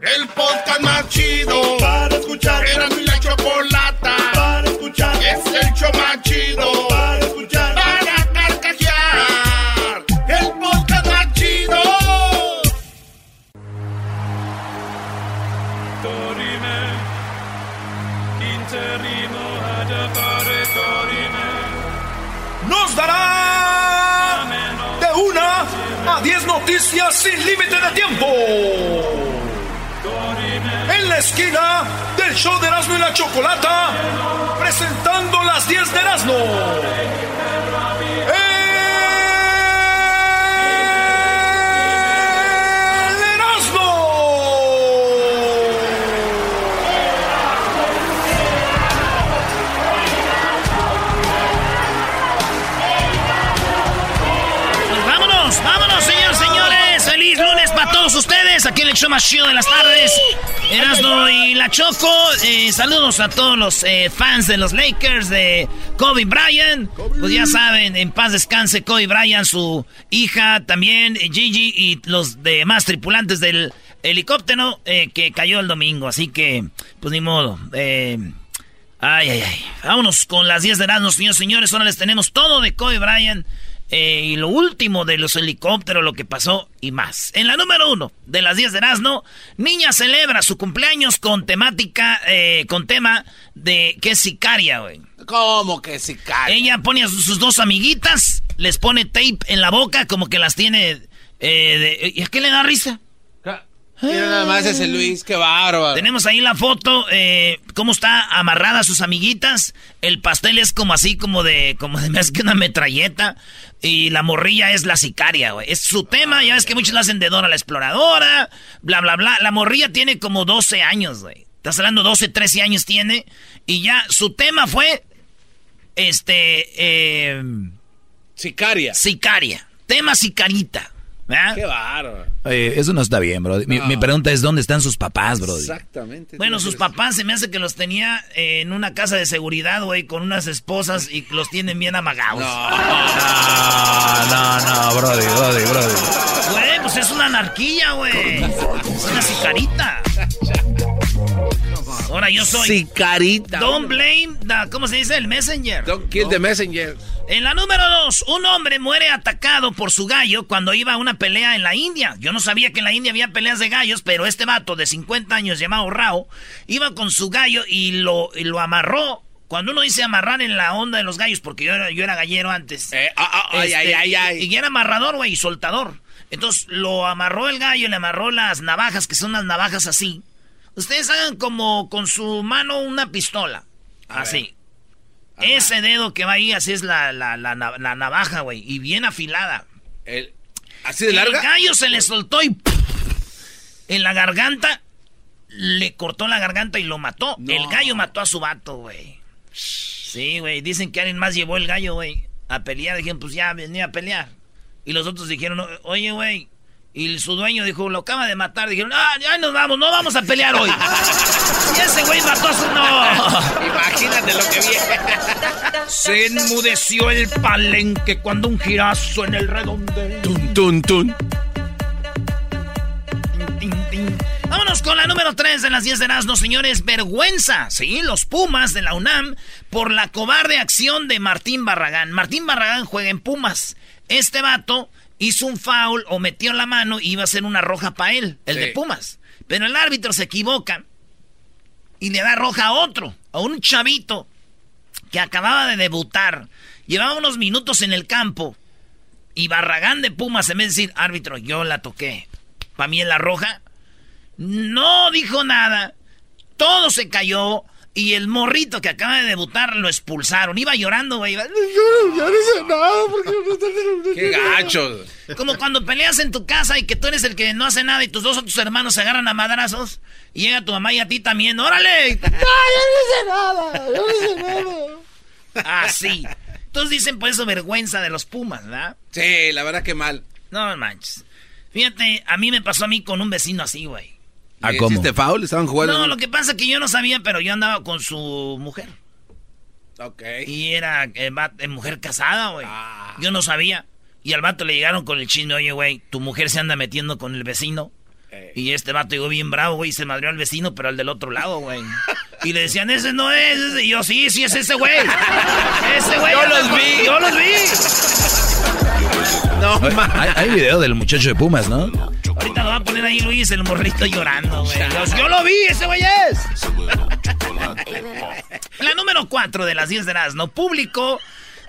El podcast más chido para escuchar. Era mi la chocolata para escuchar. Es el show más chido para escuchar. Para carcajear. El podcast más chido. Dorime, interimo ad appare dorime. nos dará de una a diez noticias sin límite de tiempo. Esquina del show de Erasmo y la Chocolata, presentando las 10 de Erasmo. ¡El Pues vámonos, vámonos, señores, señores. Feliz lunes para todos ustedes. Aquí en el show más chido de las tardes. Erasmo y la Choco. Eh, saludos a todos los eh, fans de los Lakers, de Kobe Bryant. Pues ya saben, en paz descanse Kobe Bryant, su hija también, eh, Gigi y los demás tripulantes del helicóptero eh, que cayó el domingo. Así que, pues ni modo. Ay, ay, ay. Vámonos con las 10 de Erasmus, señores señores. Ahora les tenemos todo de Kobe Bryant. Eh, y lo último de los helicópteros, lo que pasó y más. En la número uno de las 10 de Erasmo, niña celebra su cumpleaños con temática, eh, con tema de que es sicaria, güey. ¿Cómo que sicaria? Ella pone a sus, dos amiguitas, les pone tape en la boca, como que las tiene. Eh, de- ¿Y a qué le da risa? Mira nada más ese Luis, qué bárbaro. Tenemos ahí la foto, eh, cómo está amarrada a sus amiguitas. El pastel es como así, como de, como de más que una metralleta. Y la morrilla es la sicaria, güey. Es su tema, ya ves que muchos la hacen de Dora la exploradora, bla, bla, bla. La morrilla tiene como 12 años, güey. Estás hablando 12, 13 años tiene. Y ya su tema fue, este, eh, Sicaria. sicaria. Tema sicarita. ¿Verdad? Qué bárbaro. Oye, eso no está bien, bro. Mi, No. mi pregunta es, ¿dónde están sus papás, bro? Exactamente. Bueno, sus papás se me hace que los tenía eh, en una casa de seguridad, güey, con unas esposas y los tienen bien amagados. No, no, no, brody, brody, brody. Güey, pues es una anarquía, güey. Es una sicarita. Ahora yo soy. Sicarita. Don't blame the, ¿cómo se dice? El messenger. Don't kill the messenger. En la número dos, un hombre muere atacado por su gallo cuando iba a una pelea en la India. Yo no sabía que en la India había peleas de gallos, pero este vato de 50 años llamado Rao iba con su gallo y lo, y lo amarró. Cuando uno dice amarrar en la onda de los gallos, porque yo era, yo era gallero antes. Eh, ah, ah, ay, Este, ay, ay, ay. Y, y era amarrador, güey, y soltador. Entonces lo amarró el gallo y le amarró las navajas, que son unas navajas así. Ustedes hagan como con su mano una pistola. así. Ese dedo que va ahí, así es la, la, la, la navaja, güey. Y bien afilada. El- ¿Así de larga? El gallo se le soltó y en la garganta le cortó la garganta y lo mató. El gallo mató a su vato, güey. Sí, güey. Dicen que alguien más llevó el gallo, güey, a pelear. Dijeron, pues ya venía a pelear. Y los otros dijeron, oye, güey. Y su dueño dijo, lo acaba de matar. Dijeron, ah, ya nos vamos, no vamos a pelear hoy. y ese güey mató a su... No. Imagínate lo que viene. Se enmudeció el palenque cuando un girazo en el redondel. Tun, tun, tun. Tin, tin. Vámonos con la número 3 de las 10 de Erasmo, señores. Vergüenza, sí, los Pumas de la UNAM por la cobarde acción de Martín Barragán. Martín Barragán juega en Pumas. Este vato hizo un foul o metió la mano y iba a ser una roja para él, el Sí. de Pumas. Pero el árbitro se equivoca y le da roja a otro, a un chavito que acababa de debutar. Llevaba unos minutos en el campo y Barragán de Pumas, en vez de decir, árbitro, yo la toqué. Para mí en la roja. No dijo nada. Todo se cayó. Y el morrito que acaba de debutar lo expulsaron. Iba llorando, güey. Iba, Yo, yo no sé nada porque... Qué gacho. Como cuando peleas en tu casa y que tú eres el que no hace nada y tus dos otros hermanos se agarran a madrazos. Y llega tu mamá y a ti también. ¡Órale! ¡No, yo no sé nada! ¡Yo no sé nada! Así. Entonces dicen por eso vergüenza de los Pumas, ¿verdad? Sí, la verdad que mal. No manches. Fíjate, a mí me pasó a mí con un vecino así, güey. ¿A ¿Le cómo? ¿Hiciste foul? ¿Estaban jugando? No, lo que pasa es que yo no sabía, pero yo andaba con su mujer. Ok. Y era eh, mujer casada, güey. Ah. Yo no sabía. Y al vato le llegaron con el chisme, oye, güey, tu mujer se anda metiendo con el vecino. Eh. Y este vato llegó bien bravo, güey, y se madrió al vecino, pero al del otro lado, güey. Y le decían, ese no es, ese". Y yo, sí, sí es ese güey. Ese güey. Yo los con- vi. Yo los vi. No. Hay, hay video del muchacho de Pumas, ¿no? Ahorita lo va a poner ahí Luis, el morrito llorando, güey. Yo, yo lo vi, ese güey es. La número 4 de las 10 de las no publicó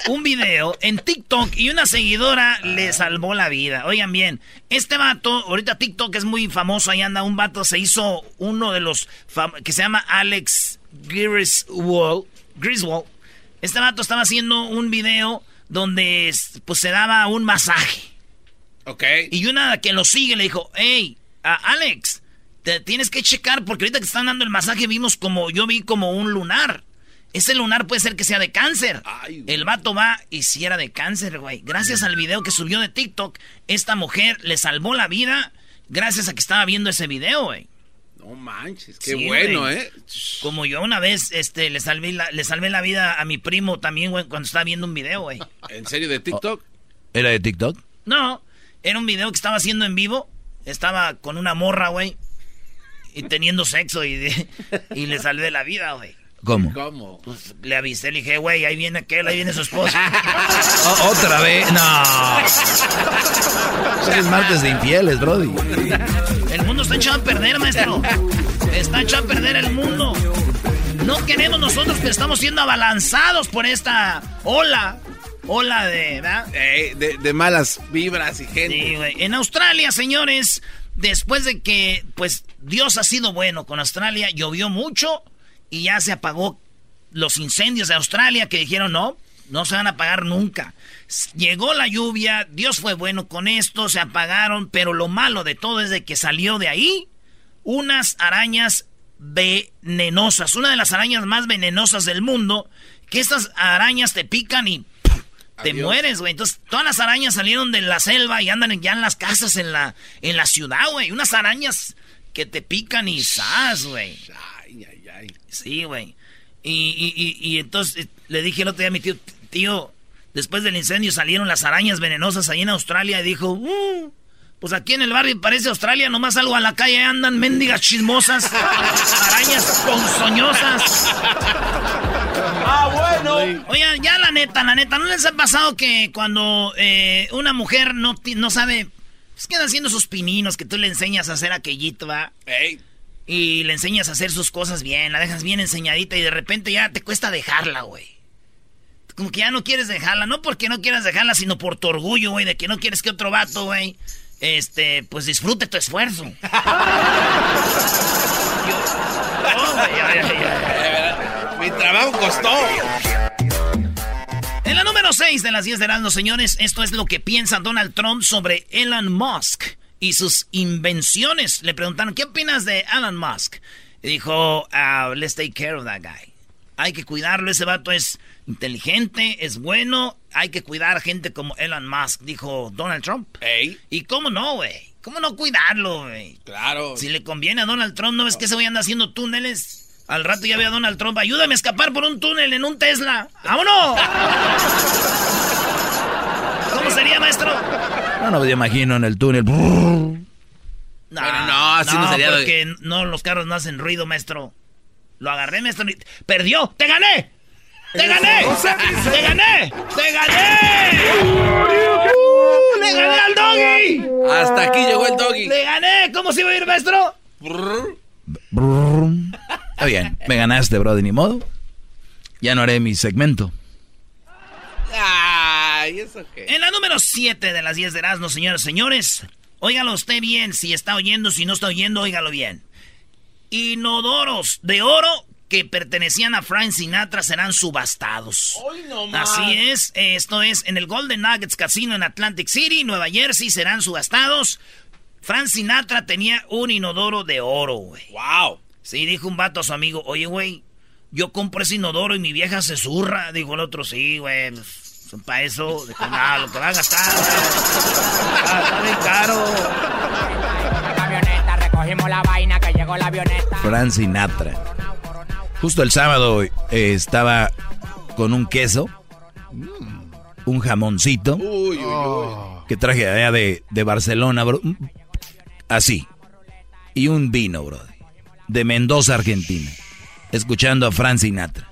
un video en TikTok y una seguidora le salvó la vida. Oigan bien, este vato, ahorita TikTok es muy famoso, ahí anda un vato, se hizo uno de los que se llama Alex Griswold. Griswold. Este vato estaba haciendo un video donde pues se daba un masaje. Ok. Y una que lo sigue le dijo, hey, a Alex, te tienes que checar porque ahorita que están dando el masaje vimos como, yo vi como un lunar. Ese lunar puede ser que sea de cáncer. Ay, el vato va y si era de cáncer, güey. Gracias al video que subió de TikTok, esta mujer le salvó la vida gracias a que estaba viendo ese video, güey. No manches, qué Sí, bueno, güey. ¿eh? Como yo una vez este, le, salvé la, le salvé la vida a mi primo también, güey, cuando estaba viendo un video, güey. ¿En serio de TikTok? ¿Era de TikTok? No, era un video que estaba haciendo en vivo. Estaba con una morra, güey. Y teniendo sexo y, y le salvé la vida, güey. ¿Cómo? ¿Cómo? Pues le avisé, le dije, güey, ahí viene aquel, ahí viene su esposa. ¿Otra vez? No. Es martes de infieles, Brody. El mundo está echado a perder, maestro. Está echado a perder el mundo. No queremos nosotros, pero estamos siendo abalanzados por esta ola. Ola de, ¿verdad? Eh, de, de malas vibras y gente. Sí, güey. En Australia, señores, después de que, pues, Dios ha sido bueno con Australia, llovió mucho y ya se apagó los incendios de Australia que dijeron, no, no se van a apagar nunca. Llegó la lluvia, Dios fue bueno con esto, se apagaron, pero lo malo de todo es de que salió de ahí unas arañas venenosas, una de las arañas más venenosas del mundo, que estas arañas te pican y te Adiós. mueres, güey. Entonces, todas las arañas salieron de la selva y andan ya en las casas en la, en la ciudad, güey. Unas arañas que te pican y ¡zas, güey! Ay, ay, ay. Sí, güey. Y, y, y, y entonces le dije el otro día a mi tío, tío, después del incendio salieron las arañas venenosas ahí en Australia y dijo, "Mm, pues aquí en el barrio parece Australia, nomás salgo a la calle, andan mendigas chismosas, arañas ponzoñosas. Ah, bueno. Oigan, ya la neta, la neta, ¿no les ha pasado que cuando eh, una mujer no, no sabe, pues queda haciendo sus pininos, que tú le enseñas a hacer aquellito, va? Ey, Y le enseñas a hacer sus cosas bien, la dejas bien enseñadita y de repente ya te cuesta dejarla, güey. Como que ya no quieres dejarla, no porque no quieras dejarla, sino por tu orgullo, güey, de que no quieres que otro vato, güey, este, pues disfrute tu esfuerzo. Yo- Oh, ay, ay, ay. Mi trabajo costó. En la número 6 de las 10 de Erasmus, señores, esto es lo que piensa Donald Trump sobre Elon Musk y sus invenciones. Le preguntaron, ¿qué opinas de Elon Musk? Y dijo, "Ah, let's take care of that guy. Hay que cuidarlo, ese vato es inteligente, es bueno, hay que cuidar a gente como Elon Musk, dijo Donald Trump. Ey, ¿Y cómo no, güey? ¿Cómo no cuidarlo, güey? claro. Si le conviene a Donald Trump, ¿no ves que ese güey anda haciendo túneles? Al rato ya ve a Donald Trump, ayúdame a escapar por un túnel en un Tesla. ¡Vámonos! ¿Cómo sería, maestro? No, no me imagino en el túnel. No, Bueno, no, así no sería de- porque no, los carros no hacen ruido, maestro. Lo agarré, maestro. y- ¡Perdió! ¡Te gané! ¡Te gané! ¡Te gané! ¡Te gané! ¡Le gané al doggy! Hasta aquí llegó el doggy. ¡Le gané! ¿Cómo se iba a ir, maestro? Oye, bien, me ganaste, Brody, ni modo. Ya no haré mi segmento. Ay, ¿eso qué? En la número 7 de las 10 de Erasmo, señores, señores. Óigalo usted bien, si está oyendo, si no está oyendo, óigalo bien. Inodoros de oro que pertenecían a Frank Sinatra serán subastados. Así es, esto es en el Golden Nuggets Casino en Atlantic City, Nueva Jersey, serán subastados. Frank Sinatra tenía un inodoro de oro, güey. Wow. Sí, dijo un vato a su amigo, oye, güey, yo compro ese inodoro y mi vieja se zurra. Dijo el otro, sí, güey, pues, para eso. Dijo, nada, lo que va a gastar. Está bien caro. recogimos la vaina que llegó la avioneta. Frank Sinatra. Justo el sábado eh, estaba con un queso, un jamoncito Uy, uy, uy. que traje allá de, de Barcelona, bro. Así. Y un vino, bro. De Mendoza, Argentina. Escuchando a Frank Sinatra.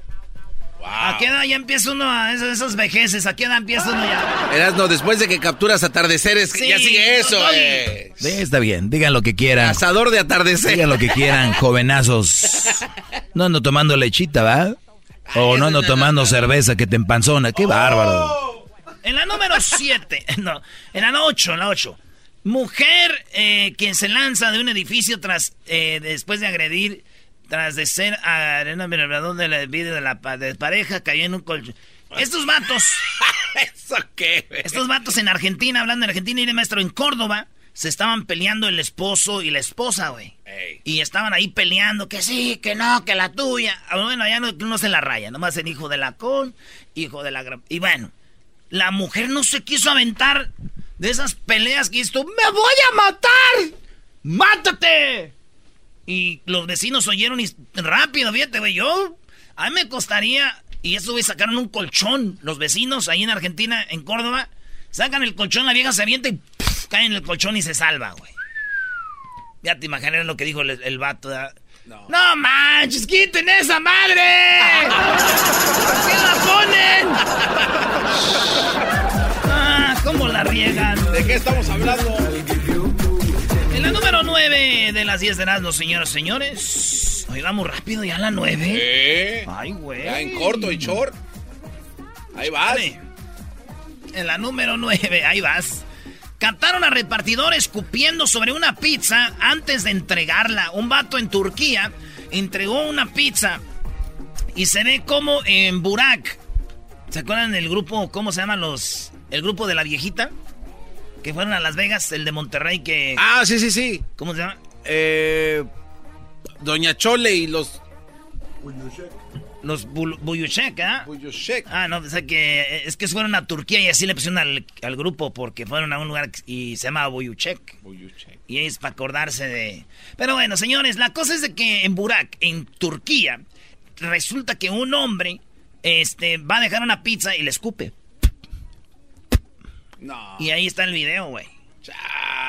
¿A qué edad ya empieza uno a esas, esas vejeces? ¿A qué edad empieza uno ya? Erasno, después de que capturas atardeceres, Sí, ya sigue eso, eh. Sí, está bien, digan lo que quieran. Cazador de atardecer. Digan lo que quieran, jovenazos. No ando tomando lechita, ¿va? O no ando tomando cerveza que te empanzona. ¡Qué bárbaro! En la número 7, no, en la 8, en la 8. Mujer eh, quien se lanza de un edificio tras eh, después de agredir, tras de ser arena de la vida de la de pareja, cayó en un colchón. Estos vatos, ¿Eso qué, güey? estos vatos en Argentina, hablando en Argentina y de maestro en Córdoba, se estaban peleando el esposo y la esposa, güey. Ey. Y estaban ahí peleando, que sí, que no, que la tuya. Ah, Bueno, ya no, no se la raya, nomás el hijo de la con, hijo de la. Y bueno, la mujer no se quiso aventar de esas peleas que esto, ¡me voy a matar! ¡Mátate! Y los vecinos oyeron y rápido, fíjate, güey, yo, a mí me costaría, y eso, güey, sacaron un colchón, los vecinos ahí en Argentina, en Córdoba, sacan el colchón, la vieja se avienta y pff, cae en el colchón y se salva, güey. Ya te imaginas lo que dijo el, el vato. ¿verdad? No. manches, quiten esa madre. ¿Por qué la ponen? ¿cómo la riegan? ¿De qué estamos hablando? En la número 9 de las 10 de Erasmus, señoras y señores. Hoy vamos rápido, ya a la 9. ¿Eh? Ay, güey. Ya en corto y short. Ahí vas. En la número 9, ahí vas. Captaron a repartidores escupiendo sobre una pizza antes de entregarla. Un vato en Turquía entregó una pizza y se ve como en Burak. ¿Se acuerdan del grupo, cómo se llaman los... El grupo de la viejita? Que fueron a Las Vegas, el de Monterrey que... Ah, sí, sí, sí. ¿Cómo se llama? Eh, Doña Chole y los Los Buyushek, ¿ah? Buyushek. Ah, no, o sea que es que fueron a Turquía y así le pusieron al, al grupo porque fueron a un lugar y se llama Buyuchek. Buyushek. Y es para acordarse de... Pero bueno, señores, la cosa es de que en Burak, en Turquía, resulta que un hombre este, va a dejar una pizza y le escupe. No. Y ahí está el video, güey. Ya,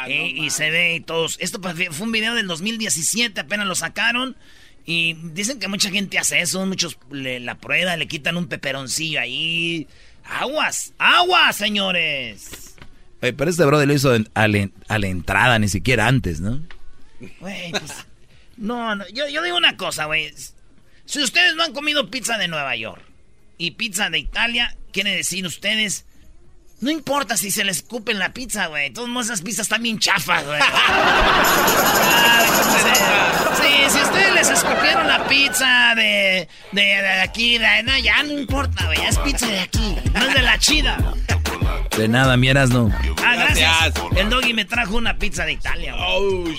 no Eh, y se ve y todos. Esto fue un video del 2017, apenas lo sacaron. Y dicen que mucha gente hace eso, muchos le, la prueba, le quitan un peperoncillo ahí. Aguas, aguas, señores. Oye, pero este brother lo hizo en- a, la, a la entrada, ni siquiera antes, ¿no? Güey, pues, no, no, yo, yo digo una cosa, güey. Si ustedes no han comido pizza de Nueva York y pizza de Italia, quiere decir ustedes, no importa si se les escupen la pizza, güey. Todos modos esas pizzas están bien chafas, güey. Ah, sí, si ustedes les escupieron la pizza de, de, de aquí, de, no, ya no importa, güey. Es pizza de aquí, no es de la chida. De nada, mieras no. Ah, gracias. El doggy me trajo una pizza de Italia, güey.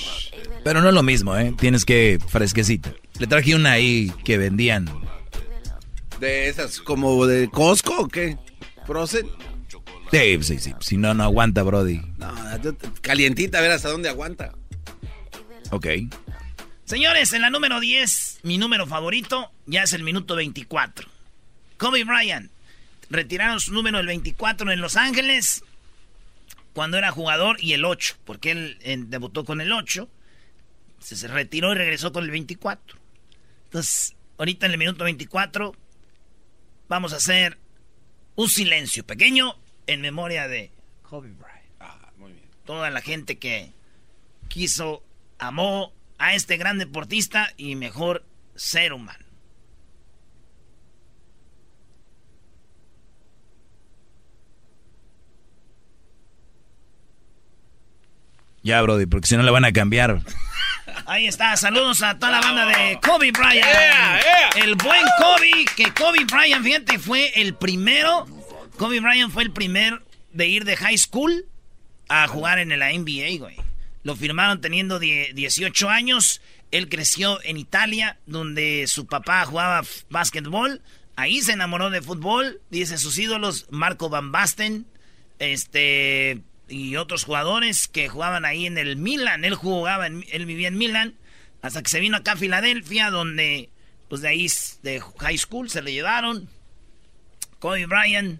Pero no es lo mismo, ¿eh? Tienes que fresquecita. Le traje una ahí que vendían. ¿De esas como de Costco o qué? ¿Frozen? Sí, sí, sí. Si no, no aguanta, Brody. No, yo- calientita, a ver hasta dónde aguanta. Ok. Señores, en la número 10, mi número favorito, ya es el minuto 24. Kobe Bryant. Retiraron su número el 24 en Los Ángeles cuando era jugador y el 8, porque él eh, debutó con el 8, se, se retiró y regresó con el 24. Entonces, ahorita en el minuto 24 vamos a hacer un silencio pequeño en memoria de Kobe Bryant. Ah, muy bien. Toda la gente que quiso, amó a este gran deportista y mejor ser humano. Ya, Brody, porque si no le van a cambiar. Ahí está, saludos a toda la banda de Kobe Bryant. El buen Kobe, que Kobe Bryant, fíjate, fue el primero. Kobe Bryant fue el primer de ir de high school a jugar en la NBA, güey. Lo firmaron teniendo 18 años. Él creció en Italia, donde su papá jugaba básquetbol. Ahí se enamoró de fútbol. Dice sus ídolos, Marco Van Basten, este, y otros jugadores que jugaban ahí en el Milan. Él jugaba, él vivía en Milan, hasta que se vino acá a Filadelfia, donde, pues de ahí, de high school, se le llevaron. Kobe Bryant,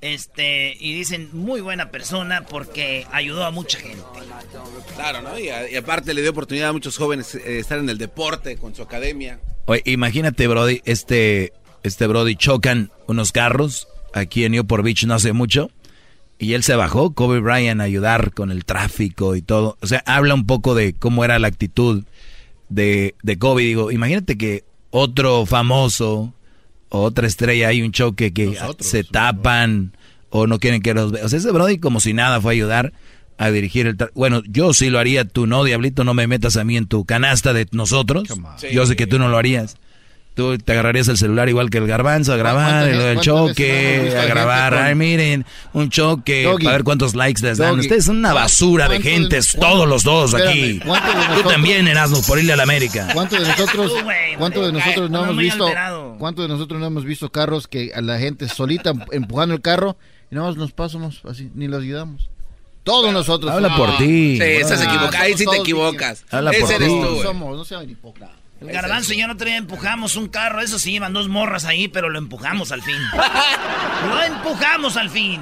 este, y dicen muy buena persona porque ayudó a mucha gente. Claro, ¿no? Y, aparte le dio oportunidad a muchos jóvenes de estar en el deporte con su academia. Oye, imagínate, Brody, este, este Brody chocan unos carros aquí en Newport Beach no hace mucho y él se bajó, Kobe Bryant, a ayudar con el tráfico y todo. O sea, habla un poco de cómo era la actitud de, de Kobe. Digo, imagínate que otro famoso, otra estrella, hay un choque que se tapan o no quieren que los vean. O sea, ese Brody como si nada fue a ayudar a dirigir el... Bueno, yo sí lo haría, tú no, Diablito, no me metas a mí en tu canasta de nosotros. Yo sé que tú no lo harías. Tú te agarrarías el celular igual que el garbanzo a grabar el, choque, a grabar, ay miren, un choque, a ver cuántos likes les dan. Ustedes son una basura de gentes, todos los dos aquí. Tú también, Erasmo, por irle a la América. ¿Cuántos de nosotros, cuántos de nosotros no, hemos visto, cuántos de nosotros no hemos visto carros que a la gente solita empujando el carro y nada más nos pasamos así, ni los ayudamos? Todos nosotros. Habla por ti. Sí, estás equivocado. Ahí sí te equivocas. Habla por ti. Somos, no sean hipócritas. El garbanzo y yo no traía, empujamos un carro, eso sí, iban dos morras ahí, pero lo empujamos al fin. lo empujamos al fin.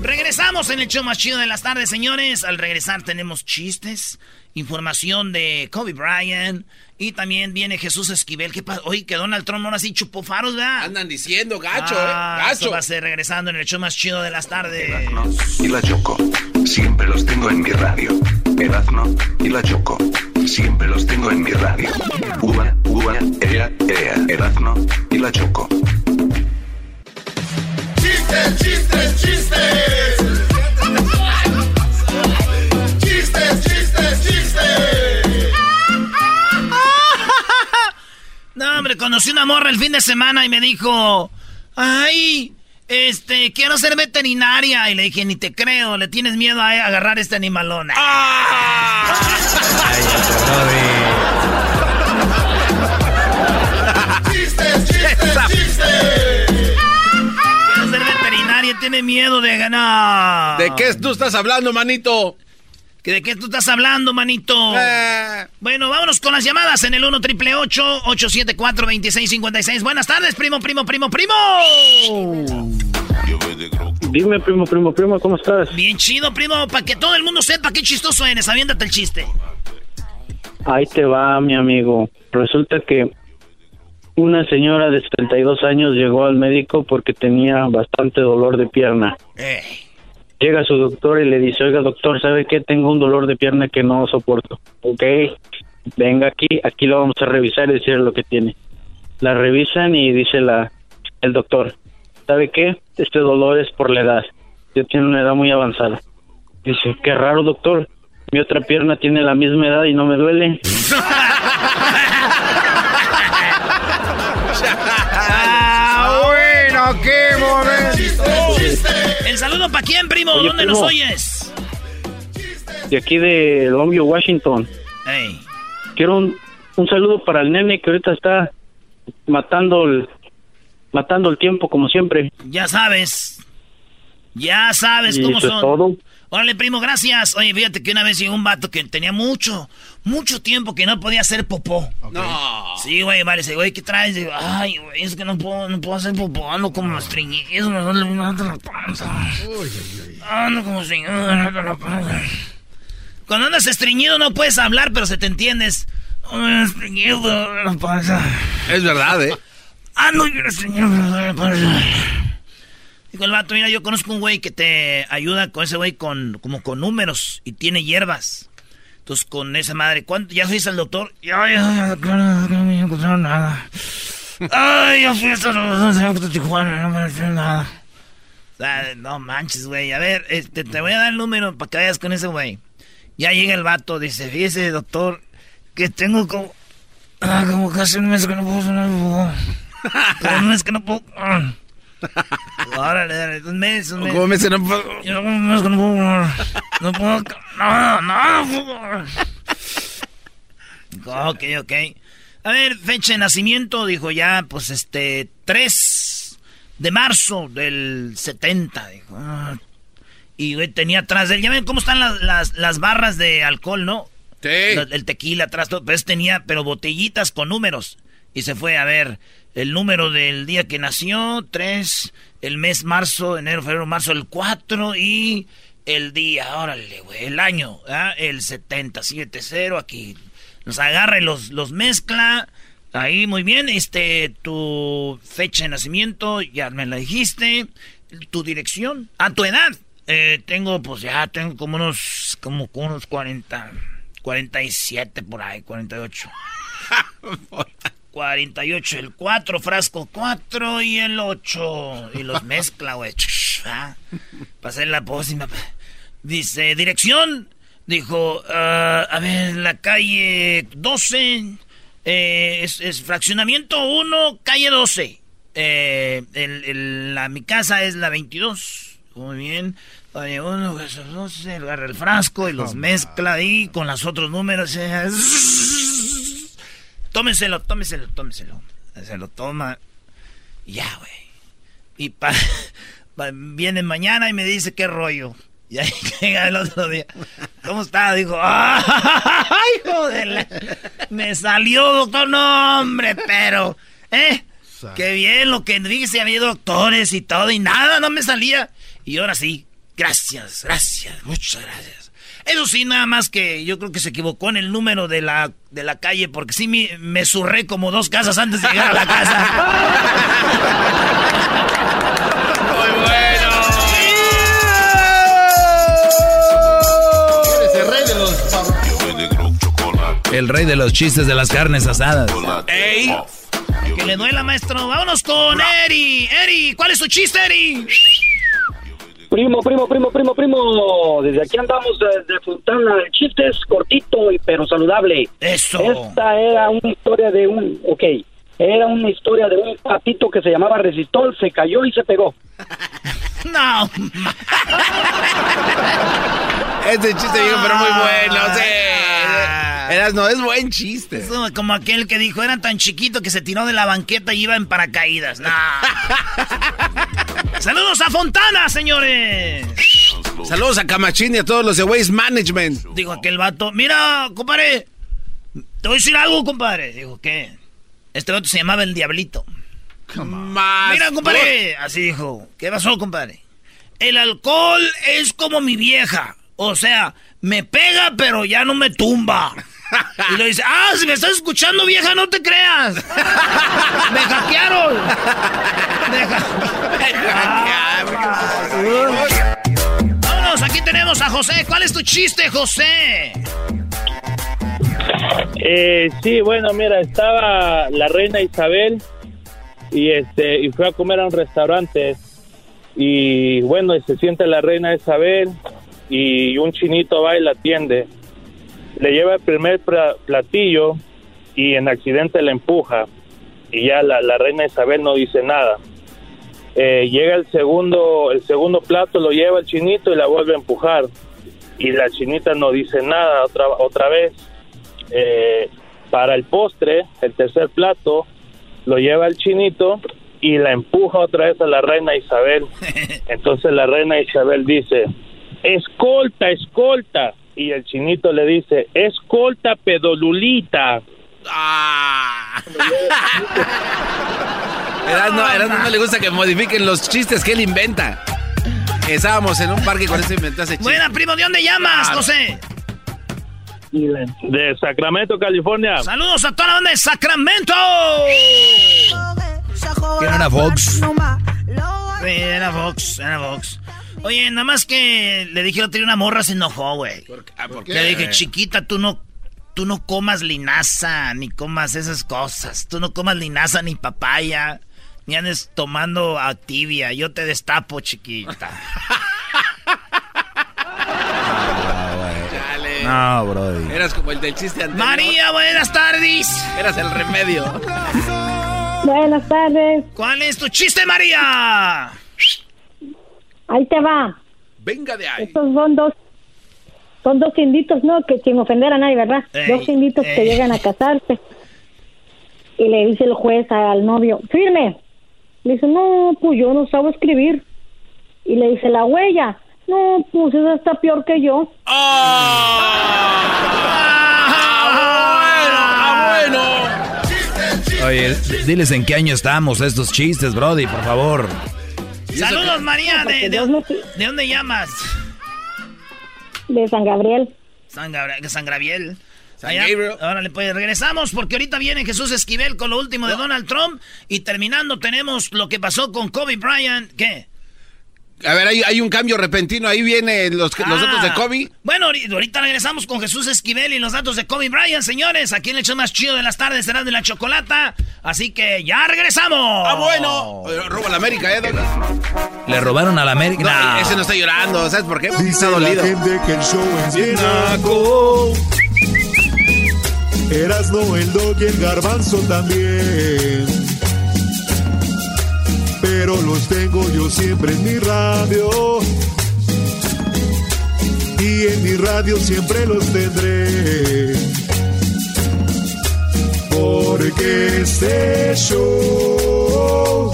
Regresamos en el show más chido de las tardes, señores. Al regresar tenemos chistes, información de Kobe Bryant y también viene Jesús Esquivel. ¿Qué pasa? Oye, que Donald Trump ahora sí chupó faros, ¿verdad? Andan diciendo, gacho, ah, eh, gacho. va a ser regresando en el show más chido de las tardes. y la Choco, siempre los tengo en mi radio. Erazno y la Choco. Siempre los tengo en mi radio. Uva, uva, ea, ea. Erazno y la Choco. Chistes, chistes, chistes. Chistes, chistes, chistes. No, hombre, conocí una morra el fin de semana y me dijo, ay, este, quiero ser veterinaria. Y le dije, ni te creo, le tienes miedo a agarrar este animalón. ¡Ah! Chistes, chistes, chistes. Quiero ser veterinaria, tiene miedo de ganar. ¿De qué tú estás hablando, manito? ¿Que ¿De qué tú estás hablando, manito? Eh. Bueno, vámonos con las llamadas en el 1 triple 874 2656 Buenas tardes, primo, primo, primo, primo. Dime, primo, primo, primo, ¿cómo estás? Bien chido, primo, para que todo el mundo sepa qué chistoso eres. Aviéntate el chiste. Ahí te va, mi amigo. Resulta que una señora de 72 años llegó al médico porque tenía bastante dolor de pierna. Eh. Llega su doctor y le dice, oiga doctor, ¿sabe qué? Tengo un dolor de pierna que no soporto. Ok, venga aquí, aquí lo vamos a revisar y decir lo que tiene. La revisan y dice la, el doctor, ¿sabe qué? Este dolor es por la edad. Yo tengo una edad muy avanzada. Dice, qué raro doctor, mi otra pierna tiene la misma edad y no me duele. Ah, bueno, qué momento. ¿El saludo para quién, primo? Oye, ¿Dónde primo. nos oyes? De aquí de Longview, Washington. Ey. Quiero un, un saludo para el nene que ahorita está matando el, matando el tiempo como siempre. Ya sabes. Ya sabes Y cómo eso es son. todo. Órale, primo, gracias. Oye, fíjate que una vez llegó un vato que tenía mucho, mucho tiempo que no podía hacer popó. No. Sí, güey, vale, dice, güey, ¿qué traes? Digo, ay, güey, es que no puedo, no puedo hacer popó, ando como estreñido, me duele duele la panza. Ando como estreñido, me la panza. Cuando andas estreñido no puedes hablar, pero se te entiendes. Estreñido, la panza. Es verdad, ¿eh? Ando estreñido, la panza. Dijo el vato, mira, yo conozco un güey que te ayuda con ese güey con, como con números y tiene hierbas. Entonces, con esa madre, ¿cuánto? ¿Ya fuiste al doctor? Ya, ya, ya, no encontraron nada. Ay, ya fui a Tijuana, no me encontraron nada. no manches, güey. A ver, este, te voy a dar el número para que vayas con ese güey. Ya llega el vato, dice, fíjese, doctor, que tengo como... Ah, como casi un mes que no puedo sonar un mes que no puedo... Ah. Órale, un mes, un mes. ¿Cómo me que no puedo? Yo un mes no puedo... No puedo... No, no, no. Ok, ok. A ver, fecha de nacimiento, dijo ya, pues este, 3 de marzo del 70, dijo. Y güey, tenía atrás de él, ya ven cómo están las, las, las barras de alcohol, ¿no? Sí. El tequila atrás, todo, pues tenía, pero botellitas con números. Y se fue a ver el número del día que nació, 3, el mes marzo, enero, febrero, marzo, el 4 y el día, órale, güey, el año, ¿ah? el 0 aquí. Los agarra y los, los mezcla. Ahí, muy bien, este, tu fecha de nacimiento, ya me la dijiste. Tu dirección, a tu edad. Eh, tengo, pues ya tengo como unos, como unos 40, 47 por ahí, 48. 48, el 4, frasco 4 y el 8. Y los mezcla, güey. Pasé la pócima. Dice, dirección. Dijo, uh, a ver, la calle 12. Eh, es, fraccionamiento 1, calle 12. Eh, el, el, la, mi casa es la 22. Muy bien. Oye, uno, se agarra el frasco y los mezcla ahí con los otros números. Tómenselo, tómenselo, tómenselo. Se lo toma. Y ya, güey. Y pa, viene mañana y me dice qué rollo. Y ahí llega el otro día. ¿Cómo está? Dijo, ¡ay, joder! Me salió, doctor. No, hombre, pero, ¿eh? Qué bien lo que dice, había doctores y todo, y nada, no me salía. Y ahora sí, gracias, gracias, muchas gracias. Eso sí, nada más que yo creo que se equivocó en el número de la, de la calle, porque sí me, me surré como dos casas antes de llegar a la casa. Muy bueno. El rey de los chistes de las carnes asadas. ¡Ey! Que le duela, maestro. Vámonos con Eri. Eri, ¿cuál es tu chiste, Eri? Primo, primo, primo, primo, primo. Desde aquí andamos de Fontana. El chiste es cortito pero saludable. Eso. Esta era una historia de un. Ok. Era una historia de un patito que se llamaba Resistol. Se cayó y se pegó. no. este chiste viejo, pero muy bueno. Sí. Eras, no, es buen chiste. Es como aquel que dijo, era tan chiquito que se tiró de la banqueta y iba en paracaídas. Saludos a Fontana, señores. Saludos a Camachín y a todos los de Waste Management. Dijo aquel vato, mira, compadre, te voy a decir algo, compadre. Dijo, ¿qué? Este vato se llamaba el Diablito. Mira, compadre. Así dijo. ¿Qué pasó, compadre? El alcohol es como mi vieja. O sea, me pega, pero ya no me tumba. Y le dice, ah, si me estás escuchando, vieja, no te creas. Me hackearon. Me, hackearon. Vámonos, aquí tenemos a José. ¿Cuál es tu chiste, José? Eh, sí, bueno, mira, estaba la reina Isabel y este y fue a comer a un restaurante y bueno, se siente la reina Isabel y un chinito va y la atiende le lleva el primer platillo y en accidente le empuja y ya la, reina Isabel no dice nada. Eh, llega el segundo, el segundo plato, lo lleva el chinito y la vuelve a empujar y la chinita no dice nada otra, otra vez. Eh, para el postre, el tercer plato, lo lleva el chinito y la empuja otra vez a la reina Isabel. Entonces la reina Isabel dice, escolta, escolta y el chinito le dice, escolta pedolulita. Ah. Erasno, no le gusta que modifiquen los chistes que él inventa. Estábamos en un parque con ese inventó ese Buena, primo, ¿de dónde llamas, José? De Sacramento, California. Saludos a toda la banda de Sacramento. ¿Quién era Fox? era Fox, era Fox. Oye, nada más que le dije que tenía una morra, se enojó, güey. Ah, ¿Por qué? Le dije, chiquita, tú no, tú no comas linaza, ni comas esas cosas. Tú no comas linaza ni papaya, ni andes tomando activia. Yo te destapo, chiquita. No, bro. Eras como el del chiste anterior. María, buenas tardes. Eras el remedio. Buenas tardes. ¿Cuál es tu chiste, María? Ahí te va. Venga de ahí. Estos son dos, son dos inditos, ¿no? Que sin ofender a nadie, ¿verdad? Ey, dos inditos que ey. llegan a casarse. Y le dice el juez al novio, firme. Le dice, no, pues yo no sabo escribir. Y le dice, la huella. No, pues esa está peor que yo. ¡Ah, bueno! Oye, diles en qué año estamos estos chistes, Brody, por favor. Saludos, María. ¿De, de, dónde llamas? De San Gabriel. San, Gabri- San Gabriel. San Allá- Gabriel. Órale, pues regresamos porque ahorita viene Jesús Esquivel con lo último de Donald Trump y terminando tenemos lo que pasó con Kobe Bryant. ¿Qué? A ver, hay, hay un cambio repentino. Ahí vienen los, los Ah. datos de Kobe. Bueno, ahori- ahorita regresamos con Jesús Esquivel y los datos de Kobe Bryant, señores. Aquí en el show más chido de las tardes será de la chocolata. Así que ya regresamos. Ah, bueno. Eh, Roba la América, ¿eh? Le robaron a la América. No, No. ese no está llorando. ¿Sabes por qué? Está Dice la dolido. gente que el show es bien naco. Erasno, el dog y el garbanzo también. Pero los tengo yo siempre en mi radio. Y en mi radio siempre los tendré. Porque este show,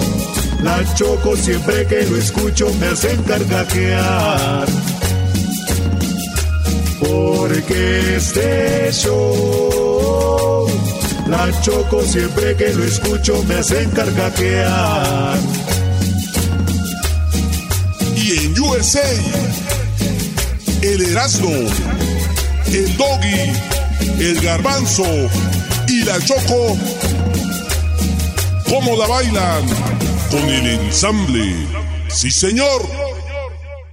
la choco siempre que lo escucho me hacen carcajear. Porque este show, la choco siempre que lo escucho me hacen carcajear. Y en USA, el Erasmo, el Doggy, el Garbanzo y la Choco, ¿cómo la bailan? Con el ensamble. Sí, señor.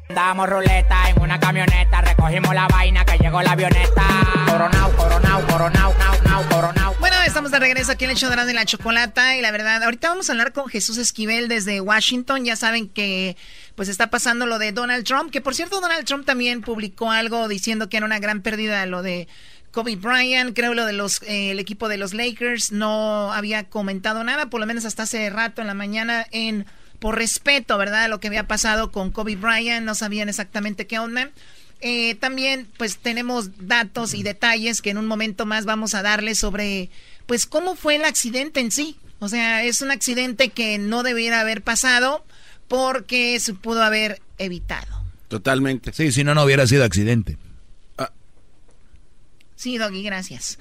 Damos ruleta en una camioneta, recogimos la vaina que llegó la avioneta. Coronao, coronao, coronao, nao, nao, coronao. Estamos de regreso aquí en el de de la chocolata y la verdad, ahorita vamos a hablar con Jesús Esquivel desde Washington. Ya saben que pues está pasando lo de Donald Trump, que por cierto Donald Trump también publicó algo diciendo que era una gran pérdida lo de Kobe Bryant, creo lo de los eh, el equipo de los Lakers no había comentado nada, por lo menos hasta hace rato en la mañana en por respeto, ¿verdad? Lo que había pasado con Kobe Bryant, no sabían exactamente qué onda. Eh, también, pues tenemos datos y detalles que en un momento más vamos a darles sobre, pues, cómo fue el accidente en sí. O sea, es un accidente que no debiera haber pasado porque se pudo haber evitado. Totalmente. Sí, si no, no hubiera sido accidente. Sí, Doggy, gracias.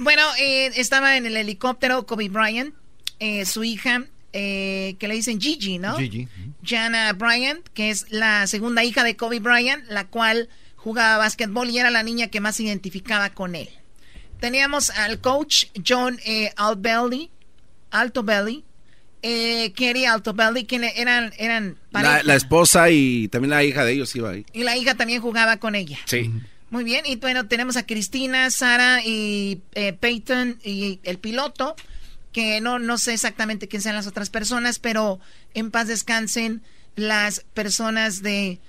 Bueno, eh, estaba en el helicóptero Kobe Bryant, eh, su hija, eh, que le dicen Gigi, ¿no? Gigi. Jana Bryant, que es la segunda hija de Kobe Bryant, la cual jugaba básquetbol y era la niña que más se identificaba con él. Teníamos al coach John eh, Altobelli, eh, Kerry Altobelli, que eran, eran la esposa y también la hija de ellos iba ahí. Y la hija también jugaba con ella. Sí. Muy bien, y bueno, tenemos a Cristina, Sara y eh, Peyton y el piloto, que no, no sé exactamente quién sean las otras personas, pero en paz descansen las personas de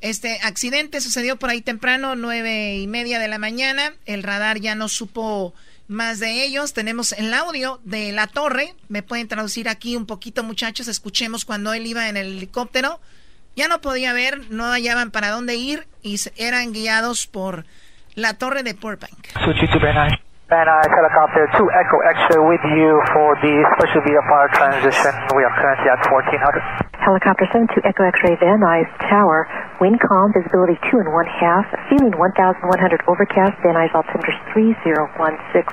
este accidente. Sucedió por ahí temprano, nueve y media de la mañana. El radar ya no supo más de ellos. Tenemos el audio de la torre. Me pueden traducir aquí un poquito, muchachos. Escuchemos cuando él iba en el helicóptero. Ya no podía ver, no hallaban para dónde ir y eran guiados por la torre de Burbank. Nuys helicopter 2 Echo X-ray with you for the special VFR transition. We are currently at 1400. Helicopter 72 Echo X-ray Van Nuys Tower. Wind calm, visibility 2 and 1 half. ceiling 1100 overcast. Van Nuys altimeter 3016.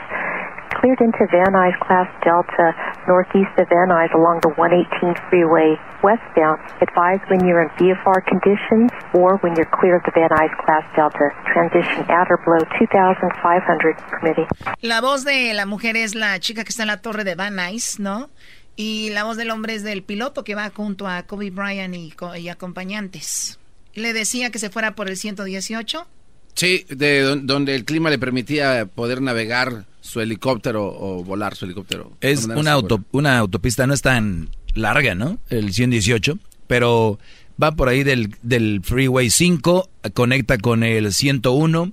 Cleared into Van Nuys Class Delta, northeast of Van Nuys along the 118 freeway westbound. Advise when you're in VFR conditions or when you're clear of the Van Nuys Class Delta. Transition at or below 2500 permitting. La voz de la mujer es la chica que está en la torre de Van Nuys, ¿no? Y la voz del hombre es del piloto que va junto a Kobe Bryant y, y acompañantes. le decía que se fuera por el 118. Sí, de donde el clima le permitía poder navegar su helicóptero o volar su helicóptero. Es una, auto, una autopista, no es tan larga, ¿no? El 118, pero va por ahí del, del Freeway 5, conecta con el 101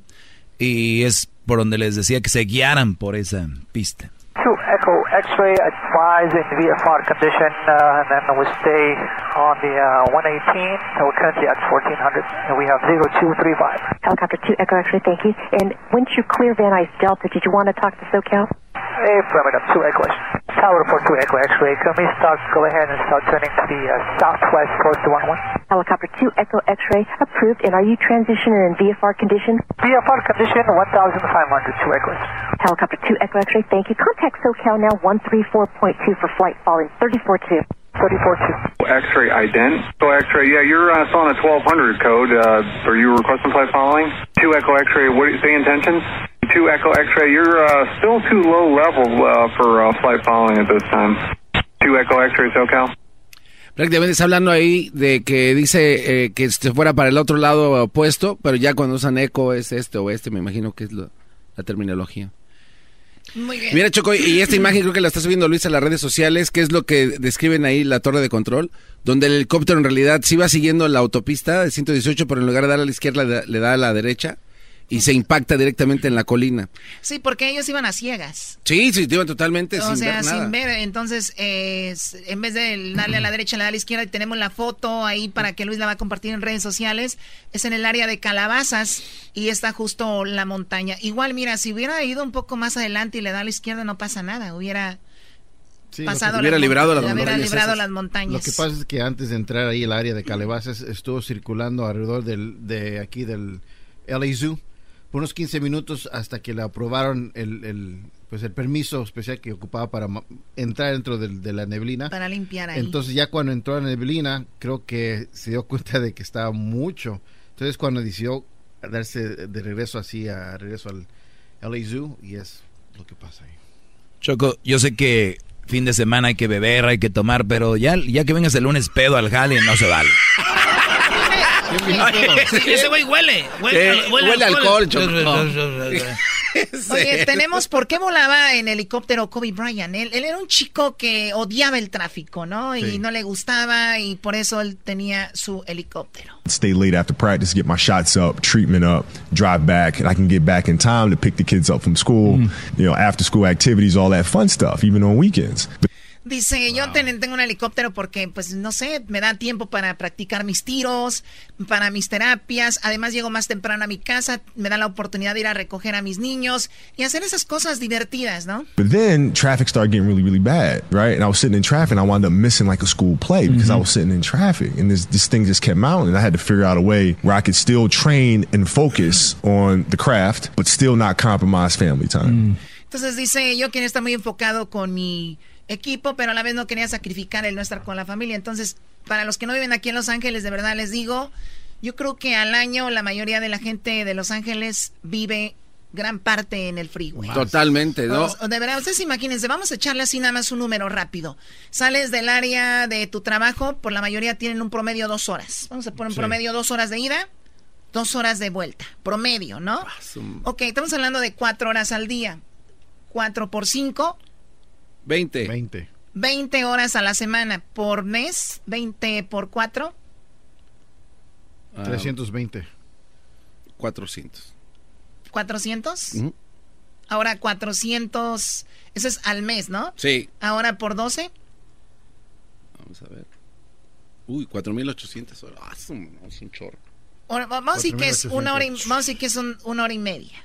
y es por donde les decía que se guiaran por esa pista. Two Echo X-ray advised in VFR condition, uh, and then we stay on the uh, 118, so we're currently at 1400, and we have 0235. Helicopter 2 Echo X-ray, thank you. And once you clear Van Nuys Delta, did you want to talk to SoCal? Affirmative, 2 Echo Tower report 2 Echo X-ray, can we start, go ahead and start turning to the uh, southwest close to 11? Helicopter 2 Echo X-ray, approved, and are you transitioning in VFR condition? VFR condition 1500, 2 Echo Helicopter 2 Echo X-ray, thank you. Contact SoCal now 134.2 for flight following 34-2. 34-2. X-ray ident. So X-ray, yeah, you're uh, still on a 1200 code. Uh, are you requesting flight following? 2 Echo X-ray, what do you say intentions? 2 Echo X-ray, you're uh, still too low level uh, for uh, flight following at this time. 2 Echo X-ray, SoCal. Prácticamente está hablando ahí de que dice eh, que se fuera para el otro lado opuesto, pero ya cuando usan eco es este o este, me imagino que es lo, la terminología. Muy bien. Mira, Choco, y esta imagen creo que la está subiendo Luis a las redes sociales, que es lo que describen ahí la torre de control, donde el helicóptero en realidad sí va siguiendo la autopista de 118, pero en lugar de dar a la izquierda le da a la derecha y se impacta directamente en la colina. Sí, porque ellos iban a ciegas. Sí, sí, iban totalmente o sin sea, ver nada. sin ver. Entonces, eh, en vez de darle a la derecha, le da a la izquierda y tenemos la foto ahí para que Luis la va a compartir en redes sociales. Es en el área de Calabazas y está justo la montaña. Igual, mira, si hubiera ido un poco más adelante y le da a la izquierda, no pasa nada. Hubiera... pasado hubiera librado, las, hubiera montañas librado las montañas. Lo que pasa es que antes de entrar ahí el área de Calabazas estuvo circulando alrededor del, de aquí del LA Zoo por unos 15 minutos hasta que le aprobaron el, el, pues el permiso especial que ocupaba para entrar dentro de, de, la neblina. Para limpiar ahí. Entonces ya cuando entró a la neblina, creo que se dio cuenta de que estaba mucho. Entonces cuando decidió darse de regreso así, a regreso al LA Zoo, y es lo que pasa ahí. Choco, yo sé que fin de semana hay que beber, hay que tomar, pero ya, ya que vengas el lunes pedo al jale, no se vale. ese güey huele. Huele, huele, huele alcohol. Oye, tenemos por qué volaba en helicóptero Kobe Bryant. Él, él, era un chico que odiaba el tráfico, ¿no? Y sí. no le gustaba y por eso él tenía su helicóptero. Stay late after practice, get my shots up, treatment up, drive back, and I can get back in time to pick the kids up from school, mm. you know, after school activities, all that fun stuff, even on weekends. But Dice, wow. yo ten, tengo un helicóptero porque, pues, no sé, me da tiempo para practicar mis tiros, para mis terapias. Además, llego más temprano a mi casa, me da la oportunidad de ir a recoger a mis niños y hacer esas cosas divertidas, ¿no? But then traffic started getting really, really bad, right? And I was sitting in traffic and I wound up missing like a school play because mm -hmm. I was sitting in traffic and this, this thing just kept mounting. I had to figure out a way where I could still train and focus on the craft, but still not compromise family time. Mm. Entonces dice, yo quien está muy enfocado con mi equipo, pero a la vez no quería sacrificar el no estar con la familia. Entonces, para los que no viven aquí en Los Ángeles, de verdad les digo, yo creo que al año la mayoría de la gente de Los Ángeles vive gran parte en el freeway. Totalmente, ¿no? De verdad, ustedes imagínense, vamos a echarle así nada más un número rápido. Sales del área de tu trabajo, por la mayoría tienen un promedio dos horas. Vamos a poner un sí. promedio dos horas de ida, dos horas de vuelta. Promedio, ¿no? Ok, estamos hablando de cuatro horas al día. Cuatro por cinco, 20. 20. 20 horas a la semana por mes, 20 por 4. Uh, 320. 400. ¿400? Uh -huh. Ahora 400, eso es al mes, ¿no? Sí. Ahora por 12. Vamos a ver. Uy, 4.800 horas. Ah, es, un, es un chorro. Ahora, vamos a decir que es una hora y, vamos a decir que es un, una hora y media.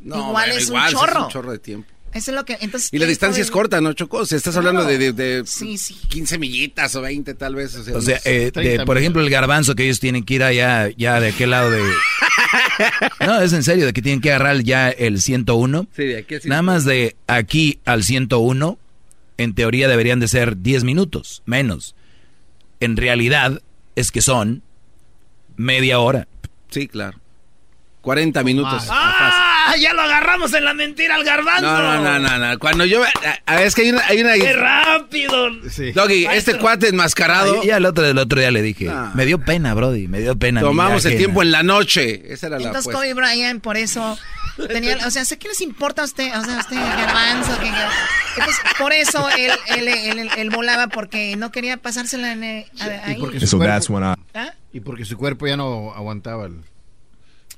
No, igual bueno, es igual, un chorro. Es un chorro de tiempo. Eso es lo que, entonces, y la distancia de... es corta, ¿no, Choco? O sea, estás claro. hablando de, de, de sí, sí. 15 millitas o 20 tal vez. O sea, o sea eh, de, por ejemplo, el garbanzo que ellos tienen que ir allá, ya de aquel lado de... no, es en serio, de que tienen que agarrar ya el 101. Sí, de aquí al 101. Nada más de aquí al 101, en teoría deberían de ser 10 minutos, menos. En realidad es que son media hora. Sí, claro. 40 minutos. ¡Ah! Ah, ya lo agarramos en la mentira al garbanzo. No, no, no, no, no. Cuando yo... A ver, es que hay una... Hay una... ¡Qué rápido! Doggy, este cuate enmascarado... Y al otro, el otro día le dije, me dio pena, Brody, me dio pena. Tomamos el tiempo en la noche. Esa era la Entonces apuesta. Kobe Bryant, por eso tenía, o sea, sé que les importa a usted, o sea, a usted garbanzo, que, entonces por eso él, él, él, él- él volaba porque no quería pasársela en, a- ahí. porque And su so that's cuerpo- when I. ¿Ah? Y porque su cuerpo ya no aguantaba el...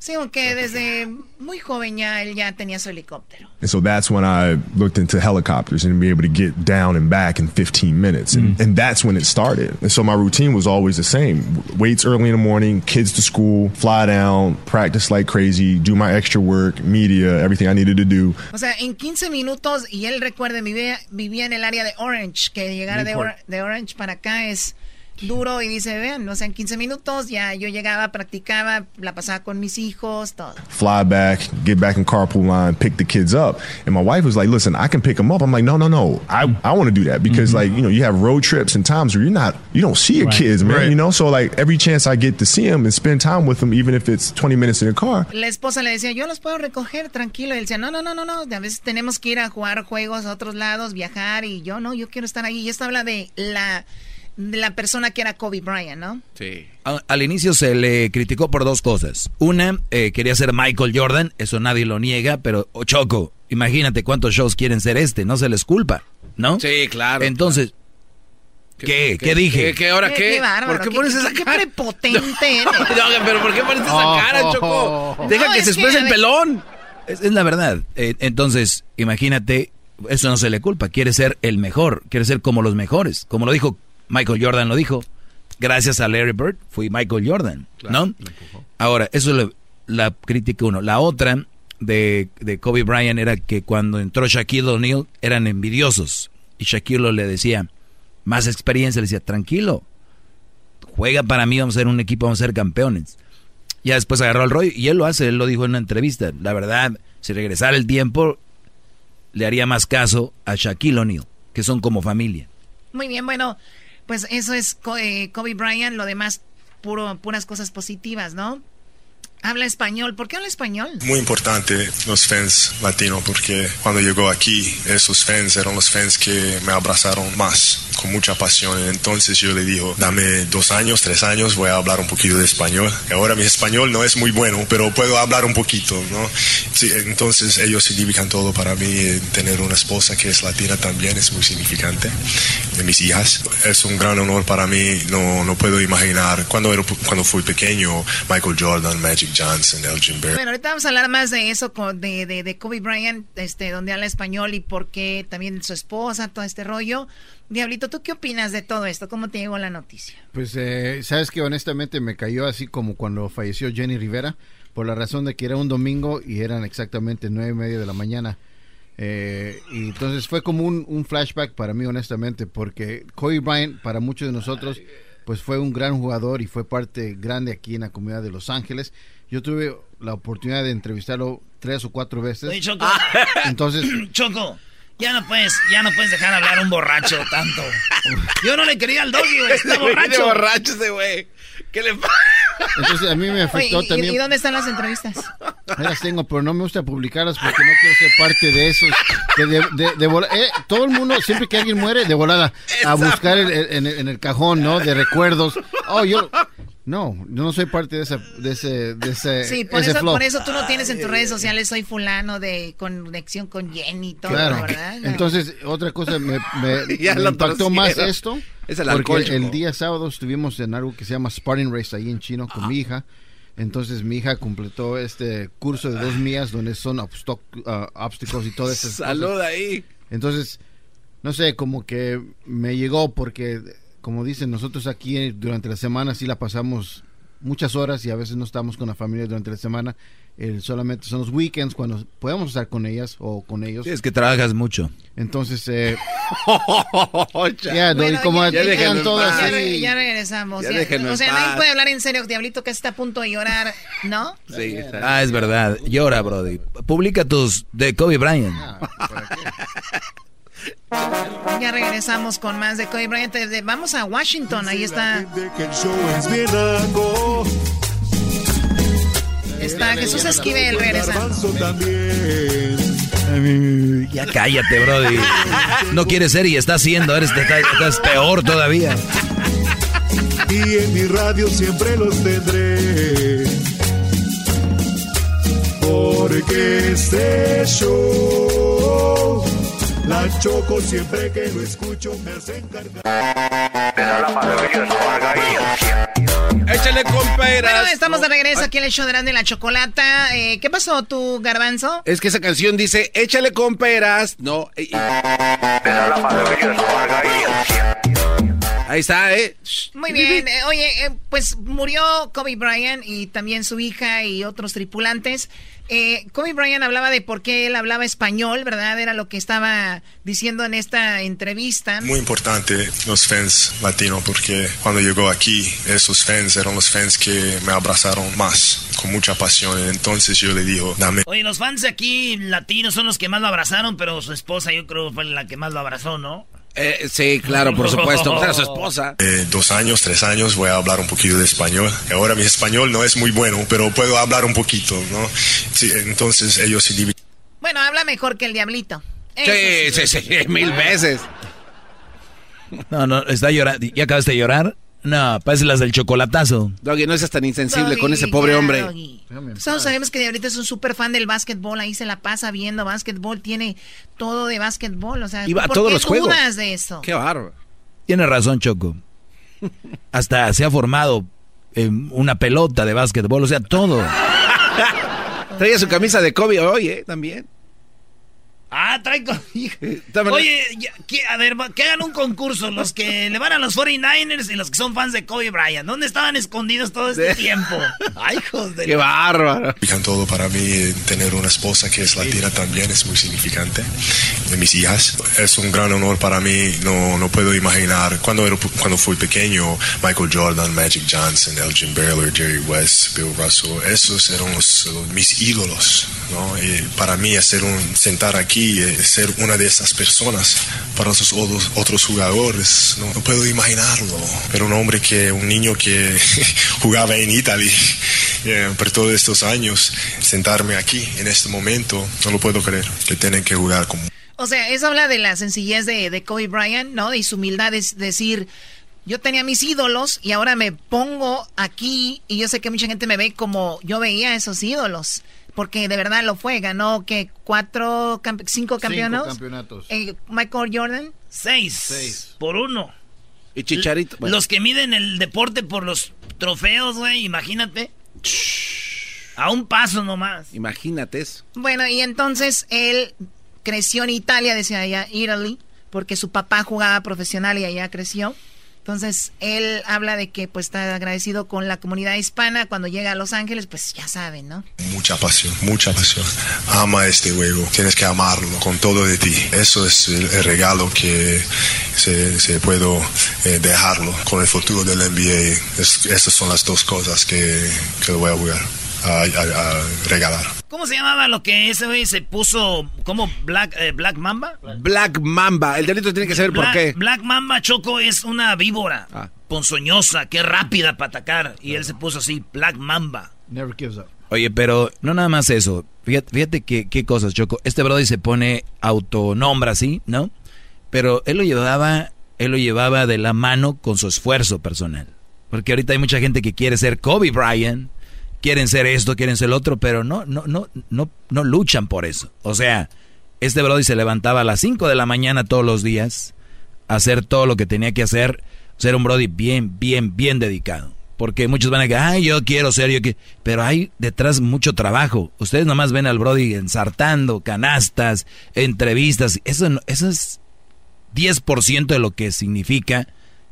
Sí, aunque desde muy joven ya él ya tenía su helicóptero. And so that's when I looked into helicopters and be able to get down and back in 15 minutes. And, and that's when it started. And so my routine was always the same. Weights early in the morning, kids to school, fly down, practice like crazy, do my extra work, media, everything I needed to do. O sea, en 15 minutos, y él recuerde, vivía, vivía en el área de Orange, que llegar de. Or- de Orange para acá es duro y dice, vean, o sea, en 15 minutos ya yo llegaba, practicaba, la pasaba con mis hijos, todo. Fly back, get back in carpool line, pick the kids up. And my wife was like, listen, I can pick them up. I'm like, no, no, no. I, I want to do that because like, you know, you have road trips and times where you're not, you don't see your Right. kids, man, Right. you know? So like every chance I get to see them and spend time with them, even if it's 20 minutes in the car, La esposa le decía, yo los puedo recoger, tranquilo. Y él decía, no, no, no, no, no, a veces tenemos que ir a jugar juegos a otros lados, viajar, y yo no, yo quiero estar ahí. Y esto habla de la, de la persona que era Kobe Bryant, ¿no? Sí. A- Al inicio se le criticó por dos cosas. Una, eh, quería ser Michael Jordan, eso nadie lo niega, pero oh, Choco, imagínate cuántos shows quieren ser este, no se les culpa, ¿no? Sí, claro. Entonces, ¿qué? ¿Qué, dije? ¿Qué, qué ahora qué? Qué bárbaro, ¿Por qué qué- pones qué- esa qué cara? prepotente eres. No, pero ¿por qué pones esa Oh. cara, Choco? Deja No, que es se exprese el pelón. Es, es la verdad. Eh, entonces, imagínate, eso no se le culpa. Quiere ser el mejor, quiere ser como los mejores. Como lo dijo Michael Jordan, lo dijo. Gracias a Larry Bird fui Michael Jordan, ¿no? Ahora, eso es lo- la crítica uno. La otra de, de Kobe Bryant era que cuando entró Shaquille O'Neal eran envidiosos. Y Shaquille le decía, más experiencia, le decía, tranquilo, juega para mí, vamos a ser un equipo, vamos a ser campeones. Ya después agarró el rollo y él lo hace, él lo dijo en una entrevista. La verdad, si regresara el tiempo, le haría más caso a Shaquille O'Neal, que son como familia. Muy bien, bueno, pues eso es eh, Kobe Bryant, lo demás, puro, puras cosas positivas, ¿no? Habla español. ¿Por qué habla español? Muy importante los fans latinos porque cuando llegó aquí, esos fans eran los fans que me abrazaron más, con mucha pasión. Entonces yo le digo, dame dos años, tres años, voy a hablar un poquito de español. Ahora mi español no es muy bueno, pero puedo hablar un poquito, ¿no? Sí, entonces ellos significan todo para mí. Tener una esposa que es latina también es muy significante. De mis hijas. Es un gran honor para mí. No, no puedo imaginar cuando, era, cuando fui pequeño, Michael Jordan, Magic Johnson, Elgin. Bueno, ahorita vamos a hablar más de eso, de, de, de Kobe Bryant, este, donde habla español y por qué también su esposa, todo este rollo. Diablito, ¿tú qué opinas de todo esto? ¿Cómo te llegó la noticia? Pues, eh, sabes que honestamente me cayó así como cuando falleció Jenny Rivera, por la razón de que era un domingo y eran exactamente nueve y media de la mañana. Eh, y entonces fue como un, un flashback para mí, honestamente, porque Kobe Bryant, para muchos de nosotros, pues fue un gran jugador y fue parte grande aquí en la comunidad de Los Ángeles. Yo tuve la oportunidad de entrevistarlo tres o cuatro veces. Oye, Choco. Entonces, Choco, ya no puedes, ya no puedes dejar hablar a un borracho tanto. Yo no le quería al doggy, güey. Está borracho. borracho ese güey. ¿Qué le pasa? entonces a mí me afectó Oye, ¿y- también. ¿y, dónde están las entrevistas? Ahí las tengo, pero no me gusta publicarlas porque no quiero ser parte de eso. Que de, de- de vola- eh, todo el mundo, siempre que alguien muere, de volada a buscar el- el- en, el, en el cajón, ¿no? De recuerdos. Oh, yo. No, yo no soy parte de, esa, de ese, de ese, Sí, por ese eso, flow. por eso tú no tienes en tus redes sociales, soy fulano de conexión con Jenny y todo, Claro. ¿verdad? Entonces, otra cosa me, me- Ya me lo impactó más esto. Es el porque alcohol, el día sábado estuvimos en algo que se llama Sparring Race ahí en Chino con mi hija. Entonces mi hija completó este curso de dos millas donde son ah, obstáculos y todo eso. Salud ahí. Entonces, no sé, como que me llegó porque, como dicen, nosotros aquí eh, durante la semana sí la pasamos muchas horas y a veces no estamos con la familia durante la semana. El, solamente son los weekends cuando podemos estar con ellas o con ellos. Sí, es que trabajas mucho. Entonces, eh, ya, ya, doy como ya en todas. Ya, re- ya regresamos. Ya ya. o sea, nadie paz. puede hablar en serio, Diablito, que está a punto de llorar, ¿no? Sí, Ah, es verdad. Llora, Brody. Publica tus de Kobe Bryant. Ya regresamos con más de Kobe Bryant. Vamos a Washington, ahí está. Está Jesús Esquivel regresando. Ya cállate, Brody. No quieres ser y está haciendo, eres, estás, estás peor todavía. Y en mi radio siempre los tendré. Porque este show, la choco siempre que lo escucho me hace encargar. Échale con peras. Bueno, estamos de regreso aquí en el show de Grande la Chocolata. Eh, ¿Qué pasó tú, Garbanzo? Es que esa canción dice, échale con peras. No. y- Ahí está, ¿eh? Muy bien. eh, oye, eh, pues murió Kobe Bryant y también su hija y otros tripulantes. Eh, Kobe Bryant hablaba de por qué él hablaba español, ¿verdad? Era lo que estaba diciendo en esta entrevista. Muy importante los fans latinos porque cuando llegó aquí, esos fans eran los fans que me abrazaron más, con mucha pasión. Entonces yo le digo, dame Oye, los fans de aquí latinos son los que más lo abrazaron, pero su esposa yo creo fue la que más lo abrazó, ¿no? Eh, sí, claro, por supuesto. Pues era su esposa. eh, dos años, tres años, voy a hablar un poquito de español. Ahora mi español no es muy bueno, pero puedo hablar un poquito, ¿no? Sí, entonces ellos se dividen. Bueno, habla mejor que el diablito. Sí, sí, sí, mil veces. No, no, está llorando. ¿Ya acabaste de llorar? No, parece las del chocolatazo. Doggy, no seas tan insensible Doggy, con ese pobre ya, hombre. Todos sabemos que ahorita es un súper fan del básquetbol, ahí se la pasa viendo básquetbol, tiene todo de básquetbol, o sea, Y va a ¿por todos qué los juegos. dudas de eso? Qué bárbaro. Tiene razón, Choco. Hasta se ha formado eh, una pelota de básquetbol, o sea, todo. Traía su camisa de Kobe hoy, ¿eh? También. Ah, trae con... Oye, ya, que- a ver, que hagan un concurso los que le van a los 49ers y los que son fans de Kobe Bryant. ¿Dónde estaban escondidos todo este tiempo? Ay, hijos de... Qué bárbaro. Todo para mí, tener una esposa que es latina también es muy significante. De mis hijas, es un gran honor para mí, no, no puedo imaginar. Cuando, era, cuando fui pequeño, Michael Jordan, Magic Johnson, Elgin Baylor, Jerry West, Bill Russell, esos eran los, los- mis ídolos. ¿no? Y para mí hacer un, sentar aquí, eh, ser una de esas personas para esos otros, otros jugadores, no, no puedo imaginarlo. Pero un hombre que, un niño que jugaba en Italia eh, por todos estos años, sentarme aquí en este momento, no lo puedo creer, que tienen que jugar como O sea, eso habla de la sencillez de, de Kobe Bryant, ¿no? Y su humildad es decir, yo tenía mis ídolos y ahora me pongo aquí y yo sé que mucha gente me ve como yo veía esos ídolos. Porque de verdad lo fue, ganó que cuatro, campe- cinco campeonatos. campeonatos. Eh, Michael Jordan. Seis. Por uno. Y Chicharito. bueno. Los que miden el deporte por los trofeos, güey, imagínate. A un paso nomás. Imagínate eso. Bueno, y entonces él creció en Italia, decía allá, Italy, porque su papá jugaba profesional y allá creció. Entonces él habla de que pues está agradecido con la comunidad hispana cuando llega a Los Ángeles, pues ya saben, ¿no? mucha pasión, mucha pasión. Ama este juego, tienes que amarlo con todo de ti. Eso es el, regalo que se, se puedo eh, dejarlo con el futuro del NBA. Es- son las dos cosas que, que voy a jugar, a, a- a regalar. ¿Cómo se llamaba lo que ese güey se puso como Black, eh, Black Mamba? Black Mamba. El delito tiene que saber por Black, qué. Black Mamba Choco es una víbora Ah. ponzoñosa, que rápida para atacar. Y él se puso así, Black Mamba. Never gives up. Oye, pero no nada más eso. Fíjate, fíjate qué, qué cosas, Choco. Este Brody se pone autonombra así, ¿no? Pero él lo llevaba, él lo llevaba de la mano con su esfuerzo personal. Porque ahorita hay mucha gente que quiere ser Kobe Bryant, quieren ser esto, quieren ser lo otro, pero no, no, no, no, no luchan por eso. O sea, este Brody se levantaba a las 5 de la mañana todos los días a hacer todo lo que tenía que hacer, ser un Brody bien, bien, bien dedicado. Porque muchos van a decir, ay, yo quiero ser, yo quiero... Pero hay detrás mucho trabajo. Ustedes nomás ven al Brody ensartando, canastas, entrevistas. Eso, eso es 10% de lo que significa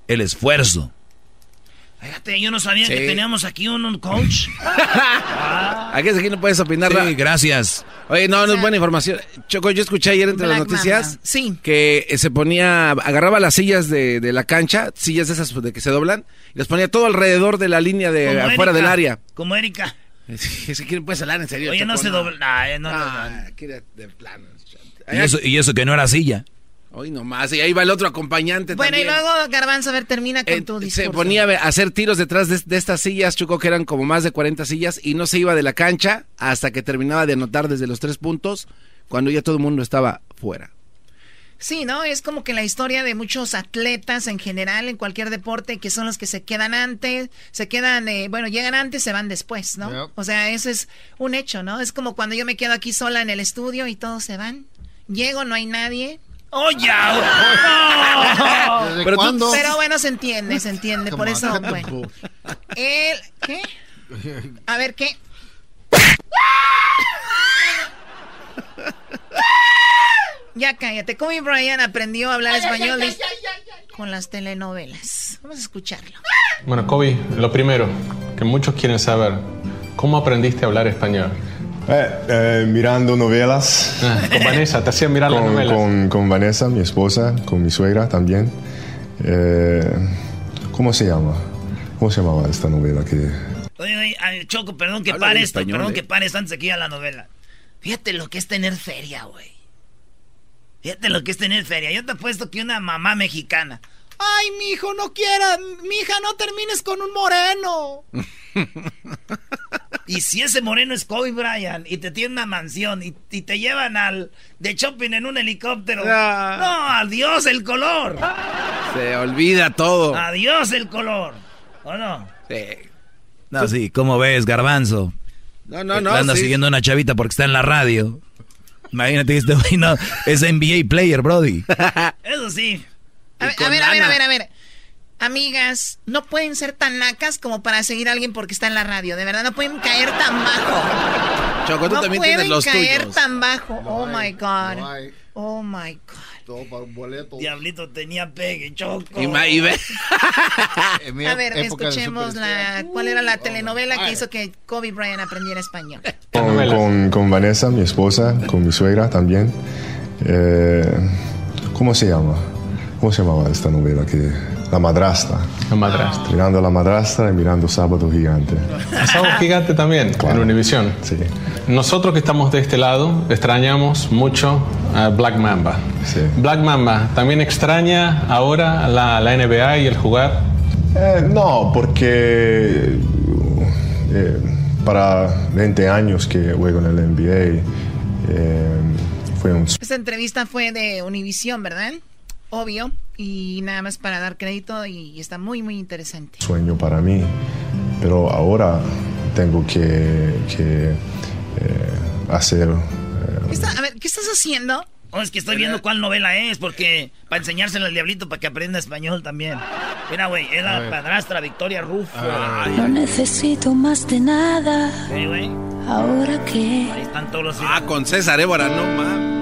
el esfuerzo. Fíjate, yo no sabía Sí. que teníamos aquí un, un coach. Aquí, aquí no puedes opinar. Sí, gracias. Oye, no, no es buena información. Choco, yo escuché ayer entre las noticias. Sí. que eh, se ponía, agarraba las sillas de, de la cancha, sillas de esas de que se doblan, y las ponía todo alrededor de la línea de Como afuera Erika, del área. Como Erika. Es que ¿quién puedes hablar en serio? Oye, no se dobla. No, no, no. Ah, que de, de plano. Y eso, y eso que no era silla. Hoy nomás, y ahí va el otro acompañante Bueno, y luego, Garbanzo, a ver, termina con Eh, tu discurso. se ponía a hacer tiros detrás de, de estas sillas, Choco, que eran como más de 40 sillas, y no se iba de la cancha hasta que terminaba de anotar desde los tres puntos, cuando ya todo el mundo estaba fuera. Sí, ¿no? Es como que la historia de muchos atletas en general, en cualquier deporte, que son los que se quedan antes, se quedan, eh, bueno, llegan antes, se van después, ¿no? Yep. O sea, eso es un hecho, ¿no? Es como cuando yo me quedo aquí sola en el estudio y todos se van. Llego, no hay nadie. ¡Oh, ya! ¿Desde Pero tú-? Pero bueno, se entiende, se entiende. Por on, eso, bueno. El, ¿qué? A ver, ¿qué? Ya cállate. Kobe Bryant aprendió a hablar español con las telenovelas. Vamos a escucharlo. Bueno, Kobe, lo primero que muchos quieren saber, ¿cómo aprendiste a hablar español? Eh, eh, mirando novelas. Ah, con Vanessa, te hacían mirar las novelas. con- con Vanessa, mi esposa, con mi suegra también. Eh, ¿Cómo se llama? ¿Cómo se llamaba esta novela que... Oye, oye, ay, Choco, perdón que Habla pare esto, español, perdón eh. que pare esto antes de que ir a la novela. Fíjate lo que es tener feria, güey. Fíjate lo que es tener feria. Yo te apuesto que una mamá mexicana. Ay, mi hijo, no quiera. Mi hija, no termines con un moreno. Y si ese moreno es Kobe Bryant y te tiene una mansión y, y te llevan al de shopping en un helicóptero. Ah. No, adiós el color. Se olvida todo. Adiós el color. ¿O no? Sí. No, sí, ¿cómo ves, Garbanzo? No, no, no. Anda sí. siguiendo a una chavita porque está en la radio. Imagínate que este güey no, es NBA player, Brody. Eso sí. A ver, a ver, a ver, a ver, a ver. Amigas, no pueden ser tan nacas como para seguir a alguien porque está en la radio. De verdad, no pueden caer tan bajo. Choco, tú no también pueden tienes los caer tuyos. tan bajo. oh my No God. hay. Oh my God. Todo para un boleto. Diablito tenía pegue, Choco. Y, ve- A ver, escuchemos la. ¿Cuál era la telenovela que hizo que Kobe Bryant aprendiera español? Con- con Vanessa, mi esposa, con mi suegra también. Eh, ¿Cómo se llama? ¿Cómo se llamaba esta novela? Que, la madrastra. La madrastra. Mirando a la madrastra y mirando Sábado Gigante. Sábado Gigante también, Claro. en Univision. Sí. Nosotros que estamos de este lado extrañamos mucho a Black Mamba. Sí. Black Mamba, ¿también extraña ahora la, la NBA y el jugar? Eh, no, porque eh, para 20 años que juego en el NBA eh, fue un Esta entrevista fue de Univision, ¿verdad? Obvio. Y nada más para dar crédito y está muy, muy interesante. sueño para mí, pero ahora tengo que, que, eh, hacer... eh, ¿Qué está- a ver, ¿qué estás haciendo? Oh, es que estoy viendo cuál novela es, porque para enseñárselo al diablito para que aprenda español también. Mira, güey, es la padrastra Victoria Rufo. No necesito más de nada. Sí, güey. Ahora que Ahí están todos los. Ah, con César Évora, no mames.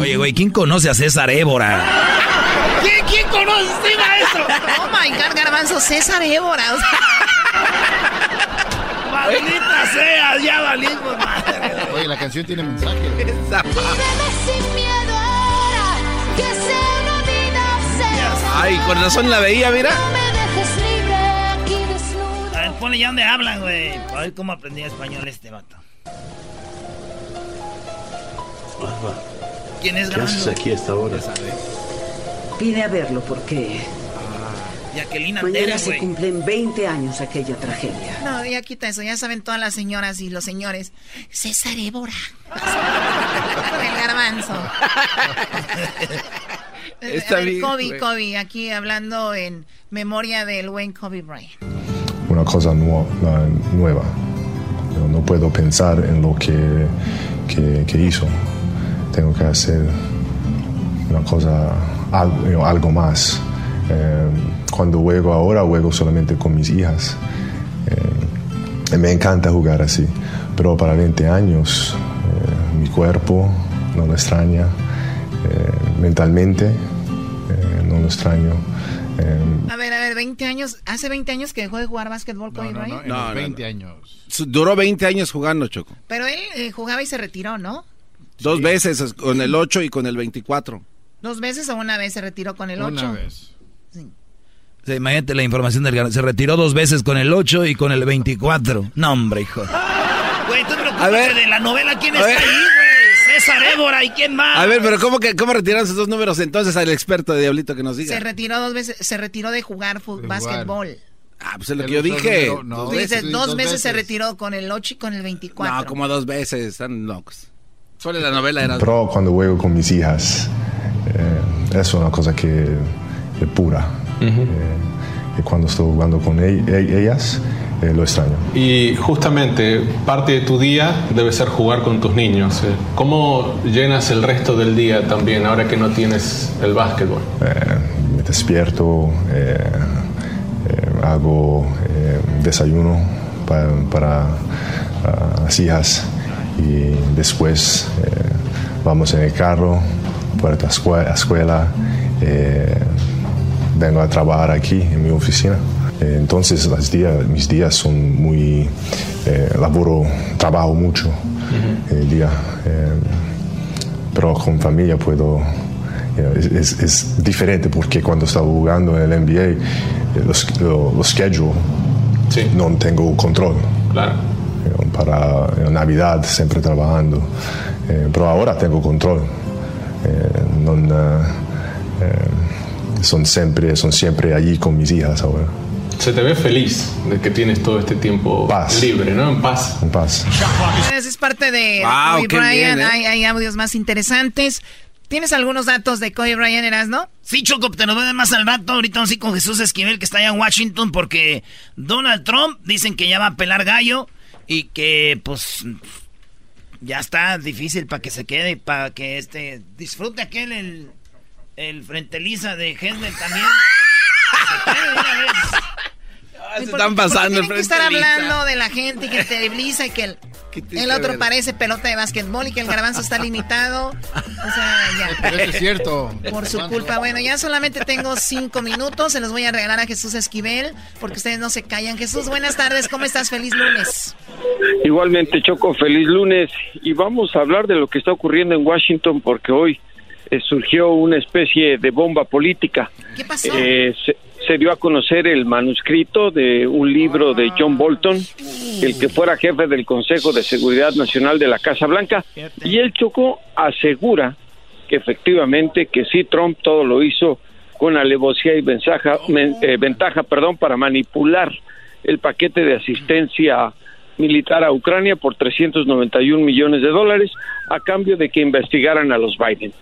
Oye, güey, ¿quién conoce a César Évora? ¿Quién, quién conoce a eso? Oh my God, Garbanzo, César Évora. o sea, Maldita sea, ya valimos madre. Oye, la canción tiene mensaje. sin miedo ahora, que. Ay, con razón la veía, mira. No me dejes libre aquí desnudo. A ver, ponle ya donde hablan, güey. A ver cómo aprendí español este vato. ¿Quién es ¿Qué haces aquí a esta hora? Vine a verlo porque Jacqueline mañana Antera, se cumplen 20 años aquella tragedia. No, ya quita eso. Ya saben todas las señoras y los señores. César Évora. Con el garbanzo. Está ver, bien, Kobe, güey. Kobe, aquí hablando en memoria del buen Kobe Bryant. una cosa nu- nueva. Yo no puedo pensar en lo que, que, que hizo. Tengo que hacer una cosa, algo, algo más. Eh, cuando juego ahora, juego solamente con mis hijas. Eh, me encanta jugar así. Pero para 20 años, eh, mi cuerpo no lo extraña. eh, mentalmente, eh, no lo extraño. Eh, A ver, a ver, 20 años. ¿Hace 20 años que dejó de jugar básquetbol Kobe Bryant? En los 20 años. Duró 20 años jugando, Choco. Pero él eh, jugaba y se retiró, ¿no? Dos veces, con el 8 y con el 24. ¿Dos veces o una vez se retiró con el 8? Una vez. Sí, imagínate la información del Se retiró dos veces con el 8 y con el 24. No, hombre, hijo. Güey, tú A ver. de la novela. ¿Quién está ver. ahí, güey? César Évora y quién más. A ver, pero ¿cómo, que, cómo retiraron esos dos números entonces al experto de Diablito que nos diga? Se retiró dos veces, se retiró de jugar básquetbol. Ah, pues es lo que yo dije. número, no. Dos Tú dices, veces. dos, veces, se retiró con el 8 y con el 24. No, como dos veces, están locos. Solo la novela era... Pero cuando juego con mis hijas, eh, es una cosa que es pura. Eh, y cuando estoy jugando con ellas, eh, lo extraño. Y justamente parte de tu día debe ser jugar con tus niños. eh. ¿Cómo llenas el resto del día también ahora que no tienes el básquetbol? Eh, me despierto, eh, eh, hago eh, desayuno pa- para, ah, las hijas y después eh, vamos en el carro, puerta a escue- a escuela, eh, vengo a trabajar aquí en mi oficina. Eh, entonces los días, mis días son muy, eh, laboro, trabajo mucho el día, eh, pero con familia puedo know, es, es- es diferente porque cuando estaba jugando en el NBA, eh, los, lo- los schedule no tengo control. Claro. Para Navidad siempre trabajando, Eh, pero ahora tengo control. Eh, non, eh, son, siempre, son siempre allí con mis hijas ahora. Se te ve feliz de que tienes todo este tiempo libre, ¿no? En paz. En paz. Esa es parte de Wow, Kobe qué Bryant. bien, ¿eh? hay, hay audios más interesantes. ¿Tienes algunos datos de Kobe Bryant, eras, no? Sí, Choco, te lo voy a dar más al rato. Ahorita vamos a ir con Jesús Esquivel, que está allá en Washington, porque Donald Trump dicen que ya va a pelar gallo y que, pues, ya está difícil para que se quede, para que este disfrute aquel, el, el frente lisa de Hesler también. Se quede de una vez. ¿Por qué- están pasando tienen el que estar hablando de la gente y que te blisa y que el, el otro ver? parece pelota de básquetbol y que el garbanzo está limitado. O sea, ya. Pero eso es cierto. Por su culpa. Bueno, ya solamente tengo cinco minutos. Se los voy a regalar a Jesús Esquivel porque ustedes no se callan. Jesús, buenas tardes. ¿Cómo estás? Feliz lunes. Igualmente, Choco, feliz lunes. Y vamos a hablar de lo que está ocurriendo en Washington porque hoy eh, surgió una especie de bomba política. ¿Qué pasó? Eh, se, se dio a conocer el manuscrito de un libro de John Bolton, el que fuera jefe del Consejo de Seguridad Nacional de la Casa Blanca. Y el Choco asegura que efectivamente que sí, Trump todo lo hizo con alevosía y ventaja, men- eh, ventaja perdón, para manipular el paquete de asistencia militar a Ucrania por 391 millones de dólares a cambio de que investigaran a los Biden.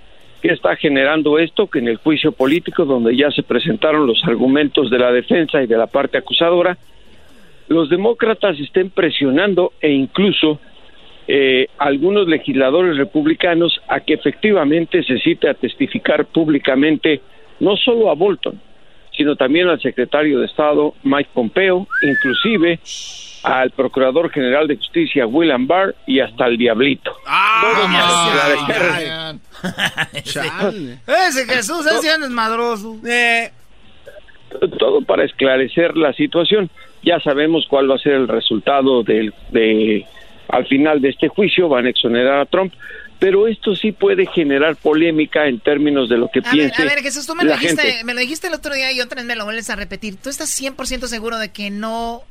¿Qué está generando esto? Que en el juicio político, donde ya se presentaron los argumentos de la defensa y de la parte acusadora, los demócratas estén presionando e incluso eh, algunos legisladores republicanos a que efectivamente se cite a testificar públicamente no solo a Bolton, sino también al secretario de Estado Mike Pompeo, inclusive al Procurador General de Justicia William Barr y hasta al Diablito. Todos Ese Jesús, ese anda madroso. todo para esclarecer la situación. Ya sabemos cuál va a ser el resultado del, de al final de este juicio, van a exonerar a Trump, pero esto sí puede generar polémica en términos de lo que A ver, piense a ver, Jesús, tú me lo, la dijiste, gente. me lo dijiste el otro día y otra vez me lo vuelves a repetir. ¿Tú estás 100% seguro de que no,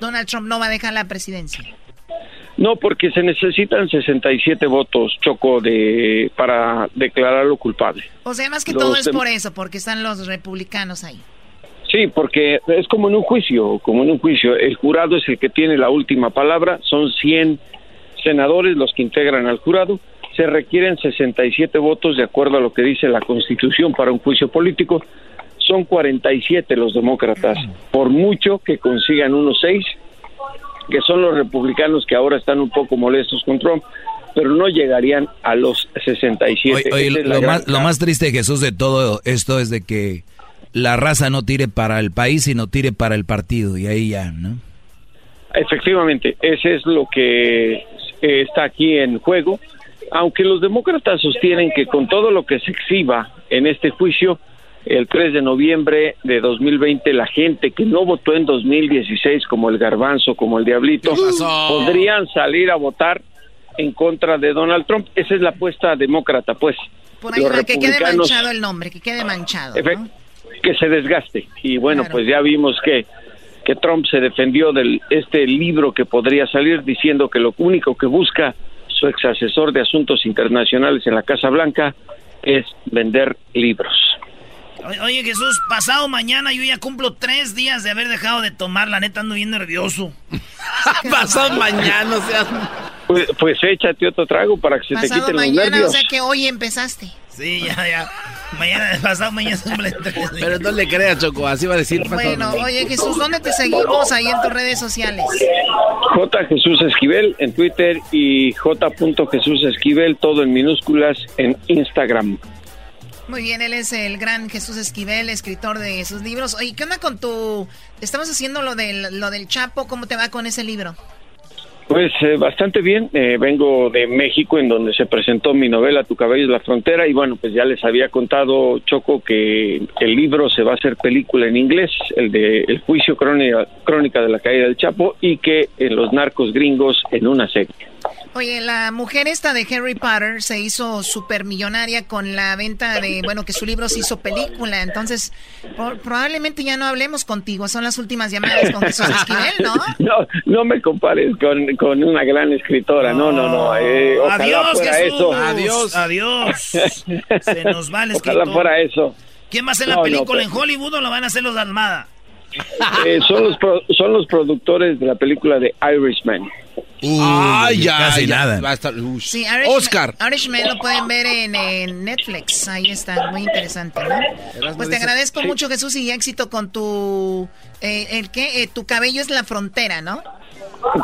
Donald Trump no va a dejar la presidencia? No, porque se necesitan 67 votos, Choco, de para declararlo culpable. O sea, más que Los todo es por eso, porque están los republicanos ahí. Sí, porque es como en un juicio, como en un juicio. El jurado es el que tiene la última palabra. Son 100 senadores los que integran al jurado. Se requieren 67 votos de acuerdo a lo que dice la Constitución para un juicio político. Son 47 los demócratas. Por mucho que consigan unos 6, que son los republicanos que ahora están un poco molestos con Trump, pero no llegarían a los 67. Oye, oye, más, lo más triste, Jesús, de todo esto es de que la raza no tire para el país, sino tire para el partido. Y ahí ya, ¿no? Efectivamente, ese es lo que eh, está aquí en juego. Aunque los demócratas sostienen que con todo lo que se exhiba en este juicio, el 3 de noviembre de 2020, la gente que no votó en 2016, como el garbanzo, como el diablito, podrían salir a votar en contra de Donald Trump. Esa es la apuesta demócrata, pues. Por ahí va, que quede manchado el nombre, que quede manchado. Que se desgaste y bueno Claro. pues ya vimos que que Trump se defendió del este libro que podría salir diciendo que lo único que busca su ex asesor de asuntos internacionales en la Casa Blanca, es vender libros. O- Oye, Jesús, pasado mañana yo ya cumplo tres días de haber dejado de tomar. La neta ando bien nervioso. Pasado mañana, o sea. Pues, pues échate otro trago para que se te Pasado quiten los mañana, o nervios. sea que hoy empezaste. Sí, ya, ya. Mañana, pasado mañana cumple tres días. Pero no le creas, Choco, así va a decir. Bueno, oye Jesús, ¿dónde te seguimos ahí en tus redes sociales? J. Jesús Esquivel en Twitter y J. Jesús Esquivel, todo en minúsculas en Instagram. Muy bien, él es el gran Jesús Esquivel, escritor de sus libros. Oye, ¿qué onda con tu... Estamos haciendo lo del, lo del Chapo, ¿cómo te va con ese libro? Pues eh, bastante bien. Eh, vengo de México, en donde se presentó mi novela Tu cabello es la frontera. Y bueno, pues ya les había contado, Choco, que el libro se va a hacer película en inglés, el de El juicio crónica, crónica de la caída del Chapo, y que en Los narcos gringos en una serie. Oye, la mujer esta de Harry Potter se hizo supermillonaria con la venta de, bueno, que su libro se hizo película. Entonces, por- probablemente ya no hablemos contigo. Son las últimas llamadas con Jesús Esquivel, ¿no? No, no me compares con, con una gran escritora. No, no, no. eh, ojalá Adiós, fuera Jesús. eso. Adiós. Adiós. Se nos va el escritor. Ojalá fuera eso. ¿Quién va a hacer No, la no, película pero- en Hollywood o lo van a hacer los de Almada? Eh, son, los pro- son los productores de la película de Irishman. Ay, ya, casi ya, nada. va a estar- ush. Sí, Irishman, Oscar. Irishman lo pueden ver en, en Netflix. Ahí está, muy interesante, ¿no? Pues te dice- agradezco mucho, Jesús, y éxito con tu... Eh, ¿El qué? Eh, tu cabello es la frontera, ¿no?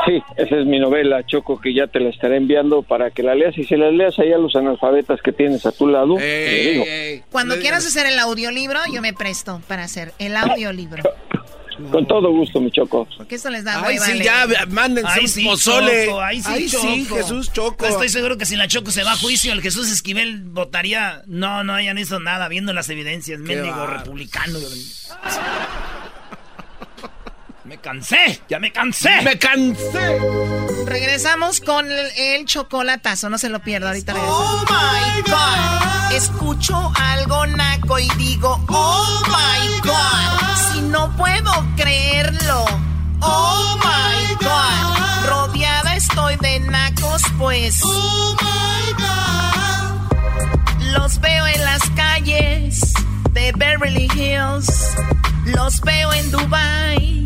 Sí, esa es mi novela, Choco, que ya te la estaré enviando para que la leas. Y si la leas ahí a los analfabetas que tienes a tu lado, te digo. Cuando quieras hacer el audiolibro, yo me presto para hacer el audiolibro. Con todo gusto, mi Choco. Porque esto les da Ay, hueva sí, ya, mándense Ahí un sí, pozole. Choco, ahí sí, Ay, sí. Jesús Choco. Pues estoy seguro que si la Choco se va a juicio, el Jesús Esquivel votaría. No, no, ya no hizo nada, viendo las evidencias. Bárbaro. republicano. Me cansé, ya me cansé. Me cansé. Regresamos con el, el chocolatazo, no se lo pierda, ahorita. Oh my God, escucho algo naco y digo, oh my God, si no puedo creerlo, oh my God, rodeada estoy de nacos, pues, oh my God, los veo en las calles de Beverly Hills, los veo en Dubai,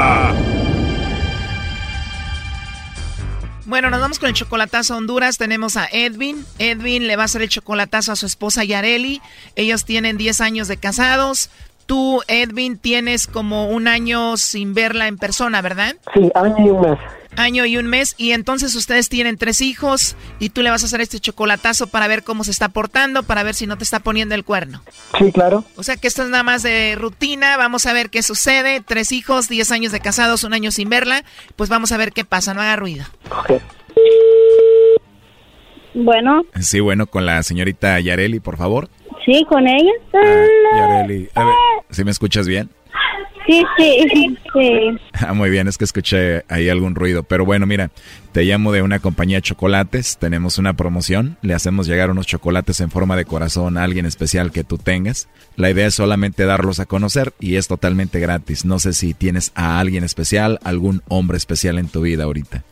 Bueno, nos vamos con el chocolatazo a Honduras. Tenemos a Edwin. Edwin le va a hacer el chocolatazo a su esposa Yareli. Ellos tienen 10 años de casados. Tú, Edwin, tienes como un año sin verla en persona, ¿verdad? Sí, año y un mes. Año y un mes. Y entonces ustedes tienen tres hijos y tú le vas a hacer este chocolatazo para ver cómo se está portando, para ver si no te está poniendo el cuerno. Sí, claro. O sea que esto es nada más de rutina. Vamos a ver qué sucede. Tres hijos, 10 años de casados, un año sin verla. Pues vamos a ver qué pasa. No haga ruido. Bueno, Sí, bueno, con la señorita Yareli, por favor. Sí, con ella. Yareli, a ver, ¿sí me escuchas bien? Sí, sí, sí. Ah, muy bien, es que escuché ahí algún ruido. Pero bueno, mira, te llamo de una compañía de chocolates. Tenemos una promoción. Le hacemos llegar unos chocolates en forma de corazón a alguien especial que tú tengas. La idea es solamente darlos a conocer y es totalmente gratis. No sé si tienes a alguien especial, algún hombre especial en tu vida ahorita.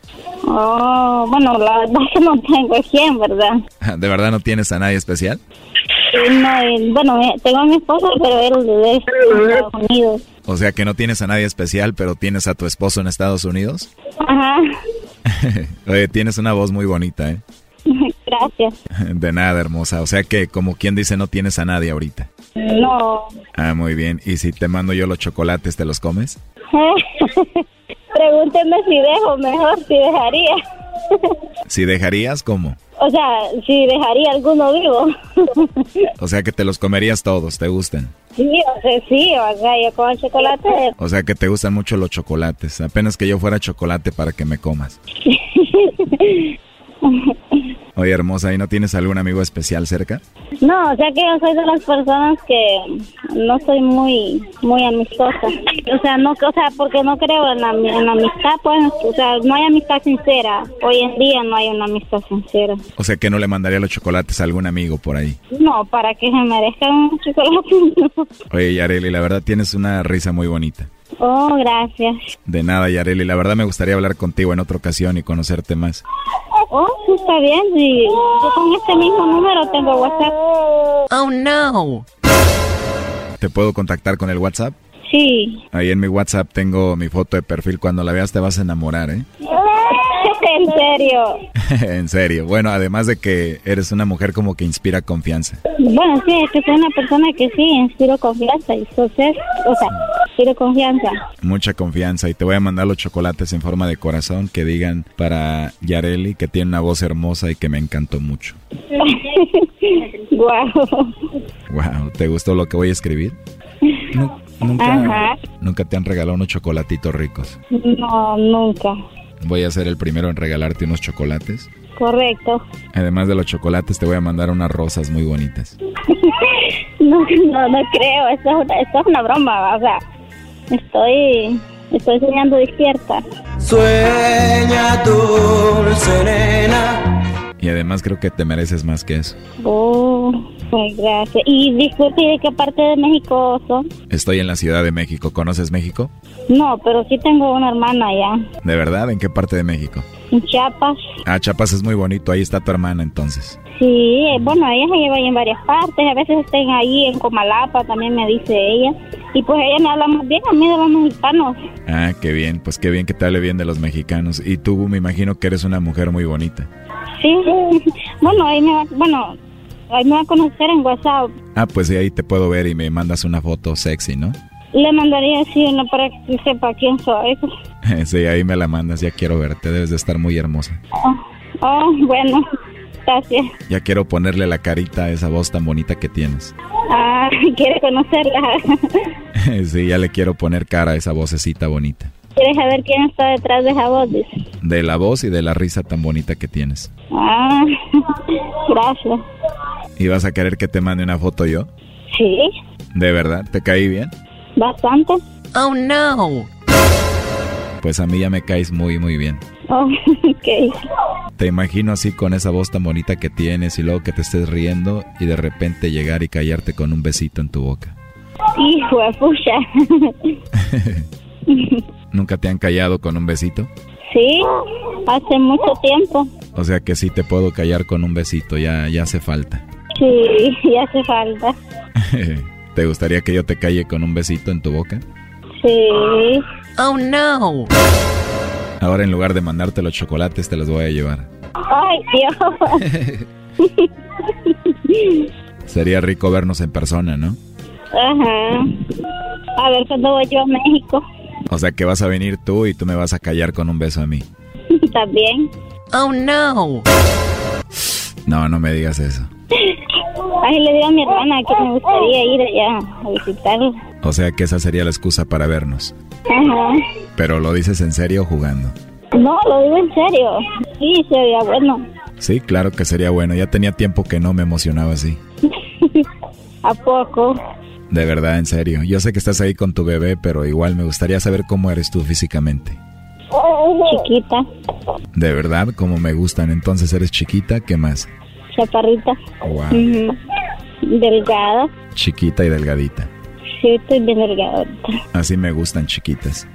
Oh, bueno, la verdad es que no tengo quién, ¿verdad? ¿De verdad no tienes a nadie especial? No, y, bueno, eh, tengo a mi esposo, pero él de Estados Unidos. O sea que no tienes a nadie especial, pero tienes a tu esposo en Estados Unidos. Ajá, Oye, tienes una voz muy bonita, ¿eh? gracias. De nada, hermosa. O sea que, como quien dice, no tienes a nadie ahorita. No. Ah, muy bien. ¿Y si te mando yo los chocolates, te los comes? Pregúnteme si dejo, mejor si dejaría. Si dejarías, ¿cómo? o sea, si dejaría alguno vivo. O sea que te los comerías todos, ¿te gustan? sí, o sea, sí, o sea, yo con chocolate. O sea que te gustan mucho los chocolates. Apenas que yo fuera chocolate para que me comas. Oye, hermosa, ¿y no tienes algún amigo especial cerca? No, o sea que yo soy de las personas que no soy muy muy amistosa. O sea, no, o sea, porque no creo en la, en la amistad, pues, o sea, no hay amistad sincera. Hoy en día no hay una amistad sincera. O sea que no le mandaría los chocolates a algún amigo por ahí. No, para que se merezcan un chocolate. Oye, Yareli, la verdad tienes una risa muy bonita. Oh, gracias. De nada, Yareli. La verdad me gustaría hablar contigo en otra ocasión y conocerte más. Oh, sí, está bien. Sí. Yo con este mismo número tengo WhatsApp. Oh, no. ¿Te puedo contactar con el WhatsApp? Sí. Ahí en mi WhatsApp tengo mi foto de perfil. Cuando la veas te vas a enamorar, ¿eh? en serio. en serio. Bueno, además de que eres una mujer como que inspira confianza. Bueno, sí, es que soy una persona que sí, inspiro confianza. Y entonces, o sea, inspiro confianza. Mucha confianza. Y te voy a mandar los chocolates en forma de corazón que digan para Yareli que tiene una voz hermosa y que me encantó mucho. Guau. Wow, ¿te gustó lo que voy a escribir? Nu- nunca, Ajá. nunca te han regalado unos chocolatitos ricos. No, nunca. Voy a ser el primero en regalarte unos chocolates. Correcto. Además de los chocolates, te voy a mandar unas rosas muy bonitas. No, no, no creo. Esto es una, esto es una broma. O sea, estoy, estoy soñando despierta. Sueña dulce nena. Y además creo que te mereces más que eso. Oh, pues gracias. Y disculpe, ¿de qué parte de México son? Estoy en la Ciudad de México. ¿Conoces México? No, pero sí tengo una hermana allá. ¿De verdad? ¿En qué parte de México? En Chiapas. Ah, Chiapas es muy bonito. Ahí está tu hermana entonces. Sí, eh, bueno, ella se lleva ahí en varias partes. A veces estén ahí en Comalapa, también me dice ella. Y pues ella me habla muy bien a mí de los mexicanos. Ah, qué bien. Pues qué bien que te hable bien de los mexicanos. Y tú me imagino que eres una mujer muy bonita. Sí, bueno, ahí me va, bueno, ahí me va a conocer en WhatsApp. Ah, pues sí, ahí te puedo ver y me mandas una foto sexy, ¿no? Le mandaría así una para que sepa quién soy. sí, ahí me la mandas. Ya quiero verte. Debes de estar muy hermosa. Oh, oh, bueno, gracias. Ya quiero ponerle la carita a esa voz tan bonita que tienes. Ah, quiere conocerla. sí, ya le quiero poner cara a esa vocecita bonita. Quiere saber quién está detrás de esa voz. dice. De la voz y de la risa tan bonita que tienes. Ah, gracias. ¿Y vas a querer que te mande una foto yo? Sí, ¿De verdad? ¿Te caí bien? bastante. Oh, no. Pues a mí ya me caes muy, muy bien. Oh, ok. Te imagino así con esa voz tan bonita que tienes y luego que te estés riendo y de repente llegar y callarte con un besito en tu boca. Hijo de pucha. ¿Nunca te han callado con un besito? Sí, hace mucho tiempo. O sea que sí te puedo callar con un besito, ya, ya hace falta. Sí, ya hace falta. ¿Te gustaría que yo te calle con un besito en tu boca? Sí. Oh, no. Ahora en lugar de mandarte los chocolates te los voy a llevar. Ay, Dios. Sería rico vernos en persona, ¿no? Ajá. A ver cuándo voy yo a México. O sea que vas a venir tú y tú me vas a callar con un beso a mí. También. Oh, no. No, no me digas eso. Ay, le digo a mi hermana que me gustaría ir allá a visitarla. O sea que esa sería la excusa para vernos. Ajá. Pero lo dices en serio jugando. No, lo digo en serio. Sí, sería bueno. Sí, claro que sería bueno. Ya tenía tiempo que no me emocionaba así. ¿A poco? De verdad, en serio. Yo sé que estás ahí con tu bebé, pero igual me gustaría saber cómo eres tú físicamente. Chiquita, De verdad, como me gustan. Entonces eres chiquita, ¿qué más? chaparrita. Wow. Ujú. Delgada. Chiquita y delgadita. Sí, estoy bien delgada. Así me gustan chiquitas.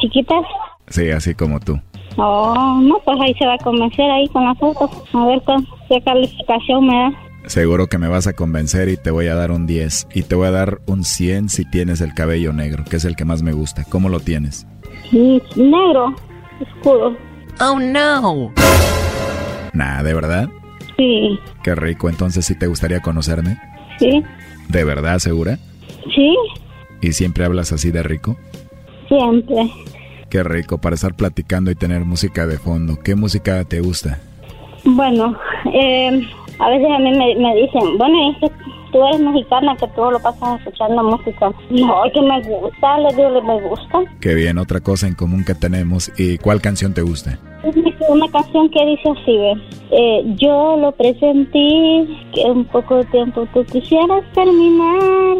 ¿Chiquitas? Sí, así como tú. Oh, no, pues ahí se va a convencer ahí con la foto. A ver con qué calificación me da. Seguro que me vas a convencer y te voy a dar un 10. Y te voy a dar un 100 si tienes el cabello negro, que es el que más me gusta. ¿Cómo lo tienes? Mm, Negro, oscuro. Oh, no. Nah, ¿de verdad? Sí, Qué rico. Entonces, ¿sí te gustaría conocerme? Sí, ¿De verdad, segura? Sí, ¿Y siempre hablas así de rico? siempre. Qué rico para estar platicando y tener música de fondo. ¿Qué música te gusta? Bueno, eh, a veces a mí me, me dicen, bueno, es que tú eres mexicana, que todo lo pasas escuchando música. No, que me gusta, le digo, me gusta. Qué bien, otra cosa en común que tenemos. ¿Y cuál canción te gusta? Una canción que dice así. Eh, yo lo presentí, que un poco de tiempo tú quisieras terminar.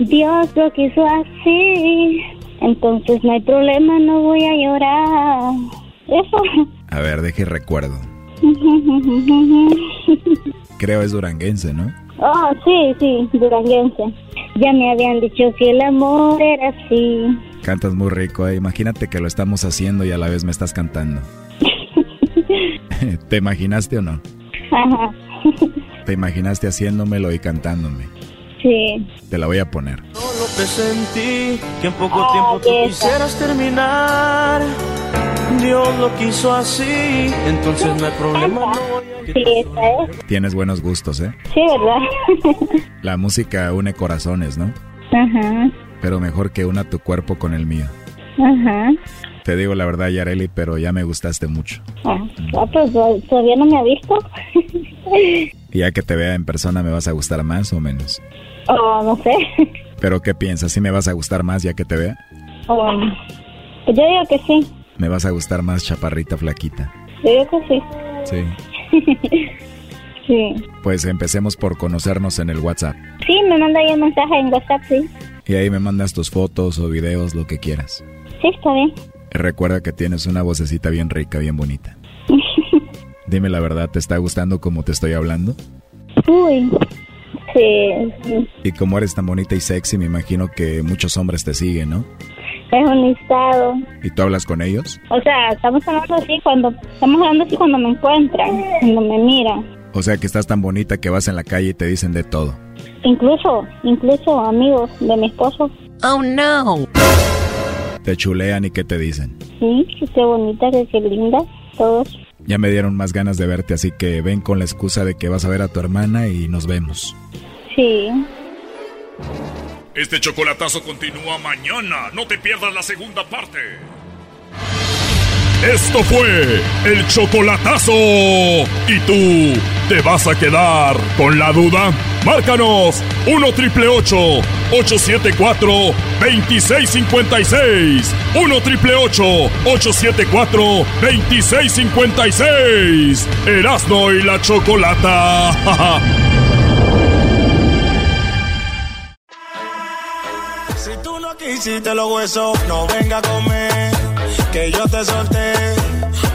Dios lo quiso así, entonces no hay problema, no voy a llorar. Eso. A ver, deje recuerdo. Creo es duranguense, ¿no? Oh, sí, sí, duranguense. Ya me habían dicho que el amor era así. Cantas muy rico, ¿eh? Imagínate que lo estamos haciendo y a la vez me estás cantando. ¿Te imaginaste o no? Ajá. ¿Te imaginaste haciéndomelo y cantándome? Sí. Te la voy a poner. Lo presentí que en poco tiempo tú quisieras terminar. Dios lo quiso así, entonces no hay problema. Sí, esa es. Tienes buenos gustos, ¿eh? Sí, ¿verdad? La música une corazones, ¿no? Ajá. Pero mejor que una tu cuerpo con el mío. Ajá. Te digo la verdad, Yareli, pero ya me gustaste mucho. Ah, ah, pues to- todavía no me ha visto. Y ya que te vea en persona, ¿me vas a gustar más o menos? oh, no sé. ¿Pero qué piensas? ¿Sí me vas a gustar más ya que te vea? Oh, yo digo que sí. ¿Me vas a gustar más chaparrita flaquita? Yo digo que sí. Sí. sí. Pues empecemos por conocernos en el WhatsApp. Sí, me manda ahí un mensaje en WhatsApp, sí. Y ahí me mandas tus fotos o videos, lo que quieras. Sí, está bien. Recuerda que tienes una vocecita bien rica, bien bonita. Dime la verdad, ¿te está gustando como te estoy hablando? Uy. Sí, sí. Y como eres tan bonita y sexy, me imagino que muchos hombres te siguen, ¿no? Es un listado. ¿Y tú hablas con ellos? O sea, estamos hablando así cuando estamos hablando así cuando me encuentran, cuando me miran. O sea que estás tan bonita que vas en la calle y te dicen de todo. Incluso, incluso amigos de mi esposo. Oh no. Te chulean y qué te dicen. Sí, qué bonita, qué linda, todos. Ya me dieron más ganas de verte, así que ven con la excusa de que vas a ver a tu hermana y nos vemos. Sí. Este chocolatazo continúa mañana. No te pierdas la segunda parte. Esto fue el chocolatazo. ¿Y tú te vas a quedar con la duda? Márcanos 1 triple 874 2656. 1 triple 874 2656. Erasno y la chocolata. Si tú no quisiste los huesos, no venga a comer, que yo te solté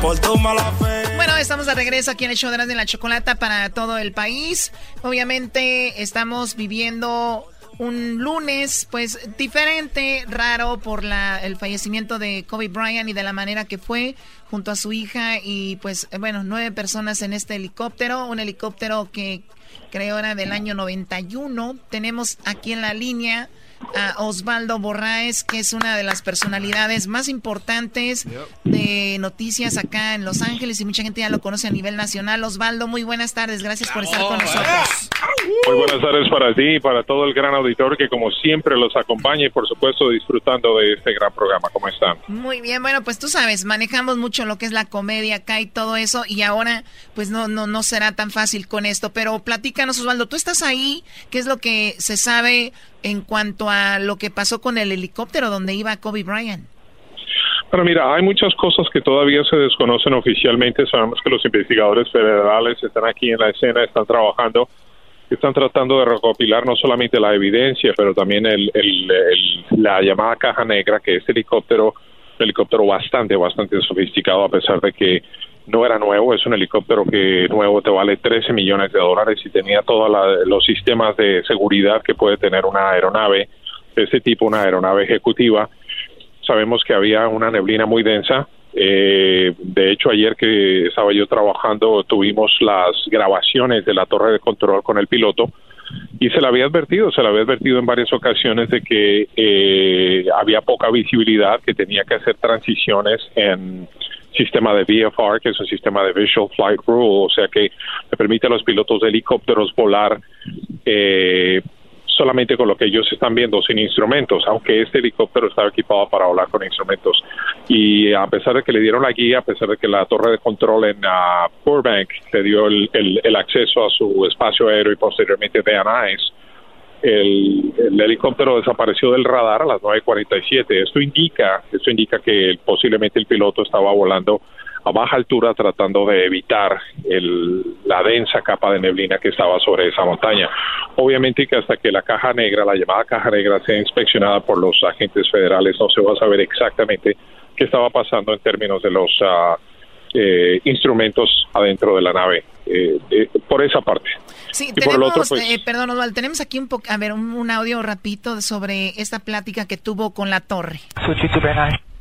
por tu mala fe. Bueno, estamos de regreso aquí en el show de la Chocolata para todo el país. Obviamente estamos viviendo un lunes, pues diferente, raro por la, el fallecimiento de Kobe Bryant y de la manera que fue junto a su hija y pues bueno, nueve personas en este helicóptero, un helicóptero que creo era del año 91. Tenemos aquí en la línea a Osvaldo Borraes, que es una de las personalidades más importantes de noticias acá en Los Ángeles y mucha gente ya lo conoce a nivel nacional. Osvaldo, muy buenas tardes, gracias por estar con nosotros. Muy buenas tardes para ti y para todo el gran auditor que como siempre los acompaña y por supuesto disfrutando de este gran programa. ¿Cómo están? Muy bien, bueno, pues tú sabes, manejamos mucho lo que es la comedia acá y todo eso y ahora pues no no no será tan fácil con esto, pero platícanos Osvaldo, tú estás ahí, ¿qué es lo que se sabe en cuanto a lo que pasó con el helicóptero donde iba Kobe Bryant? Bueno, mira, hay muchas cosas que todavía se desconocen oficialmente. Sabemos que los investigadores federales están aquí en la escena, están trabajando, están tratando de recopilar no solamente la evidencia, pero también el, la llamada caja negra, que es helicóptero, un helicóptero bastante, bastante sofisticado, a pesar de que no era nuevo, es un helicóptero que nuevo te vale 13 millones de dólares y tenía todos los sistemas de seguridad que puede tener una aeronave de este tipo, una aeronave ejecutiva sabemos que había una neblina muy densa. Eh, de hecho, ayer que estaba yo trabajando, tuvimos las grabaciones de la torre de control con el piloto y se le había advertido, se le había advertido en varias ocasiones de que eh, había poca visibilidad, que tenía que hacer transiciones en sistema de VFR, que es un sistema de Visual Flight Rule, o sea que le permite a los pilotos de helicópteros volar eh, solamente con lo que ellos están viendo, sin instrumentos, aunque este helicóptero estaba equipado para volar con instrumentos. Y a pesar de que le dieron la guía, a pesar de que la torre de control en uh, Burbank le dio el, el, acceso a su espacio aéreo y posteriormente de Anais, el, el, helicóptero desapareció del radar a las 9.47. Esto indica, esto indica que posiblemente el piloto estaba volando a baja altura tratando de evitar el, la densa capa de neblina que estaba sobre esa montaña. Obviamente que hasta que la caja negra, la llamada caja negra, sea inspeccionada por los agentes federales, no se va a saber exactamente qué estaba pasando en términos de los uh, eh, instrumentos adentro de la nave. Eh, eh, por esa parte. Sí, tenemos, otro, pues, eh, perdón, Osvaldo, tenemos aquí un, a ver, un, un, audio rapidito sobre esta plática que tuvo con la torre.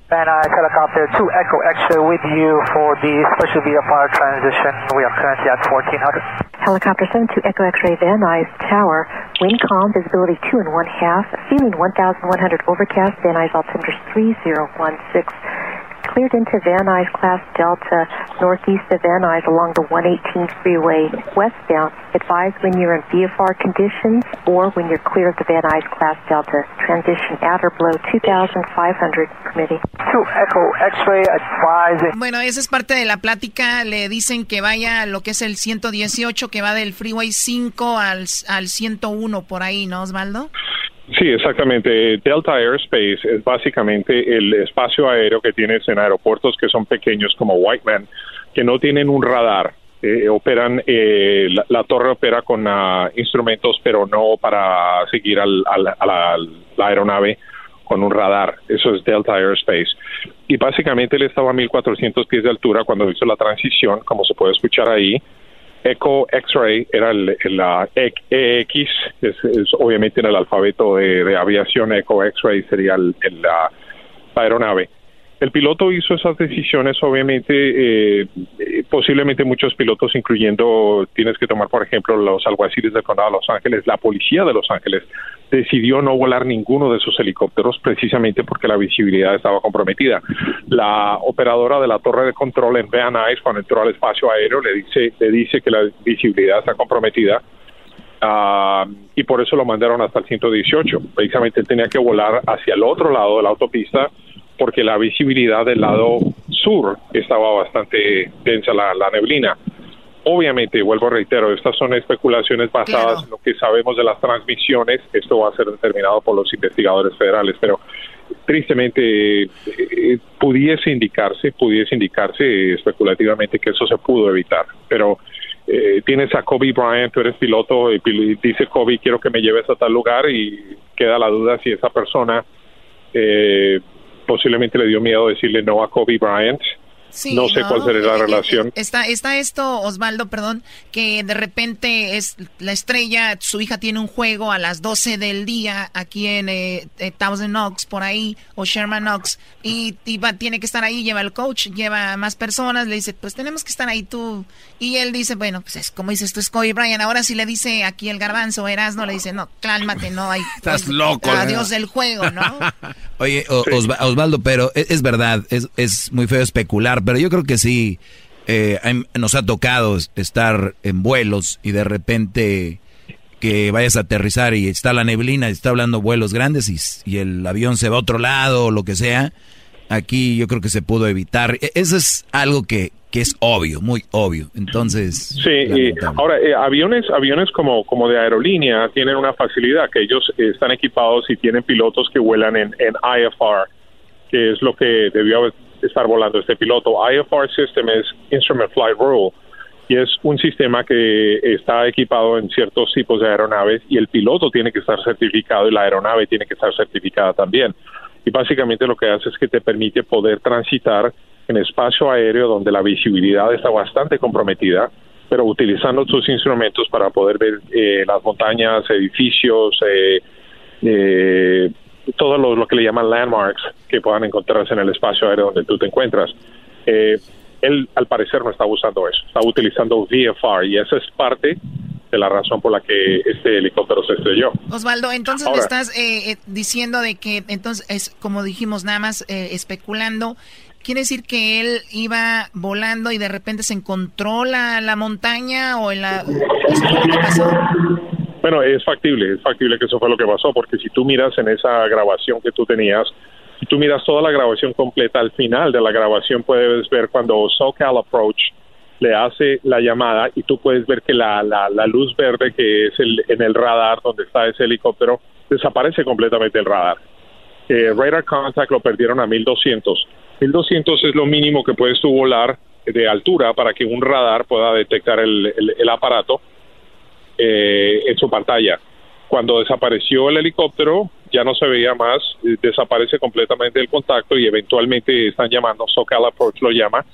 Helicopter 2 Echo X-ray with you for the special VFR transition. We are currently at 1400. Helicopter 72 Echo X-ray Van Nuys Tower. Wind calm, visibility 2 and 1 half. Feeling 1100 overcast. Van Nuys altimeter 3016 cleared into Van Nuys Class Delta, northeast of Van Nuys along the 118 freeway westbound. Advise when you're in VFR conditions or when you're clear of the Van Nuys Class Delta. Transition at or below 2,500 permitting. To Echo X-ray advise. Bueno, esa es parte de la plática. Le dicen que vaya a lo que es el 118, que va del freeway 5 al, al 101 por ahí, ¿no, Osvaldo? Sí, exactamente. Delta Airspace es básicamente el espacio aéreo que tienes en aeropuertos que son pequeños como Whiteman, que no tienen un radar. Eh, operan, eh, la, torre opera con uh, instrumentos, pero no para seguir al, al, a la, la, aeronave con un radar. Eso es Delta Airspace. Y básicamente él estaba a 1400 pies de altura cuando hizo la transición, como se puede escuchar ahí Echo X-Ray era el, la EX, es, obviamente en el alfabeto de, aviación, Echo X-Ray sería el, la aeronave. El piloto hizo esas decisiones, obviamente, eh, posiblemente muchos pilotos, incluyendo, tienes que tomar, por ejemplo, los alguaciles del condado de Los Ángeles, la policía de Los Ángeles, decidió no volar ninguno de sus helicópteros precisamente porque la visibilidad estaba comprometida. La operadora de la torre de control en Van Nuys, cuando entró al espacio aéreo, le dice, le dice que la visibilidad está comprometida. Uh, y por eso lo mandaron hasta el 118. Precisamente tenía que volar hacia el otro lado de la autopista porque la visibilidad del lado sur estaba bastante densa la, neblina. Obviamente, vuelvo a reitero, estas son especulaciones basadas en lo que sabemos de las transmisiones. Esto va a ser determinado por los investigadores federales, pero tristemente eh, pudiese indicarse, pudiese indicarse especulativamente que eso se pudo evitar. Pero eh, tienes a Kobe Bryant, tú eres piloto y dice Kobe quiero que me lleves a tal lugar y queda la duda si esa persona eh, posiblemente le dio miedo decirle no a Kobe Bryant no sé cuál sería la relación. Está, está esto, Osvaldo, perdón, que de repente es la estrella, su hija tiene un juego a las 12 del día aquí en eh, eh, Thousand Oaks, por ahí, o Sherman Oaks, y, tiene que estar ahí, lleva el coach, lleva más personas, le dice, pues tenemos que estar ahí tú. Y él dice, bueno, pues es como dices tú, es Kobe Bryant. Ahora si le dice aquí el garbanzo, no le dice, no, cálmate, no hay. Estás pues, loco. Adiós del juego, ¿no? Oye, Osvaldo, pero es, es verdad, es, es muy feo especular pero yo creo que sí, eh, nos ha tocado estar en vuelos y de repente que vayas a aterrizar y está la neblina, y está hablando vuelos grandes y, el avión se va a otro lado o lo que sea. Aquí yo creo que se pudo evitar. E, eso es algo que, que es obvio, muy obvio. Entonces. Sí, ahora, eh, aviones aviones como, como de aerolínea tienen una facilidad, que ellos están equipados y tienen pilotos que vuelan en, en IFR, que es lo que debió estar volando este piloto. IFR System es Instrument Flight Rule y es un sistema que está equipado en ciertos tipos de aeronaves y el piloto tiene que estar certificado y la aeronave tiene que estar certificada también. Y básicamente lo que hace es que te permite poder transitar en espacio aéreo donde la visibilidad está bastante comprometida, pero utilizando tus instrumentos para poder ver eh, las montañas, edificios, eh, eh, todo lo, que le llaman landmarks que puedan encontrarse en el espacio aéreo donde tú te encuentras. Eh, él, al parecer, no está usando eso, está utilizando VFR y esa es parte de la razón por la que este helicóptero se estrelló. Osvaldo, entonces me estás eh, eh, diciendo de que, entonces, es como dijimos, nada más especulando, Quiere decir que él iba volando y de repente se encontró la, la montaña o en la... ¿Eso fue lo que pasó? Bueno, es factible, es factible que eso fue lo que pasó, porque si tú miras en esa grabación que tú tenías, si tú miras toda la grabación completa, al final de la grabación puedes ver cuando SoCal Approach le hace la llamada y tú puedes ver que la, la, la luz verde que es el, en el radar donde está ese helicóptero desaparece completamente el radar. Eh, radar contact lo perdieron a 1200. 1200 es lo mínimo que puedes tú volar de altura para que un radar pueda detectar el, el, el aparato eh, en su pantalla. Cuando desapareció el helicóptero, ya no se veía más, eh, desaparece completamente el contacto y eventualmente están llamando, SoCal Approach lo llama,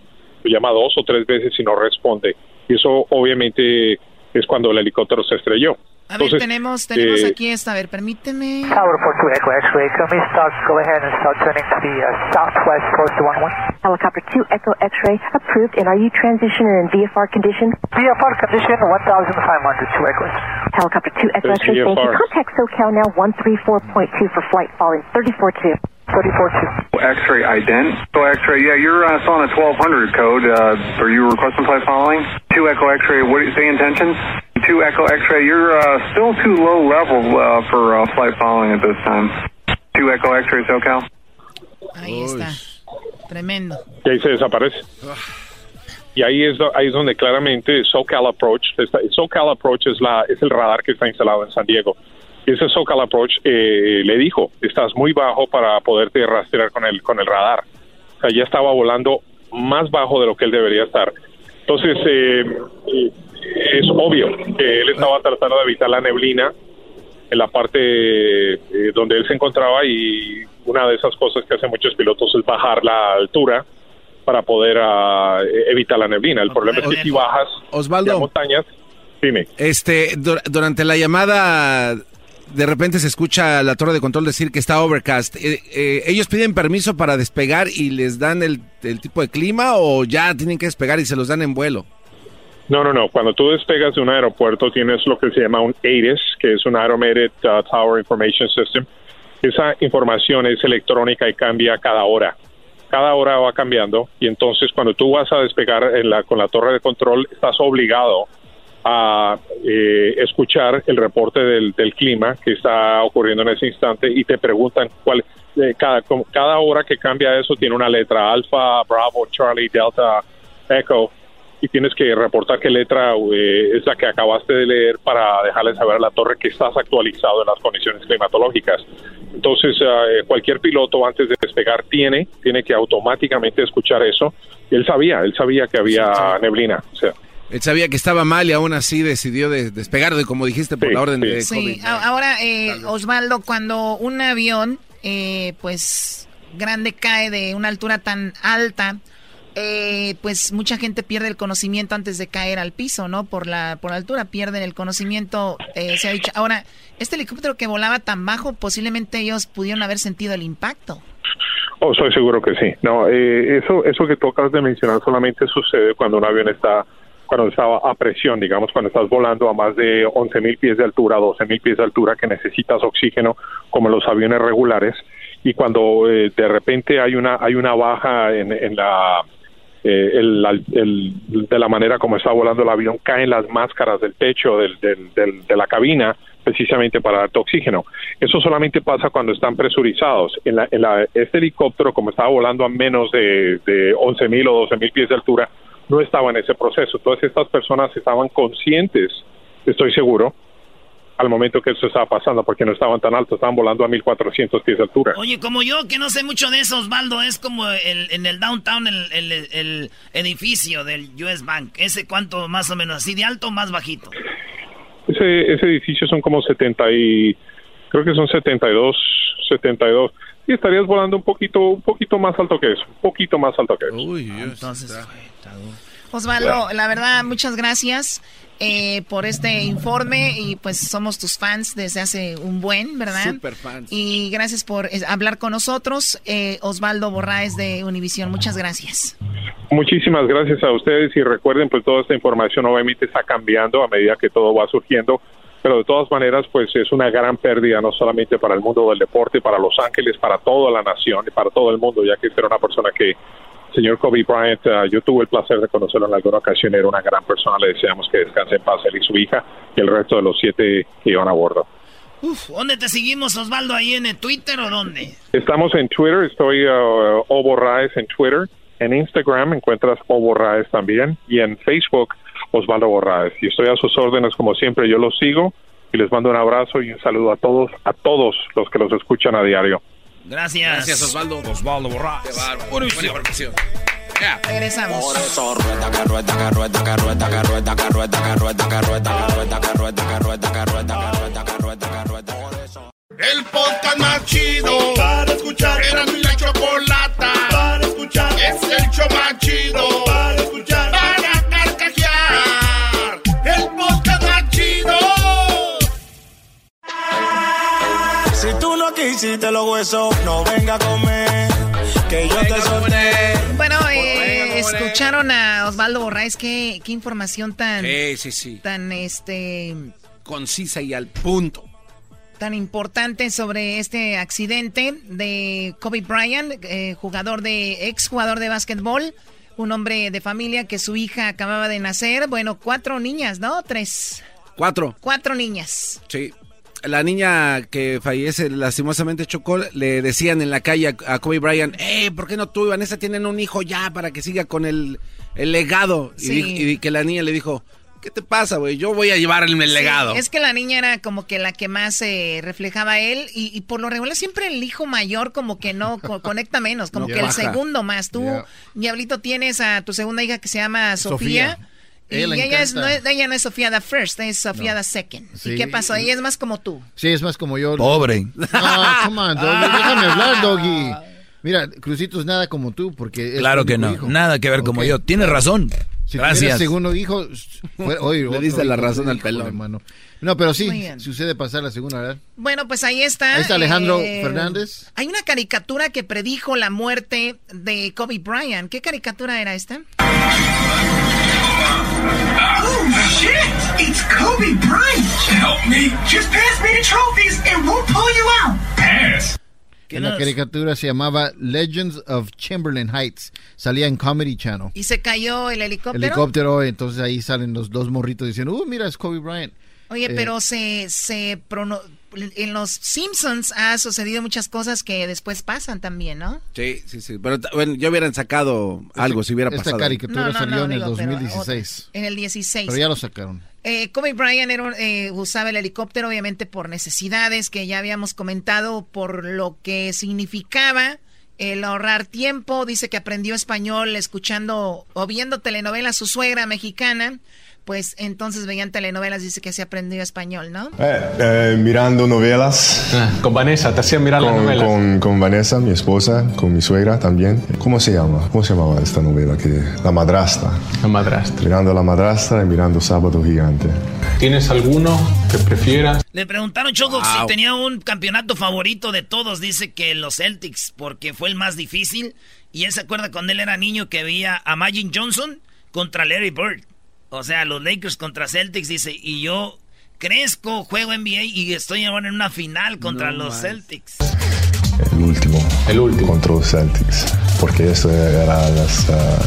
lo llama dos o tres veces y no responde. Y eso obviamente es cuando el helicóptero se estrelló. A ver, tenemos, tenemos eh, aquí esta, a ver, permíteme. Tower 42 Echo X-ray, can we start, go ahead and start turning to the uh, southwest course to 11? Helicopter 2 Echo X-ray approved. And are you transitioning in VFR condition? VFR condition 1500 to Echo X. Helicopter 2 Echo X-ray, thank you. Contact SoCal now 134.2 for flight following 34-2. 34-2. X-ray ident. So X-ray, yeah, you're uh, still on a 1200 code. Uh, are you requesting flight following? Two Echo X-ray. What do you say intentions? Two Echo X-ray. You're uh, still too low level uh, for uh, flight following at this time. Two Echo X-ray, SoCal. Ahí está. Tremendo. y ahí se desaparece. Y ahí es, ahí es donde claramente SoCal Approach, está- SoCal Approach es, la, es el radar que está instalado en San Diego. Y ese SoCal Approach eh, le dijo, estás muy bajo para poderte rastrear con el, con el radar. O sea, ya estaba volando más bajo de lo que él debería estar. Entonces, eh, eh, es obvio que él estaba tratando de evitar la neblina en la parte eh, donde él se encontraba y una de esas cosas que hacen muchos pilotos es bajar la altura para poder ah, evitar la neblina. El problema es que si bajas Osvaldo. ya montañas, dime. Este, dur- durante la llamada, de repente se escucha la torre de control decir que está overcast. Eh, eh, ¿Ellos piden permiso para despegar y les dan el, el tipo de clima o ya tienen que despegar y se los dan en vuelo? No, no, no. Cuando tú despegas de un aeropuerto tienes lo que se llama un ATIS, que es un Automated uh, Tower Information System. Esa información es electrónica y cambia cada hora. Cada hora va cambiando y entonces cuando tú vas a despegar con la torre de control estás obligado a eh, escuchar el reporte del, clima que está ocurriendo en ese instante y te preguntan cuál eh, cada cada hora que cambia eso tiene una letra alfa, Bravo, Charlie, Delta, Echo y tienes que reportar qué letra eh, es la que acabaste de leer para dejarle saber a la torre que estás actualizado en las condiciones climatológicas. Entonces, eh, cualquier piloto antes de despegar tiene, tiene que automáticamente escuchar eso. Y él sabía, él sabía que había neblina. O sea, Él sabía que estaba mal y aún así decidió de- despegar, de, como dijiste, por la orden de Sí, COVID. a- ahora, eh, Osvaldo, cuando un avión, eh, pues, grande cae de una altura tan alta, eh, pues mucha gente pierde el conocimiento antes de caer al piso, ¿no? Por la, por la altura, pierden el conocimiento, eh, se ha dicho. Ahora, este helicóptero que volaba tan bajo, posiblemente ellos pudieron haber sentido el impacto. oh, soy seguro que sí. No, eh, eso, eso que tú acabas de mencionar solamente sucede cuando un avión está cuando está a presión, digamos, cuando estás volando a más de 11.000 pies de altura, 12.000 pies de altura, que necesitas oxígeno, como los aviones regulares, y cuando eh, de repente hay una hay una baja en la eh, el- el- de la manera como está volando el avión, caen las máscaras del techo del- del- de la cabina precisamente para darte oxígeno. Eso solamente pasa cuando están presurizados. En la, en la- este helicóptero, como estaba volando a menos de, de 11.000 o 12.000 pies de altura, no estaba en ese proceso. Todas estas personas estaban conscientes, estoy seguro, al momento que eso estaba pasando, porque no estaban tan altos, estaban volando a 1.400 pies de altura. Oye, como yo, que no sé mucho de eso, Osvaldo, es como el, en el downtown, el, el- el edificio del US Bank. ¿Ese cuánto más o menos? ¿Así de alto o más bajito? Ese, ese edificio son como 70 y creo que son 72, 72. Y estarías volando un poquito, un poquito más alto que eso, un poquito más alto que eso. Entonces, Osvaldo, la verdad, muchas gracias eh, por este informe y pues somos tus fans desde hace un buen, ¿verdad? Super fans. Y gracias por eh, hablar con nosotros. Eh, Osvaldo Borraes de Univisión, muchas gracias. Muchísimas gracias a ustedes y recuerden, pues toda esta información obviamente está cambiando a medida que todo va surgiendo, pero de todas maneras, pues es una gran pérdida no solamente para el mundo del deporte, para Los Ángeles, para toda la nación y para todo el mundo, ya que era una persona que señor Kobe Bryant, uh, yo tuve el placer de conocerlo en alguna ocasión, era una gran persona, le deseamos que descanse en paz él y su hija y el resto de los siete que iban a bordo. Uf, ¿dónde te seguimos, Osvaldo? ¿Ahí en el Twitter o dónde? Estamos en Twitter, estoy uh, Obo Raes en Twitter, en Instagram encuentras Obo Raes también y en Facebook Osvaldo Borraes. Y estoy a sus órdenes como siempre, yo los sigo y les mando un abrazo y un saludo a todos, a todos los que los escuchan a diario. Gracias. Gracias, Osvaldo. Osvaldo. Buenísima información. Ya. Regresamos. Por eso rueda, que rueda, que rueda, que rueda, que rueda, que rueda, que rueda, que rueda, que rueda, que rueda, que rueda, que rueda, que rueda, que rueda, que rueda. Por eso. El podcast más chido para escuchar. Era mi la chocolata para escuchar. Es el show más chido para escuchar. Quisiste los huesos, no venga a comer. Que yo te solté. Bueno, eh, escucharon a Osvaldo Borraes. ¿Qué, qué información tan, Sí, sí, sí. tan, este, Concisa y al punto. tan importante sobre este accidente de Kobe Bryant, eh, jugador de ex jugador de básquetbol, un hombre de familia que su hija acababa de nacer. Bueno, cuatro niñas, ¿no? Tres. Cuatro. Cuatro niñas. Sí. La niña que fallece lastimosamente Chocó, le decían en la calle a, a Kobe Bryant, eh, ¿por qué no tú y Vanessa tienen un hijo ya para que siga con el, el legado? Y, Sí. di- y que la niña le dijo, ¿qué te pasa, güey? Yo voy a llevar el, el legado. Sí, es que la niña era como que la que más se reflejaba a él y, y por lo regular siempre el hijo mayor como que no co- conecta menos, como No que el segundo más. Tú, Yeah. Diablito, tienes a tu segunda hija que se llama Sofía. Sofía. Y Ella es, no es- ella no es Sofía the First, es Sofía No. the Second. Sí. ¿Y qué pasó? Ella es más como tú. Sí, es más como yo. Pobre. No, come on, Doggy. Déjame hablar, Doggy. Mira, Crucito es nada como tú, porque es Claro que no. hijo. Nada que ver como yo. Tienes razón. Si Gracias. segundo hijo, fue- oye, Le diste la razón al pelón. mano. No, pero sí, sucede pasar la segunda, ¿verdad? Bueno, pues ahí está. Ahí está Alejandro eh, Fernández. Hay una caricatura que predijo la muerte de Kobe Bryant. ¿Qué caricatura era esta? Oh shit! It's Kobe Bryant. Help me. Just pass me the trophies and we'll pull you out. Pass. En la caricatura se llamaba Legends of Chamberlain Heights. Salía en Comedy Channel. Y se cayó el helicóptero. Helicóptero, entonces ahí salen los dos morritos diciendo, uh, mira, es Kobe Bryant. Oye, Eh, pero se, se prono- en los Simpsons ha sucedido muchas cosas que después pasan también, ¿no? Sí, sí, sí. Pero bueno, ya hubieran sacado algo si hubiera esta pasado. caricatura salió en el digo, pero 2016. otra. En el 16. Pero ya lo sacaron. Eh, Kobe Bryant era eh, usaba el helicóptero obviamente por necesidades que ya habíamos comentado, por lo que significaba el ahorrar tiempo. Dice que aprendió español escuchando o viendo telenovelas su suegra mexicana. Pues entonces veían telenovelas, dice que se aprendió español, ¿no? Eh, eh, mirando novelas. Ah, con Vanessa, te hacían mirar las con, novelas. con, con Vanessa, mi esposa, con mi suegra también. ¿Cómo se llama? ¿Cómo se llamaba esta novela? Que, la madrastra. La madrastra. Mirando a la madrastra y mirando Sábado Gigante. ¿Tienes alguno que prefieras? Le preguntaron Choco Wow. si tenía un campeonato favorito de todos. Dice que los Celtics, porque fue el más difícil. Y él se acuerda cuando él era niño que veía a Magic Johnson contra Larry Bird. O sea, los Lakers contra Celtics. Dice, y yo crezco, juego NBA y estoy ahora en una final contra No los más. Celtics. El último. El último. Contra los Celtics. Porque esto era las, ah,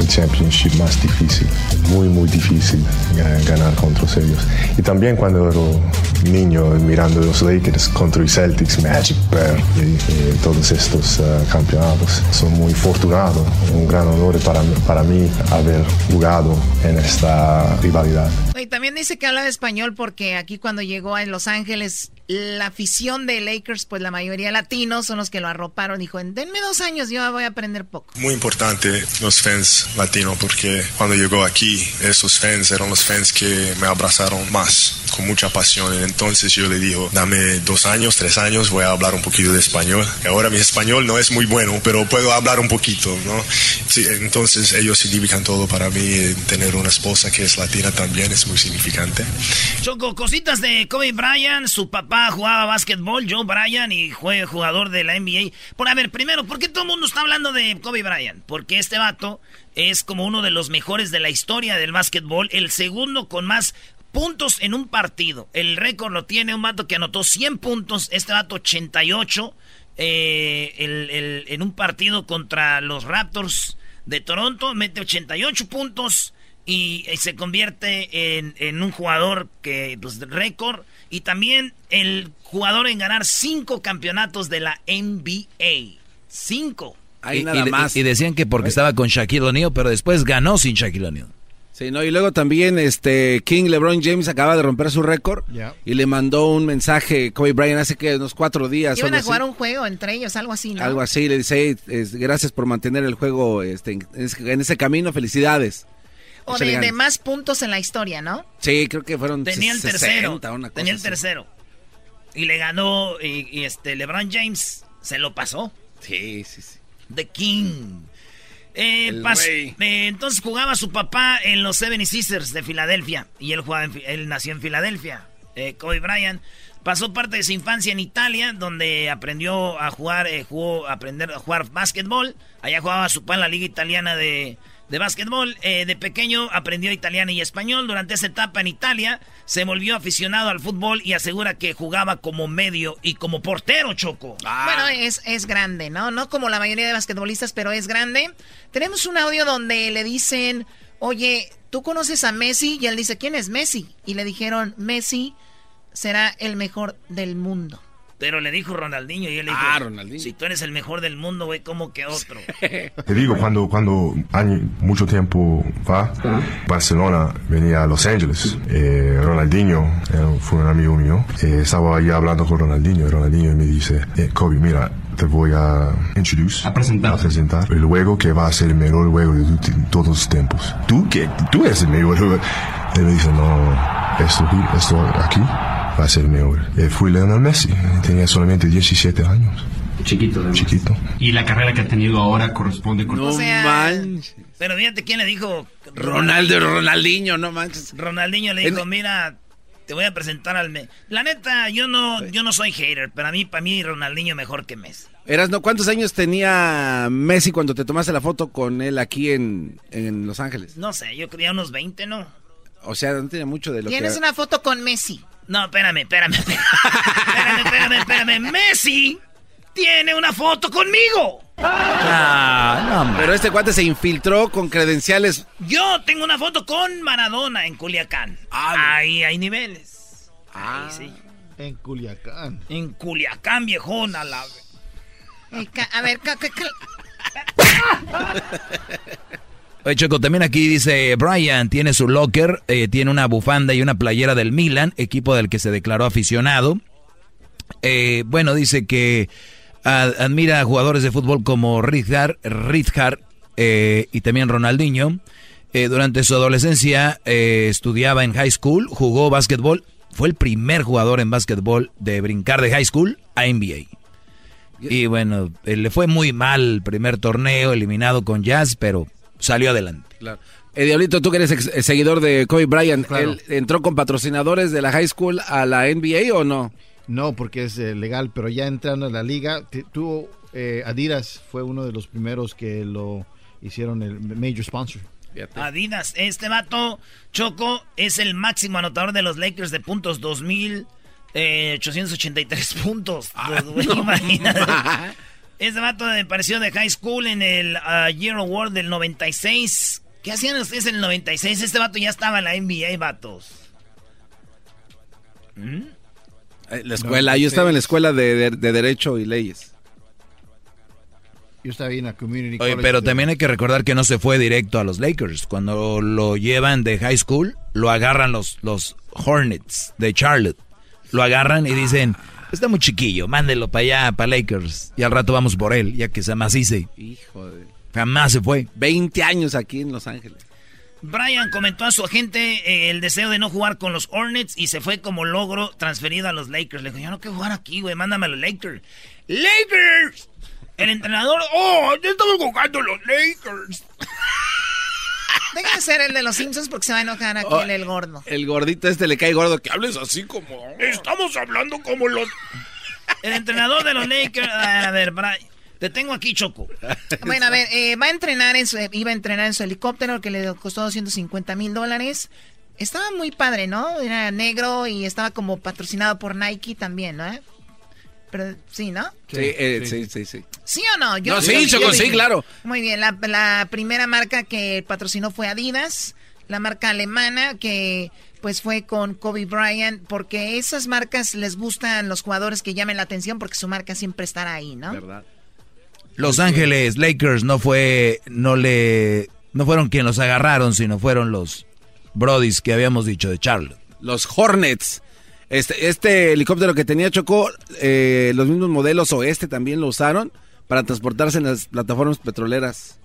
el championship más difícil. Muy, muy difícil eh, ganar contra ellos. Y también cuando era niño mirando los Lakers contra los Celtics, Magic Bird y, y todos estos ah, campeonatos. Soy muy afortunado. Un gran honor para, mí- para mí haber jugado en esta rivalidad. Y también dice que habla español porque aquí cuando llegó a Los Ángeles, la afición de Lakers, pues la mayoría latinos son los que lo arroparon. Dijo, denme dos años, yo voy a aprender poco. Muy importante los fans latinos porque cuando llegó aquí, esos fans eran los fans que me abrazaron más, con mucha pasión. Entonces yo le digo, dame dos años, tres años, voy a hablar un poquito de español. Ahora mi español no es muy bueno, pero puedo hablar un poquito, ¿no? Sí, entonces ellos significan todo para mí. Tener una esposa que es latina también es muy significante. Choco, cositas de Kobe Bryant. Su papá jugaba básquetbol, Joe Bryant, y fue jugador de la NBA. Por a ver, primero, ¿por qué todo el mundo está hablando de Kobe Bryant? Porque este vato es como uno de los mejores de la historia del básquetbol, el segundo con más puntos en un partido. El récord lo tiene un vato que anotó 100 puntos, este vato 88. eh, en un partido contra los Raptors de Toronto, mete 88 puntos y, y se convierte en, un jugador que, pues, récord. Y también el jugador en ganar cinco campeonatos de la NBA. Cinco. Ahí y, nada y- más. y decían que porque estaba con Shaquille O'Neal, pero después ganó sin Shaquille O'Neal. Sí, ¿no? Y luego también este King LeBron James acaba de romper su récord y le mandó un mensaje Kobe Bryant hace que unos cuatro días. Iban algo a así. jugar un juego entre ellos, algo así, ¿no? Algo así, le dice, "Hey, es- gracias por mantener el juego este, en, en ese camino, felicidades. O de, más puntos en la historia, ¿no? Sí, creo que fueron Tenía el 60, tercero. una cosa Tenía el así. tercero. Y le ganó y, y este LeBron James se lo pasó. Sí, sí, sí. The King. Eh, eh, entonces jugaba su papá en los 76ers de Filadelfia. Y él, jugaba en él nació en Filadelfia. Eh, Kobe Bryant. Pasó parte de su infancia en Italia, donde aprendió a jugar, eh, jugó, a aprender a jugar básquetbol. Allá jugaba su papá en la liga italiana de, de básquetbol. Eh, de pequeño aprendió italiano y español. Durante esa etapa en Italia se volvió aficionado al fútbol y asegura que jugaba como medio y como portero, Choco. Bueno, es, es grande, ¿no? No como la mayoría de basquetbolistas, pero es grande. Tenemos un audio donde le dicen, oye, ¿tú conoces a Messi? Y él dice, ¿quién es Messi? Y le dijeron, Messi será el mejor del mundo. Pero le dijo Ronaldinho y él le dijo, Ah, Ronaldinho. si tú eres el mejor del mundo, güey, ¿cómo que otro? Te digo, cuando, cuando año, mucho tiempo va, Barcelona venía a Los Ángeles. Eh, Ronaldinho eh, fue un amigo mío. Eh, estaba ahí hablando con Ronaldinho y Ronaldinho me dice, eh, Kobe, mira, te voy a introduce, a presentar. a presentar el juego que va a ser el mejor juego de todos los tiempos. Tú, que tú eres el mejor juego. Él me dice, no, esto, esto aquí va a ser el mejor. Eh, fui Lionel Messi, tenía solamente 17 años. Chiquito, Chiquito. Y la carrera que ha tenido ahora corresponde con... o sea, Pero fíjate quién le dijo. Ronaldo, Ronaldinho, no manches. Ronaldinho le dijo, En- mira, te voy a presentar al... Me la neta, yo no, yo no soy hater, pero a mí, para mí, Ronaldinho mejor que Messi. Eras, ¿no? ¿Cuántos años tenía Messi cuando te tomaste la foto con él aquí en, en Los Ángeles? No sé, yo creía unos 20, ¿no? O sea, no tenía mucho de lo Tienes que... una foto con Messi. No, espérame, espérame. Espérame, espérame, espérame. Messi tiene una foto conmigo. Pero este cuate se infiltró con credenciales. Yo tengo una foto con Maradona en Culiacán. Ahí hay niveles. Ahí sí. En Culiacán. En Culiacán, viejona, la... A ver, ca- Oye, Choco, también aquí dice Brian, tiene su locker, eh, tiene una bufanda y una playera del Milan, equipo del que se declaró aficionado. Eh, bueno, dice que ad- admira a jugadores de fútbol como Rijkaard, Rijkaard, eh, y también Ronaldinho. Durante su adolescencia estudiaba en high school, jugó básquetbol, fue el primer jugador en básquetbol de brincar de high school a NBA. Y bueno, le fue muy mal el primer torneo, eliminado con Jazz, pero salió adelante. Claro. Eh, Diablito, tú que eres ex- eh, seguidor de Kobe Bryant, ¿él entró con patrocinadores de la high school a la NBA o no? No, porque es eh, legal, pero ya entrando a la liga, tuvo eh, Adidas fue uno de los primeros que lo hicieron el major sponsor. Adidas, este vato, Choco, es el máximo anotador de los Lakers de puntos, 2.883 puntos. Güey, imagínate. Este vato me pareció de high school en el uh, Year Award del 96. ¿Qué hacían ustedes en el 96? Este vato ya estaba en la NBA, vatos. ¿Mm? Eh, La escuela, yo estaba en la escuela de, de- de Derecho y Leyes. Yo estaba ahí en la community Oye, college pero de- también hay que recordar que no se fue directo a los Lakers. Cuando lo llevan de high school, lo agarran los, los Hornets de Charlotte. Lo agarran y dicen, está muy chiquillo, mándelo para allá, para Lakers. Y al rato vamos por él, ya que se macice. Hijo de... Jamás se fue. 20 años aquí en Los Ángeles. Brian comentó a su agente eh, el deseo de no jugar con los Hornets y se fue como logro transferido a los Lakers. Le dijo, yo no quiero jugar aquí, güey, mándame a los Lakers. ¡Lakers! El entrenador, ¡oh, ya estamos jugando los Lakers! Deja de ser el de los Simpsons porque se va a enojar aquel, el gordo. El gordito este le cae gordo que hables así como... Estamos hablando como los... El entrenador de los Lakers... A ver, Brian, te tengo aquí, Choco. Bueno, a ver, eh, va a entrenar en su, iba a entrenar en su helicóptero que le costó 250 mil dólares. Estaba muy padre, ¿no? Era negro y estaba como patrocinado por Nike también, ¿no? Pero sí, ¿no? Sí, eh, sí, sí, sí. ¿Sí o no? No, sí, Choco, sí, claro. Muy bien, la, la primera marca que patrocinó fue Adidas, la marca alemana que pues fue con Kobe Bryant, porque esas marcas les gustan los jugadores que llamen la atención porque su marca siempre estará ahí, ¿no? ¿Verdad? Los Ángeles Lakers no fue, no le, no fueron quienes los agarraron, sino fueron los Brodis que habíamos dicho de Charlotte. Los Hornets. Este, este helicóptero que tenía Chocó, eh, los mismos modelos o este también lo usaron para transportarse en las plataformas petroleras.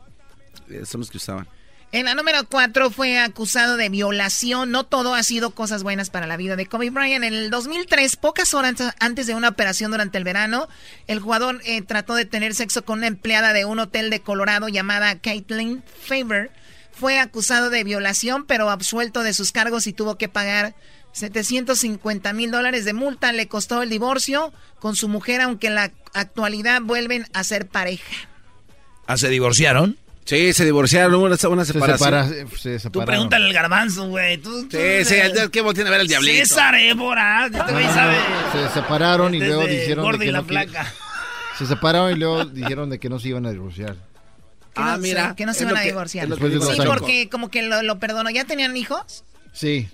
Eh, son los que usaban. En la número 4 fue acusado de violación. No todo ha sido cosas buenas para la vida de Kobe Bryant. En el 2003, pocas horas antes de una operación durante el verano, el jugador eh, trató de tener sexo con una empleada de un hotel de Colorado llamada Caitlin Faber. Fue acusado de violación, pero absuelto de sus cargos y tuvo que pagar 750 mil dólares de multa. Le costó el divorcio con su mujer, aunque en la actualidad vuelven a ser pareja. ¿Ah, se divorciaron? Sí, se divorciaron, hubo una, Se, separación. separa- se Tú separaron. pregúntale al garbanzo, güey. Tú, tú- Sí, sí, el que voltean a ver el diablito. César Évora. Este güey sabe. Se separaron y Desde luego dijeron de y que la no que-. Se separaron y luego dijeron de que no se iban a divorciar. Ah, no, mira, que no se van a divorciar. Sí, porque como que lo, lo perdonó. ¿Ya tenían hijos? Sí.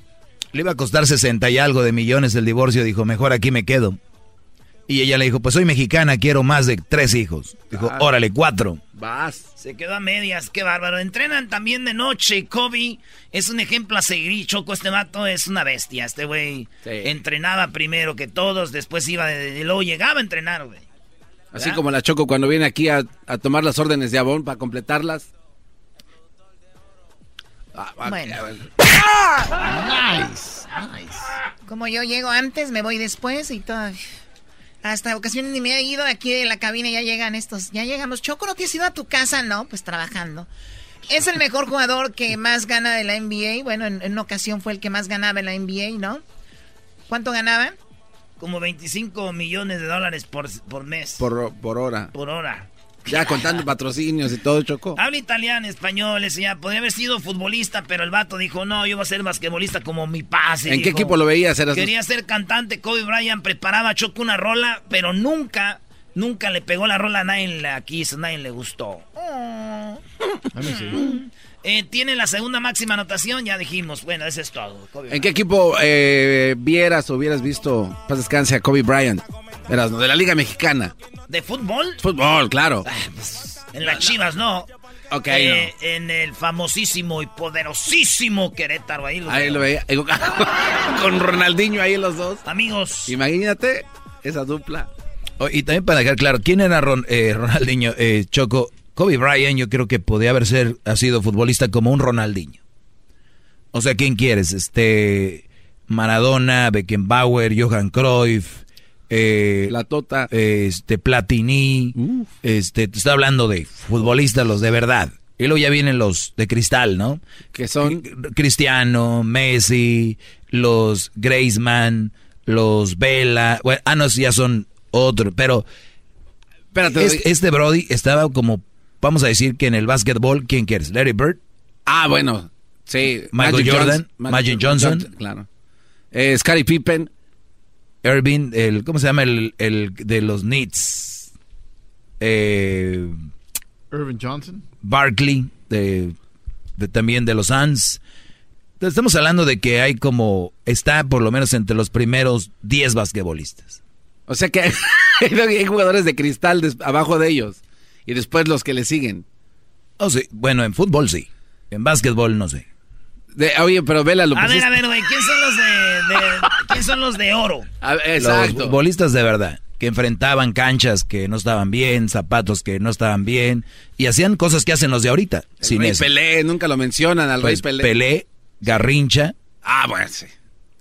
Le iba a costar 60 y algo de millones el divorcio. Dijo, mejor aquí me quedo. Y ella le dijo, pues soy mexicana, quiero más de tres hijos. Dijo, Ah. órale, cuatro. Vas. Se quedó a medias, qué bárbaro. Entrenan también de noche. Kobe es un ejemplo a seguir. Choco, este vato es una bestia. Este güey Sí. entrenaba primero que todos, después iba de, y luego llegaba a entrenar, güey. Así ¿Verdad? como la Choco cuando viene aquí a, a tomar las órdenes de Avon para completarlas. Ah, Bueno. Nice. Como yo llego antes, me voy después y todo. Hasta ocasiones ni me he ido aquí de la cabina, ya llegan estos. Ya llegamos. Choco, ¿no te has ido a tu casa? No, pues trabajando. Es el mejor jugador que más gana de la NBA. Bueno, en, en una ocasión fue el que más ganaba en la NBA, ¿no? ¿Cuánto ganaba? Como 25 millones de dólares por, por mes. por, por hora. por hora. Ya contando patrocinios y todo, Choco. Habla italiano, español, ya podría haber sido futbolista, pero el vato dijo, no, yo voy a ser basquetbolista como mi pase. ¿En qué equipo lo veías? Eras- Quería ser cantante, Kobe Bryant preparaba a Choco una rola, pero nunca, nunca le pegó la rola, a nadie la quiso, nadie le gustó. A mí sí. Eh, tiene la segunda máxima anotación, ya dijimos, bueno, eso es todo. Kobe ¿En qué equipo eh, vieras o hubieras visto, paz descanse, a Kobe Bryant? Eras, ¿no? De la Liga Mexicana. ¿De fútbol? Fútbol, claro. En las Chivas, no. Ok, Eh, En el famosísimo y poderosísimo Querétaro, ahí lo Ahí lo veía. Con Ronaldinho ahí los dos. Amigos. Imagínate esa dupla. Oh, y también para dejar claro, ¿quién era Ron- eh, Ronaldinho? Eh, Choco, Kobe Bryant yo creo que podía haber ser, ha sido futbolista como un Ronaldinho. O sea, ¿quién quieres? Este, Maradona, Beckenbauer, Johan Cruyff, eh, La Tota. este, Platini, este, te estoy hablando de futbolistas, los de verdad. Y luego ya vienen los de cristal, ¿no? Que son. Cristiano, Messi, los Griezmann, los Vela, bueno, ah, no, ya son otros, pero Espérate. es- este Brody estaba como, vamos a decir que en el básquetbol, ¿quién quieres? Larry Bird, Ah, bueno. Sí. Michael Magic Jordan, Johnson- Magic Johnson. Claro. Eh, Scottie Pippen. Irving, el, ¿cómo se llama el, el de los Knicks? Eh, Irvin Johnson. Barkley, de, de- también de los Suns. Entonces, Estamos hablando de que hay como, está por lo menos entre los primeros 10 basquetbolistas. O sea que hay jugadores de cristal des- abajo de ellos. Y después los que le siguen. Oh, sí. Bueno, en fútbol sí. En básquetbol no sé. De- oye, pero Vela lo A ver, a ver, güey, ¿quién son de, quién son los de oro? A ver, Los Exacto. futbolistas de verdad, que enfrentaban canchas que no estaban bien, zapatos que no estaban bien, y hacían cosas que hacen los de ahorita. El sin Rey eso. Pelé, nunca lo mencionan al Pues, Rey Pelé. Pelé, Garrincha, Ah, bueno, sí.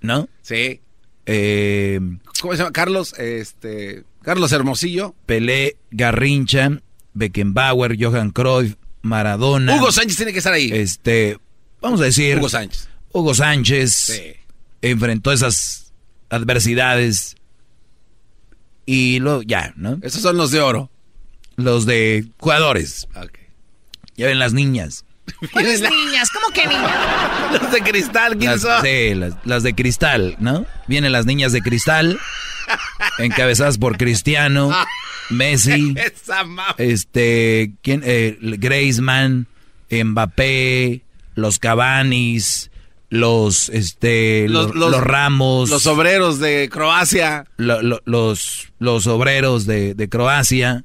¿no? Sí. Eh, ¿Cómo se llama? Carlos, este. Carlos Hermosillo. Pelé, Garrincha, Beckenbauer, Johan Cruyff, Maradona. Hugo Sánchez tiene que estar ahí. Este, vamos a decir. Hugo Sánchez. Hugo Sánchez Sí. Enfrentó esas adversidades y lo ya, ¿no? Esos son los de oro. Los de jugadores. Ok. Ya ven las niñas. ¿Cuáles niñas? ¿Cómo que niñas? Los de cristal, ¿quiénes Las, son? sí, las, las de cristal, ¿no? Vienen las niñas de cristal encabezadas por Cristiano, Messi, Esa ma- este, ¿quién? Eh, Griezmann, Mbappé, los Cavanis, los, este, los, los Ramos, Los obreros de Croacia. lo- lo- los, los obreros de, de Croacia,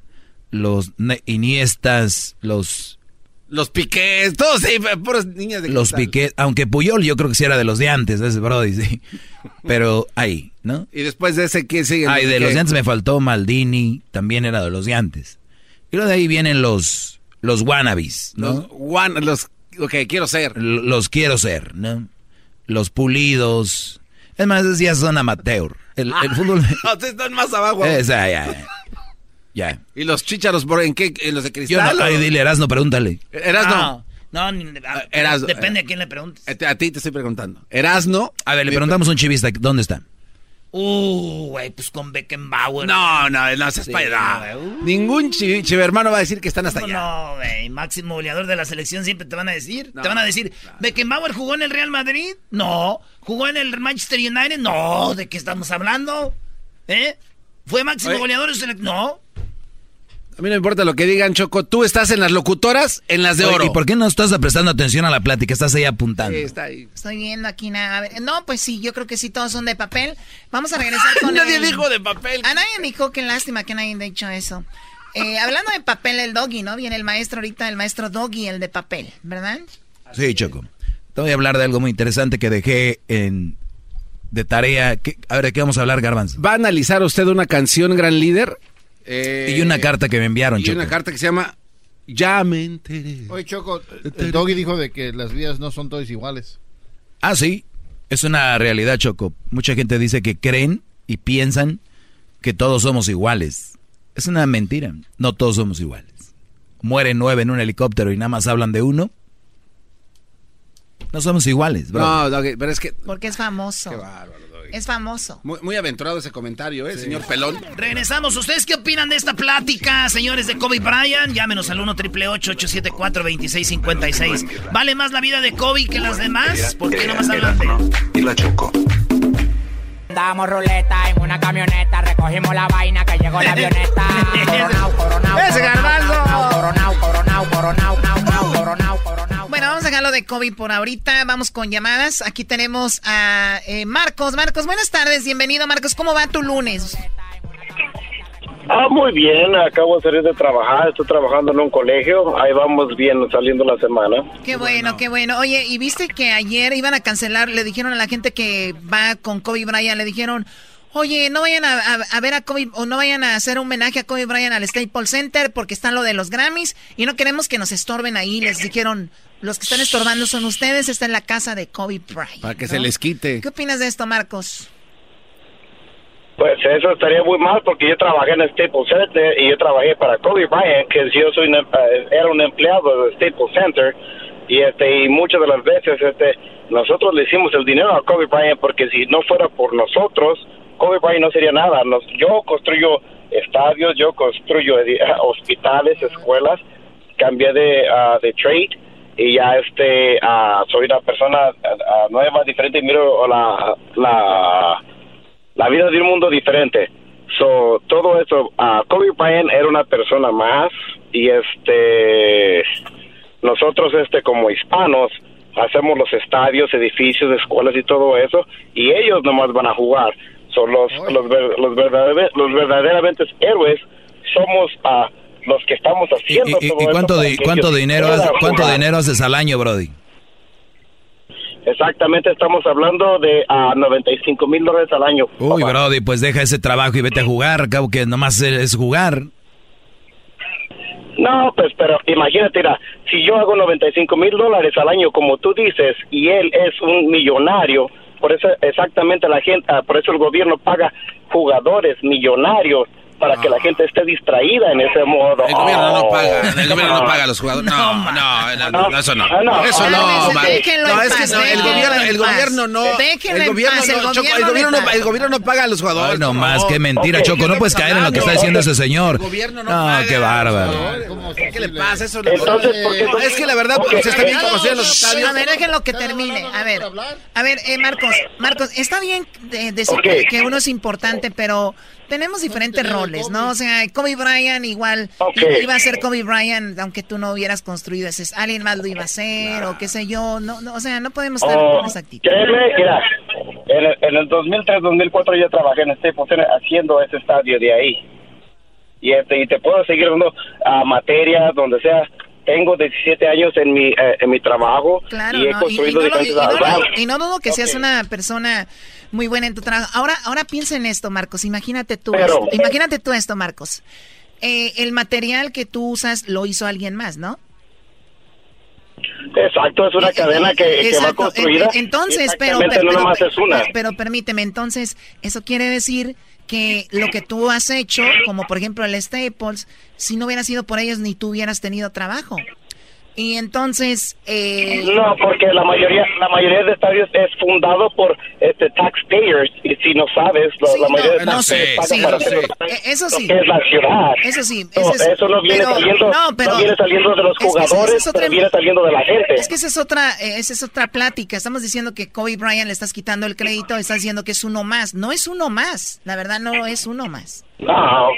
los Iniestas, los, Los piqués, todos sí, puras niñas de los. Piquet, aunque Puyol yo creo que sí era de los de antes, ese Brody, sí. Pero ahí, ¿no? Y después de ese, ¿quién sigue? Ay, de los de antes me faltó Maldini, también era de los de antes. Y luego de ahí vienen los, los wannabes, ¿no? Los, one- los lo que quiero ser. Los quiero ser, ¿no? Los pulidos. Es más, esos ya son amateur. El, el fútbol... No, ustedes están más abajo. Esa, ya, ya. Ya. ¿Y los chícharos por en qué? ¿En los de Yo cristal? no, o- ay, dile, Erasno, pregúntale. Erasno. No, ni- a- Erasno. depende a quién le preguntes. Eh, A ti te estoy preguntando. Erasno. A ver, le preguntamos a un chivista, ¿dónde está? Uh, güey, pues con Beckenbauer. No, no, no seas Sí, no. güey. Ningún chi- chivermano va a decir que están hasta No, allá. No, güey, máximo goleador de la selección siempre te van a decir. Te van a decir, ¿Beckenbauer jugó en el Real Madrid? No. ¿Jugó en el Manchester United? No. ¿De qué estamos hablando? ¿Eh? ¿Fue máximo Oye. goleador de selección? No. A mí no me importa lo que digan, Choco. Tú estás en las locutoras, en las de Oye, oro. ¿Y por qué no estás prestando atención a la plática? Estás ahí apuntando. Sí, está ahí. Estoy viendo aquí nada. A ver, no, pues sí, yo creo que sí, todos son de papel. Vamos a regresar con Nadie el- dijo de papel. A nadie dijo, qué lástima que nadie haya dicho eso. Eh, hablando de papel, el doggy, ¿no? Viene el maestro ahorita, el maestro doggy, el de papel, ¿verdad? Sí, Choco. Te voy a hablar de algo muy interesante que dejé en de tarea. ¿Qué- a ver, ¿de qué vamos a hablar, Garbanzo? Va a analizar usted una canción, gran líder. Eh, y una carta que me enviaron, y Choco. una carta que se llama Ya me enteré. Oye, Choco, el Doggy dijo de que las vidas no son todas iguales. Ah, sí. Es una realidad, Choco. Mucha gente dice que creen y piensan que todos somos iguales. Es una mentira. No todos somos iguales. Mueren nueve en un helicóptero y nada más hablan de uno. No somos iguales, bro. No, Doggy, pero es que Porque es famoso. Es famoso. muy, muy aventurado ese comentario, ¿eh, señor Pelón? Regresamos. ¿Ustedes qué opinan de esta plática, señores de Kobe Bryant? Llámenos al 1 triple 874 2656 ¿Vale más la vida de Kobe que las demás? ¿Por qué no más hablan de...? Y la Choco. Damos ruleta en una camioneta, recogimos la vaina que llegó la avioneta. Coronao, coronao, ¡Ese garbanzo! coronao, coronao, coronao, coronao, coronao, coronao. Bueno, vamos a dejarlo de Kobe por ahorita. Vamos con llamadas. Aquí tenemos a eh, Marcos. Marcos, buenas tardes. Bienvenido, Marcos. ¿Cómo va tu lunes? Ah, muy bien, acabo de salir de trabajar, estoy trabajando en un colegio, ahí vamos bien saliendo la semana. Qué bueno, qué bueno. Oye, ¿y viste que ayer iban a cancelar? Le dijeron a la gente que va con Kobe Bryant, le dijeron, oye, no vayan a, a- a ver a Kobe, o no vayan a hacer un homenaje a Kobe Bryant al Staples Center porque está lo de los Grammys y no queremos que nos estorben ahí. Les dijeron, los que están estorbando son ustedes, está en la casa de Kobe Bryant. Para que ¿no? se les quite. ¿Qué opinas de esto, Marcos? Pues eso estaría muy mal porque yo trabajé en Staples Center y yo trabajé para Kobe Bryant, que yo soy un, eh, era un empleado de Staples Center y este y muchas de las veces este nosotros le hicimos el dinero a Kobe Bryant porque si no fuera por nosotros Kobe Bryant no sería nada. Nos, yo construyo estadios, yo construyo edi- hospitales, escuelas, cambié de, ah, de trade y ya este ah, soy una persona ah, nueva, diferente y miro la, la la vida de un mundo diferente. So, todo eso, ah, Kobe Bryant era una persona más y este nosotros este como hispanos hacemos los estadios, edificios, escuelas y todo eso y ellos nomás van a jugar. Son los los, ver- los, verdader- los verdaderamente héroes somos ah, los que estamos ¿Y, haciendo y- todo y eso cuánto, de, cuánto dinero cuánto dinero haces al año, Brody? Exactamente, estamos hablando de a 95 mil dólares al año. Uy, Brody, pues deja ese trabajo y vete a jugar. Acabo que nomás es jugar. No, pues, pero imagínate, mira, si yo hago 95 mil dólares al año, como tú dices, y él es un millonario, por eso exactamente la gente, ah, por eso el gobierno paga jugadores millonarios para que la gente esté distraída en ese modo. El gobierno no Oh. paga, el gobierno no paga a los jugadores. No, no, no, no, eso no. Ah, no. Eso no, Cálmense, man. déjenlo No, es que no, el déjenlo gobierno, el gobierno no. Déjenlo El gobierno paz, el no, Choco, gobierno el gobierno no, el gobierno no paga a los jugadores. Ay, no más, qué mentira, Ok, Choco. ¿qué No puedes caer en lo que está diciendo ese señor. No, qué bárbaro. ¿Qué le pasa? Eso no- Entonces, ¿por qué No, es que la verdad se está bien eh, como en los estadios. A ver, déjenlo que termine. A ver, a ver, eh, Marcos, Marcos, está bien de- decir que uno es importante, pero tenemos diferentes roles, ¿no? O sea, Kobe Bryant igual iba a ser Kobe Bryant, aunque tú no hubieras construido ese, alguien más lo iba a hacer, o qué sé yo, no, no, o sea, no podemos estar Oh, con esa actitud. créeme, mira, en el, en el 2003-2004 yo trabajé en Staples Center haciendo ese estadio de ahí. Y, este, y te puedo seguir dando a materia, donde sea. Tengo 17 años en mi, eh, en mi trabajo Claro, y he ¿no? Y, y construido no, y, diferentes no, lo- albanos. y no dudo que seas una persona muy buena en tu trabajo. Ahora, ahora piensa en esto, Marcos. Imagínate tú, Pero- esto, imagínate tú esto, Marcos. Eh, el material que tú usas lo hizo alguien más, ¿no? Exacto, es una cadena que, que va Eh, construida. En- Entonces, pero, Exactamente, pero, no pero- nomás es una. pero- pero permíteme, entonces, eso quiere decir que lo que tú has hecho, como por ejemplo el Staples, si no hubiera sido por ellos, ni tú hubieras tenido trabajo. Y entonces, eh, No, porque la mayoría la mayoría de estadios es fundado por este taxpayers y si no sabes, la, Sí, la mayoría no, de no sé, sí, para sí. Eh, eso lo sí. que es la ciudad. Eso sí, No, ese es- eso no viene pero- saliendo, no, pero- no viene saliendo de los jugadores, es otra- pero viene saliendo de la gente. Es que esa es otra, eh, esa es otra plática. Estamos diciendo que Kobe Bryant le estás quitando el crédito, estás diciendo que es uno más. No es uno más. La verdad no es uno más. Ah,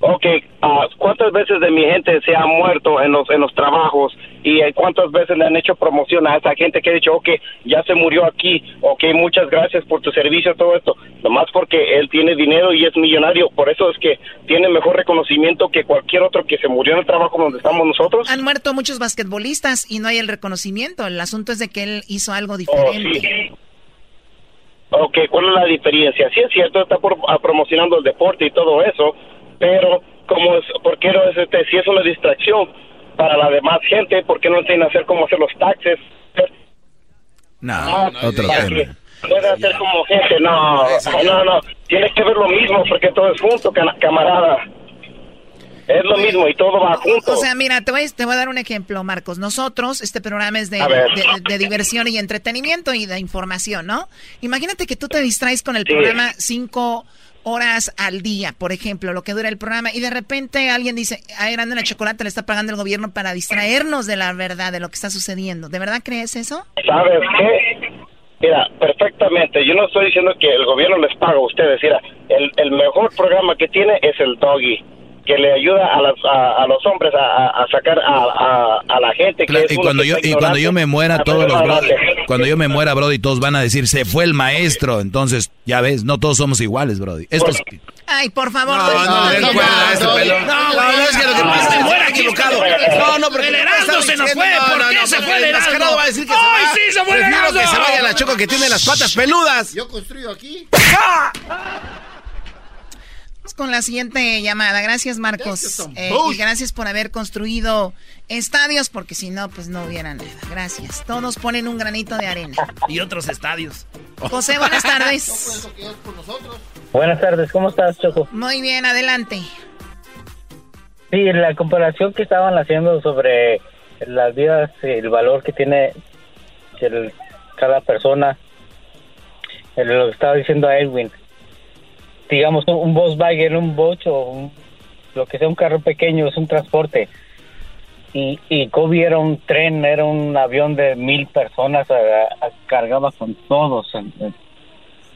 ok. ah, ¿Cuántas veces de mi gente se ha muerto en los en los trabajos y cuántas veces le han hecho promoción a esa gente que ha dicho, ok, ya se murió aquí, ok, muchas gracias por tu servicio, todo esto, nomás porque él tiene dinero y es millonario, por eso es que tiene mejor reconocimiento que cualquier otro que se murió en el trabajo donde estamos nosotros. Han muerto muchos basquetbolistas y no hay el reconocimiento. El asunto es de que él hizo algo Oh, diferente. sí. Ok, ¿cuál es la diferencia? Sí es cierto, está por- ah, promocionando el deporte y todo eso, pero como es, ¿por qué no es este, si es una distracción para la demás gente, ¿por qué no enseñan a hacer cómo hacer los taxes? No, otro tema. que pueda hacer como gente, no, no, no, tienes que ver lo mismo porque todo es junto, camarada. Es lo mismo y todo va junto. O sea, mira, te voy, te voy a dar un ejemplo, Marcos. Nosotros, este programa es de, de- de diversión y entretenimiento y de información, ¿no? Imagínate que tú te distraes con el Sí. programa cinco horas al día, por ejemplo, lo que dura el programa, y de repente alguien dice, a Grande la Chocolate le está pagando el gobierno para distraernos de la verdad, de lo que está sucediendo. ¿De verdad crees eso? ¿Sabes qué? Mira, perfectamente. Yo no estoy diciendo que el gobierno les paga a ustedes. Mira, el, el mejor programa que tiene es el Doggy, que le ayuda a, las, a, a los hombres a, sacar a, a- a la gente. Claro, y cuando que yo y cuando yo me muera todos los brody, cuando yo me muera brody todos van a decir se fue el maestro entonces ya ves no todos somos iguales brody esto es Ay, por favor. No, no. No, no, es que lo que pasa que está equivocado. No, no, porque El Erasmo se nos fue. ¿Por qué se fue el Erasmo? enmascarado va a decir que se ¡Ay, va. sí, se fue el Prefiero Erasmo! que se vaya la Choco que tiene las patas peludas. Yo construyo aquí. Vamos con la siguiente llamada. Gracias, Marcos. Eh, y gracias por haber construido estadios, porque si no, pues no hubiera nada. Gracias. Todos ponen un granito de arena. Y otros estadios. José, buenas tardes. Buenas tardes, ¿cómo estás, Choco? Muy bien, adelante. Sí, la comparación que estaban haciendo sobre las vidas, el valor que tiene el- cada persona, el- lo que estaba diciendo a Edwin. Digamos, un, Volkswagen, un Bocho, un- lo que sea, un carro pequeño, es un transporte. Y, y Kobe era un tren, era un avión de mil personas, a- a- cargaba con todos.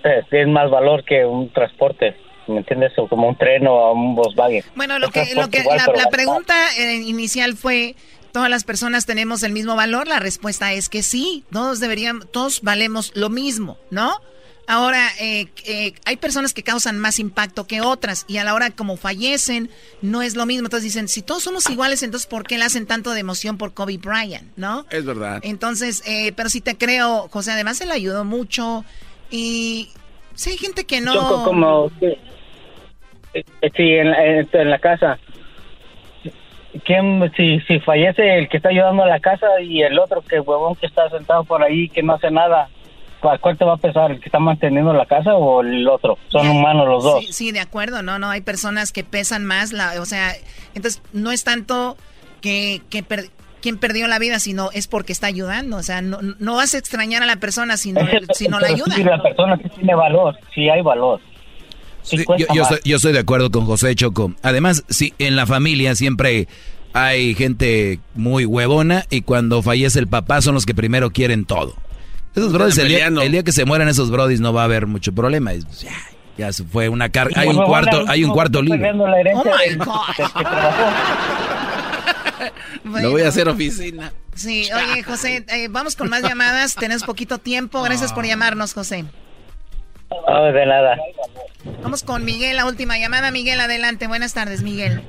Es, es más valor que un transporte, ¿me entiendes? O como un tren o un Volkswagen. Bueno, lo que, lo que igual, la, pregunta eh, inicial fue, ¿todas las personas tenemos el mismo valor? La respuesta es que sí, todos deberían, todos valemos lo mismo, ¿no? Ahora, eh, eh, hay personas que causan más impacto que otras y a la hora como fallecen no es lo mismo. Entonces dicen, si todos somos iguales, entonces ¿por qué le hacen tanto de emoción por Kobe Bryant, no? Es verdad. Entonces, eh, pero sí te creo, José, además se le ayudó mucho y sí hay gente que no... Choco como sí, Eh, sí, en, la- en, la casa ¿Quién, si, si fallece el que está ayudando a la casa y el otro que huevón que está sentado por ahí que no hace nada ¿a ¿cuál te va a pesar? ¿El que está manteniendo la casa o el otro? Son humanos los dos. Sí, sí, de acuerdo, no, no, hay personas que pesan más, la, o sea, entonces no es tanto que, que per- quien perdió la vida, sino es porque está ayudando, o sea, no, no vas a extrañar a la persona si no, si no la ayuda. sí, la persona sí tiene valor, sí hay valor. Sí yo, cuesta yo más. estoy, yo estoy de acuerdo con José Choco. Además, sí, en la familia siempre hay gente muy huevona y cuando fallece el papá son los que primero quieren todo. Esos brodis, el día, peleando. el día que se mueran esos brodis no va a haber mucho problema. Es- Ya, ya se fue una carga. Hay un cuarto, hay un no, cuarto libre. peleando la herencia Oh, my God. trabajó. Lo voy a hacer oficina. Sí, oye, José, eh, vamos con más llamadas, tenemos poquito tiempo, gracias por llamarnos, José. Ah, de nada. Vamos con Miguel, la última llamada. Miguel, adelante. Buenas tardes, Miguel.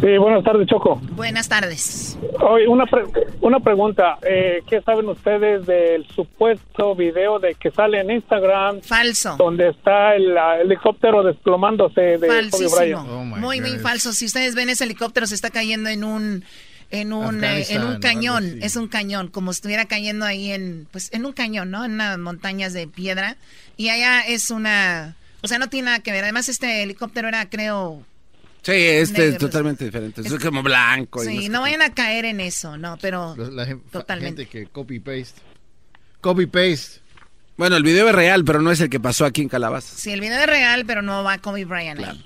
Sí, buenas tardes, Choco. Buenas tardes. Oye, una, pre- una pregunta. Eh, ¿Qué saben ustedes del supuesto video de que sale en Instagram? Falso. Donde está el helicóptero desplomándose de Kobe Falsísimo. Bryant. muy, muy falso. Si ustedes ven ese helicóptero, se está cayendo en un en un eh, en un cañón, es un cañón, como si estuviera cayendo ahí en pues en un cañón, ¿no? En unas montañas de piedra y allá es una, o sea, no tiene nada que ver. Además este helicóptero era creo Sí, este es totalmente diferente. Es como blanco. Sí, no vayan a caer en eso, no, pero La, la Totalmente. gente que copy paste. Copy paste. Bueno, el video es real, pero no es el que pasó aquí en Calabaza. sí, el video es real, pero no va Kobe Bryant ahí.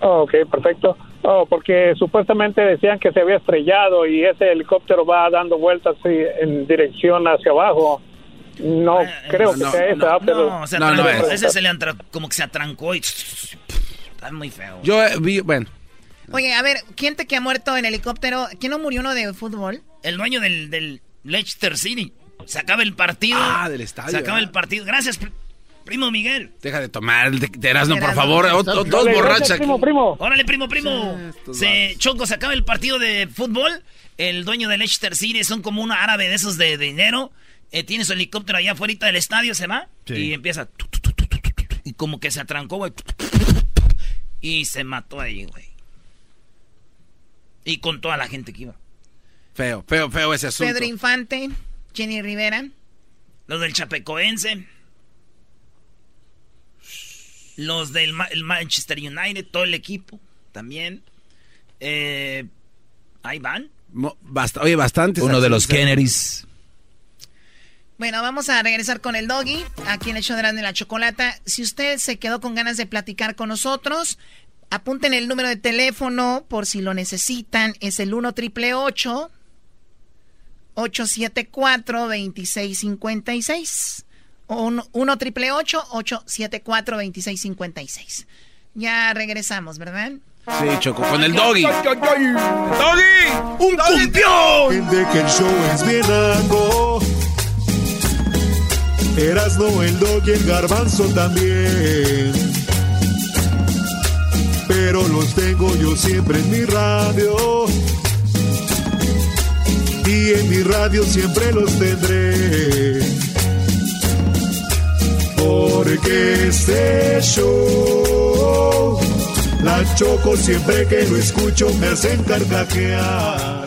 Oh, ok, perfecto. Oh, porque supuestamente decían que se había estrellado y ese helicóptero va dando vueltas en dirección hacia abajo. No creo que no, sea esa, no, pero... no, se No, no atrancó. es. Ese se le como que se atrancó y... Está muy feo. Yo eh, vi, bueno, Oye, a ver, ¿quién te que ha muerto en helicóptero? ¿Quién no murió uno de fútbol? El dueño del, del Leicester City. Se acaba el partido. Ah, del estadio, Se acaba ¿verdad? el partido. Gracias, pr- primo Miguel. deja de tomar, te, te Erasmo, por favor. dos aquí. primo, primo. Órale, primo, primo. estos Se, Choco, se acaba el partido de fútbol. El dueño del Leicester City son como un árabe de esos de, de dinero. Eh, tiene su helicóptero allá afuera del estadio, se va. Sí. Y empieza... Y como que se atrancó, güey. Y se mató ahí, güey. Y con toda la gente que iba. Feo, feo, feo ese asunto. Pedro Infante, Jenny Rivera. Los del Chapecoense. Los del Ma- el Manchester United, todo el equipo también. Eh, ahí van. Oye, bastante. Uno de los Kennedys. Bueno, vamos a regresar con el doggy, aquí en el show de la Chocolata. Si usted se quedó con ganas de platicar con nosotros, apunten el número de teléfono por si lo necesitan. Es el 1 triple 874 2656 o 1 triple 874 2656 Ya regresamos, ¿verdad? Sí, Choco, con el doggy. ¡Un cumbión! De que el show es bien algo. Erasno, el dog y el garbanzo también. Pero los tengo yo siempre en mi radio. Y en mi radio siempre los tendré. Porque este show, la choco siempre que lo escucho me hacen carcajear.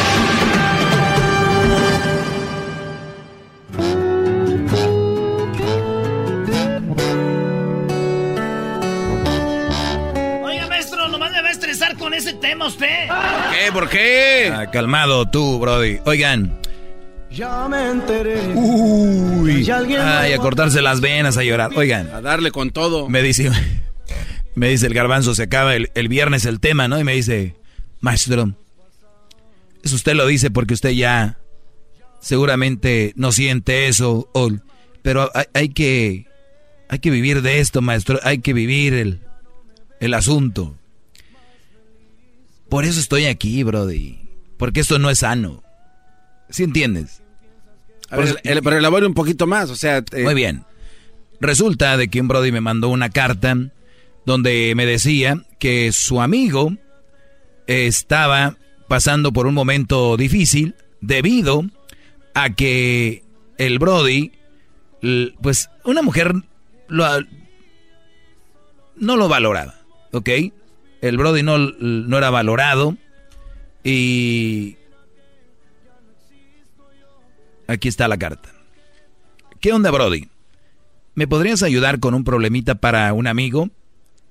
ese tema usted. ¿Qué? ¿Por qué? Ah, calmado tú, Brody. Oigan. Ya me enteré. Uy. Ay, a cortarse las venas, a llorar. Oigan. A darle con todo. Me dice, me dice el garbanzo, se acaba el, el viernes el tema, ¿no? Y me dice, maestro, eso usted lo dice porque usted ya seguramente no siente eso, o- pero hay, hay que hay que vivir de esto, maestro, hay que vivir el, el asunto. Por eso estoy aquí, Brody, porque esto no es sano. ¿Sí entiendes? A ver, el- pero elabore un poquito más, o sea... eh, Muy bien. Resulta de que un Brody me mandó una carta donde me decía que su amigo estaba pasando por un momento difícil debido a que el Brody, pues una mujer lo- no lo valoraba, ¿ok? El Brody no, no era valorado y aquí está la carta. ¿Qué onda, Brody? ¿Me podrías ayudar con un problemita para un amigo?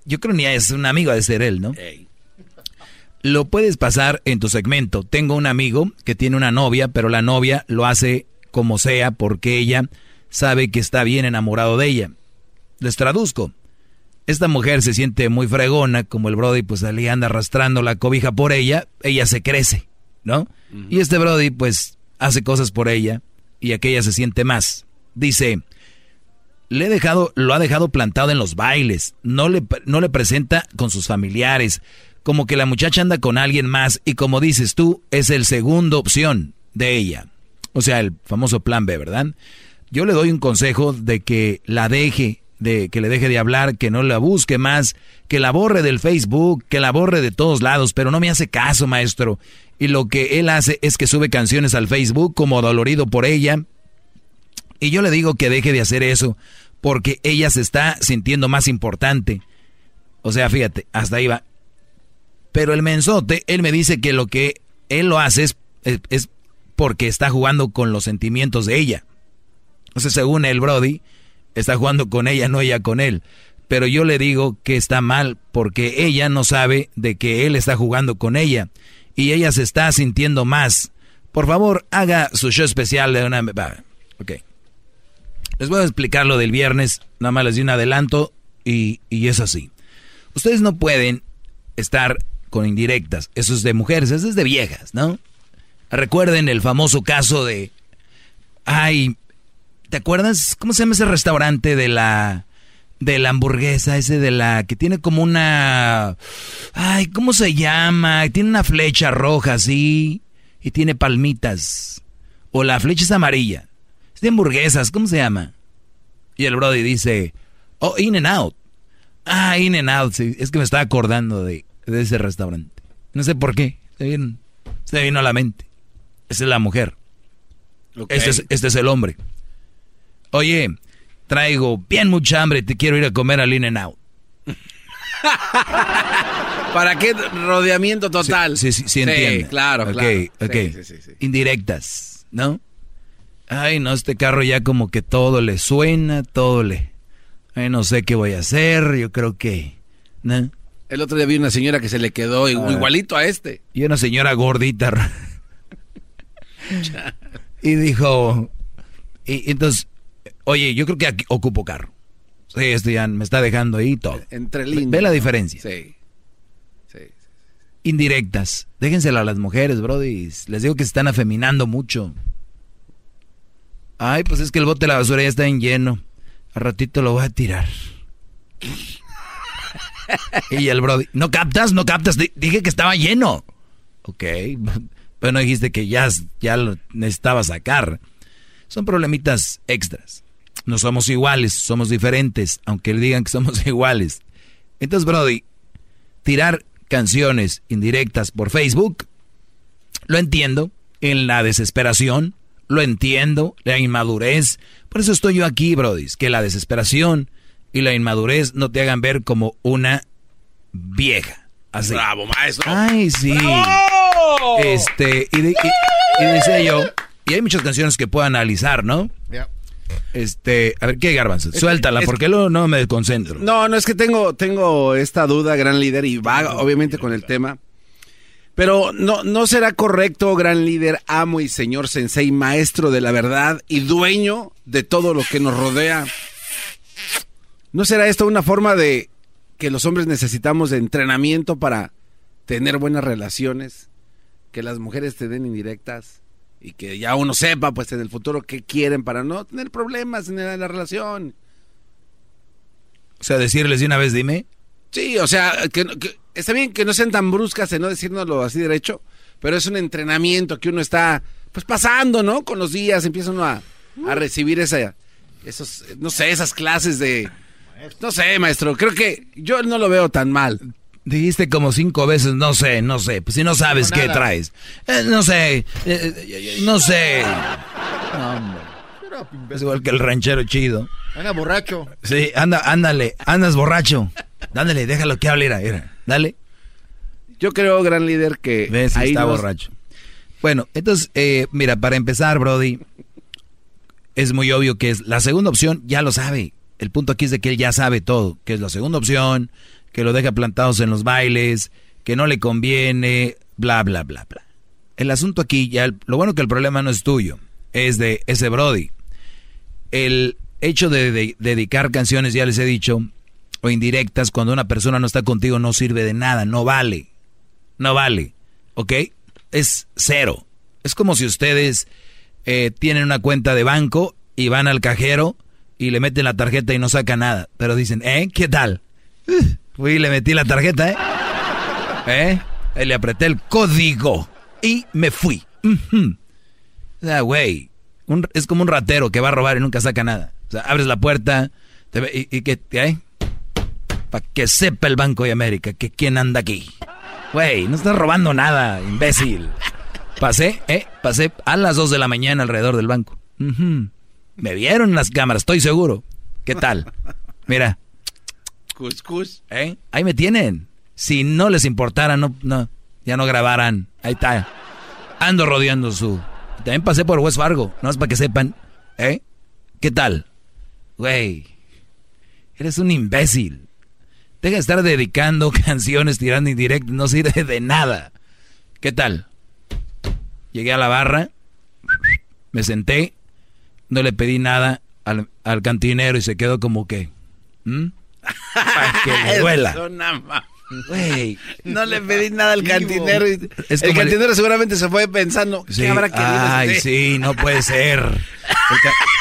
Yo creo ni es un amigo de ser él, ¿no? Lo puedes pasar en tu segmento. Tengo un amigo que tiene una novia, pero la novia lo hace como sea porque ella sabe que está bien enamorado de ella. Les traduzco. Esta mujer se siente muy fregona, como el Brody pues allí anda arrastrando la cobija por ella, ella se crece, ¿no? Y este Brody pues hace cosas por ella y aquella se siente más. Dice, le he dejado, lo ha dejado plantado en los bailes, no le, no le presenta con sus familiares, como que la muchacha anda con alguien más y como dices tú, es el segundo opción de ella. O sea, el famoso plan B, ¿verdad? Yo le doy un consejo de que la deje, de que le deje de hablar, que no la busque más, que la borre del Facebook, que la borre de todos lados, pero no me hace caso, maestro. Y lo que él hace es que sube canciones al Facebook como dolorido por ella, y yo le digo que deje de hacer eso porque ella se está sintiendo más importante. O sea, fíjate, hasta ahí va. Pero el mensote, él me dice que lo que él lo hace es, es, porque está jugando con los sentimientos de ella. Sea, según el Brody, está jugando con ella, no ella con él. Pero yo le digo que está mal porque ella no sabe de que él está jugando con ella. Y ella se está sintiendo más. Por favor, haga su show especial de una... Ok. Les voy a explicar lo del viernes, nada más les di un adelanto y, y es así. Ustedes no pueden estar con indirectas, eso es de mujeres, eso es de viejas, ¿no? Recuerden el famoso caso de... Ay, ¿te acuerdas? ¿Cómo se llama ese restaurante de la... de la hamburguesa, ese de la... que tiene como una... Ay, ¿cómo se llama? Tiene una flecha roja así y tiene palmitas. O la flecha es amarilla. Es de hamburguesas, ¿cómo se llama? Y el Brody dice, oh, In and Out. Ah, In and Out, sí. Es que me estaba acordando de, de ese restaurante. No sé por qué. Se vino, se vino a la mente. Esa es la mujer. Este, es, este es el hombre. Oye, traigo bien mucha hambre, te quiero ir a comer al In and Out. ¿Para qué rodeamiento total? Sí, sí, sí, claro, Ok, claro. ok. Sí, sí, sí, sí. Indirectas, ¿no? Ay, no, este carro ya como que todo le suena, todo le... Ay, no sé qué voy a hacer, yo creo que... ¿no? El otro día vi una señora que se le quedó Ah. igualito a este. Y una señora gordita. y dijo... Y, entonces, oye, yo creo que aquí ocupo carro. Sí, esto ya me está dejando ahí todo. Entre líneas. Ve la diferencia. Sí. Indirectas. Déjensela a las mujeres, brody. Les digo que se están afeminando mucho. Ay, pues es que el bote de la basura ya está en lleno. A ratito lo voy a tirar. y el brody, ¿no captas? ¿No captas? Di- Dije que estaba lleno. Ok, pero no dijiste que ya, ya lo necesitaba sacar. Son problemitas extras. No somos iguales, somos diferentes, aunque le digan que somos iguales. Entonces, Brody, tirar canciones indirectas por Facebook, lo entiendo, en la desesperación, lo entiendo, la inmadurez. Por eso estoy yo aquí, Brody, que la desesperación y la inmadurez no te hagan ver como una vieja. Así. Bravo, maestro. Ay, sí. ¡Bravo! Este, y, de- y- y decía yo, y hay muchas canciones que puedo analizar, ¿no? Este, a ver, ¿qué garbanzo? Suéltala, es- porque luego no me desconcentro. No, no es que tengo, tengo esta duda, gran líder, y va obviamente con el tema. Pero no, no será correcto, gran líder, amo y señor sensei, maestro de la verdad y dueño de todo lo que nos rodea. ¿No será esto una forma de que los hombres necesitamos de entrenamiento para tener buenas relaciones? Que las mujeres te den indirectas y que ya uno sepa, pues en el futuro, qué quieren para no tener problemas en la, en la relación. O sea, decirles de una vez, dime. Sí, o sea, que, que- está bien que no sean tan bruscas en no decírnoslo así derecho, pero es un entrenamiento que uno está pues pasando, ¿no? Con los días empieza uno a, a recibir esa, esos, no sé, esas clases de, No sé, maestro, creo que yo no lo veo tan mal. Dijiste como cinco veces, no sé, no sé. Pues si no sabes qué traes. Eh, no sé, eh, eh, no sé. No, hombre. Es igual que el ranchero chido. Anda borracho. Sí, anda, ándale, andas borracho. Dándole, déjalo que hable, era, era. Dale. Yo creo, gran líder, que Ves, ahí está borracho. Bueno, entonces, eh, mira, para empezar, Brody, es muy obvio que es la segunda opción, ya lo sabe. El punto aquí es de que él ya sabe todo, que es la segunda opción, que lo deja plantados en los bailes, que no le conviene, bla, bla, bla, bla. El asunto aquí, ya, lo bueno que el problema no es tuyo, es de ese Brody. El hecho de, de- dedicar canciones, ya les he dicho, o indirectas, cuando una persona no está contigo, no sirve de nada, no vale. No vale, ¿ok? Es cero. Es como si ustedes eh, tienen una cuenta de banco y van al cajero y le meten la tarjeta y no saca nada. Pero dicen, ¿eh? ¿Qué tal? Uh, Fui y le metí la tarjeta, ¿eh? ¿Eh? Le apreté el código y me fui. O sea, güey, es como un ratero que va a robar y nunca saca nada. O sea, abres la puerta te ve- y, que, ¿eh? Para que sepa el Banco de América que quién anda aquí. Güey, no estás robando nada, imbécil. Pasé, ¿eh? Pasé a las 2 de la mañana alrededor del banco. Me vieron las cámaras, estoy seguro. ¿Qué tal? Mira, Cuscús. ¿eh? Ahí me tienen. Si no les importara, no, no, ya no grabaran. Ahí está. Ando rodeando su. También pasé por West Fargo, no es para que sepan. ¿Eh? ¿Qué tal? Güey, eres un imbécil. Deja de estar dedicando canciones, tirando indirecto, no sirve de nada. ¿Qué tal? Llegué a la barra, me senté, no le pedí nada al, al cantinero y se quedó como que... Para que duela. No le pedí nada al cantinero. y- el cantinero seguramente se fue pensando, ¿qué Sí, habrá querido Ay, este? sí, no puede ser.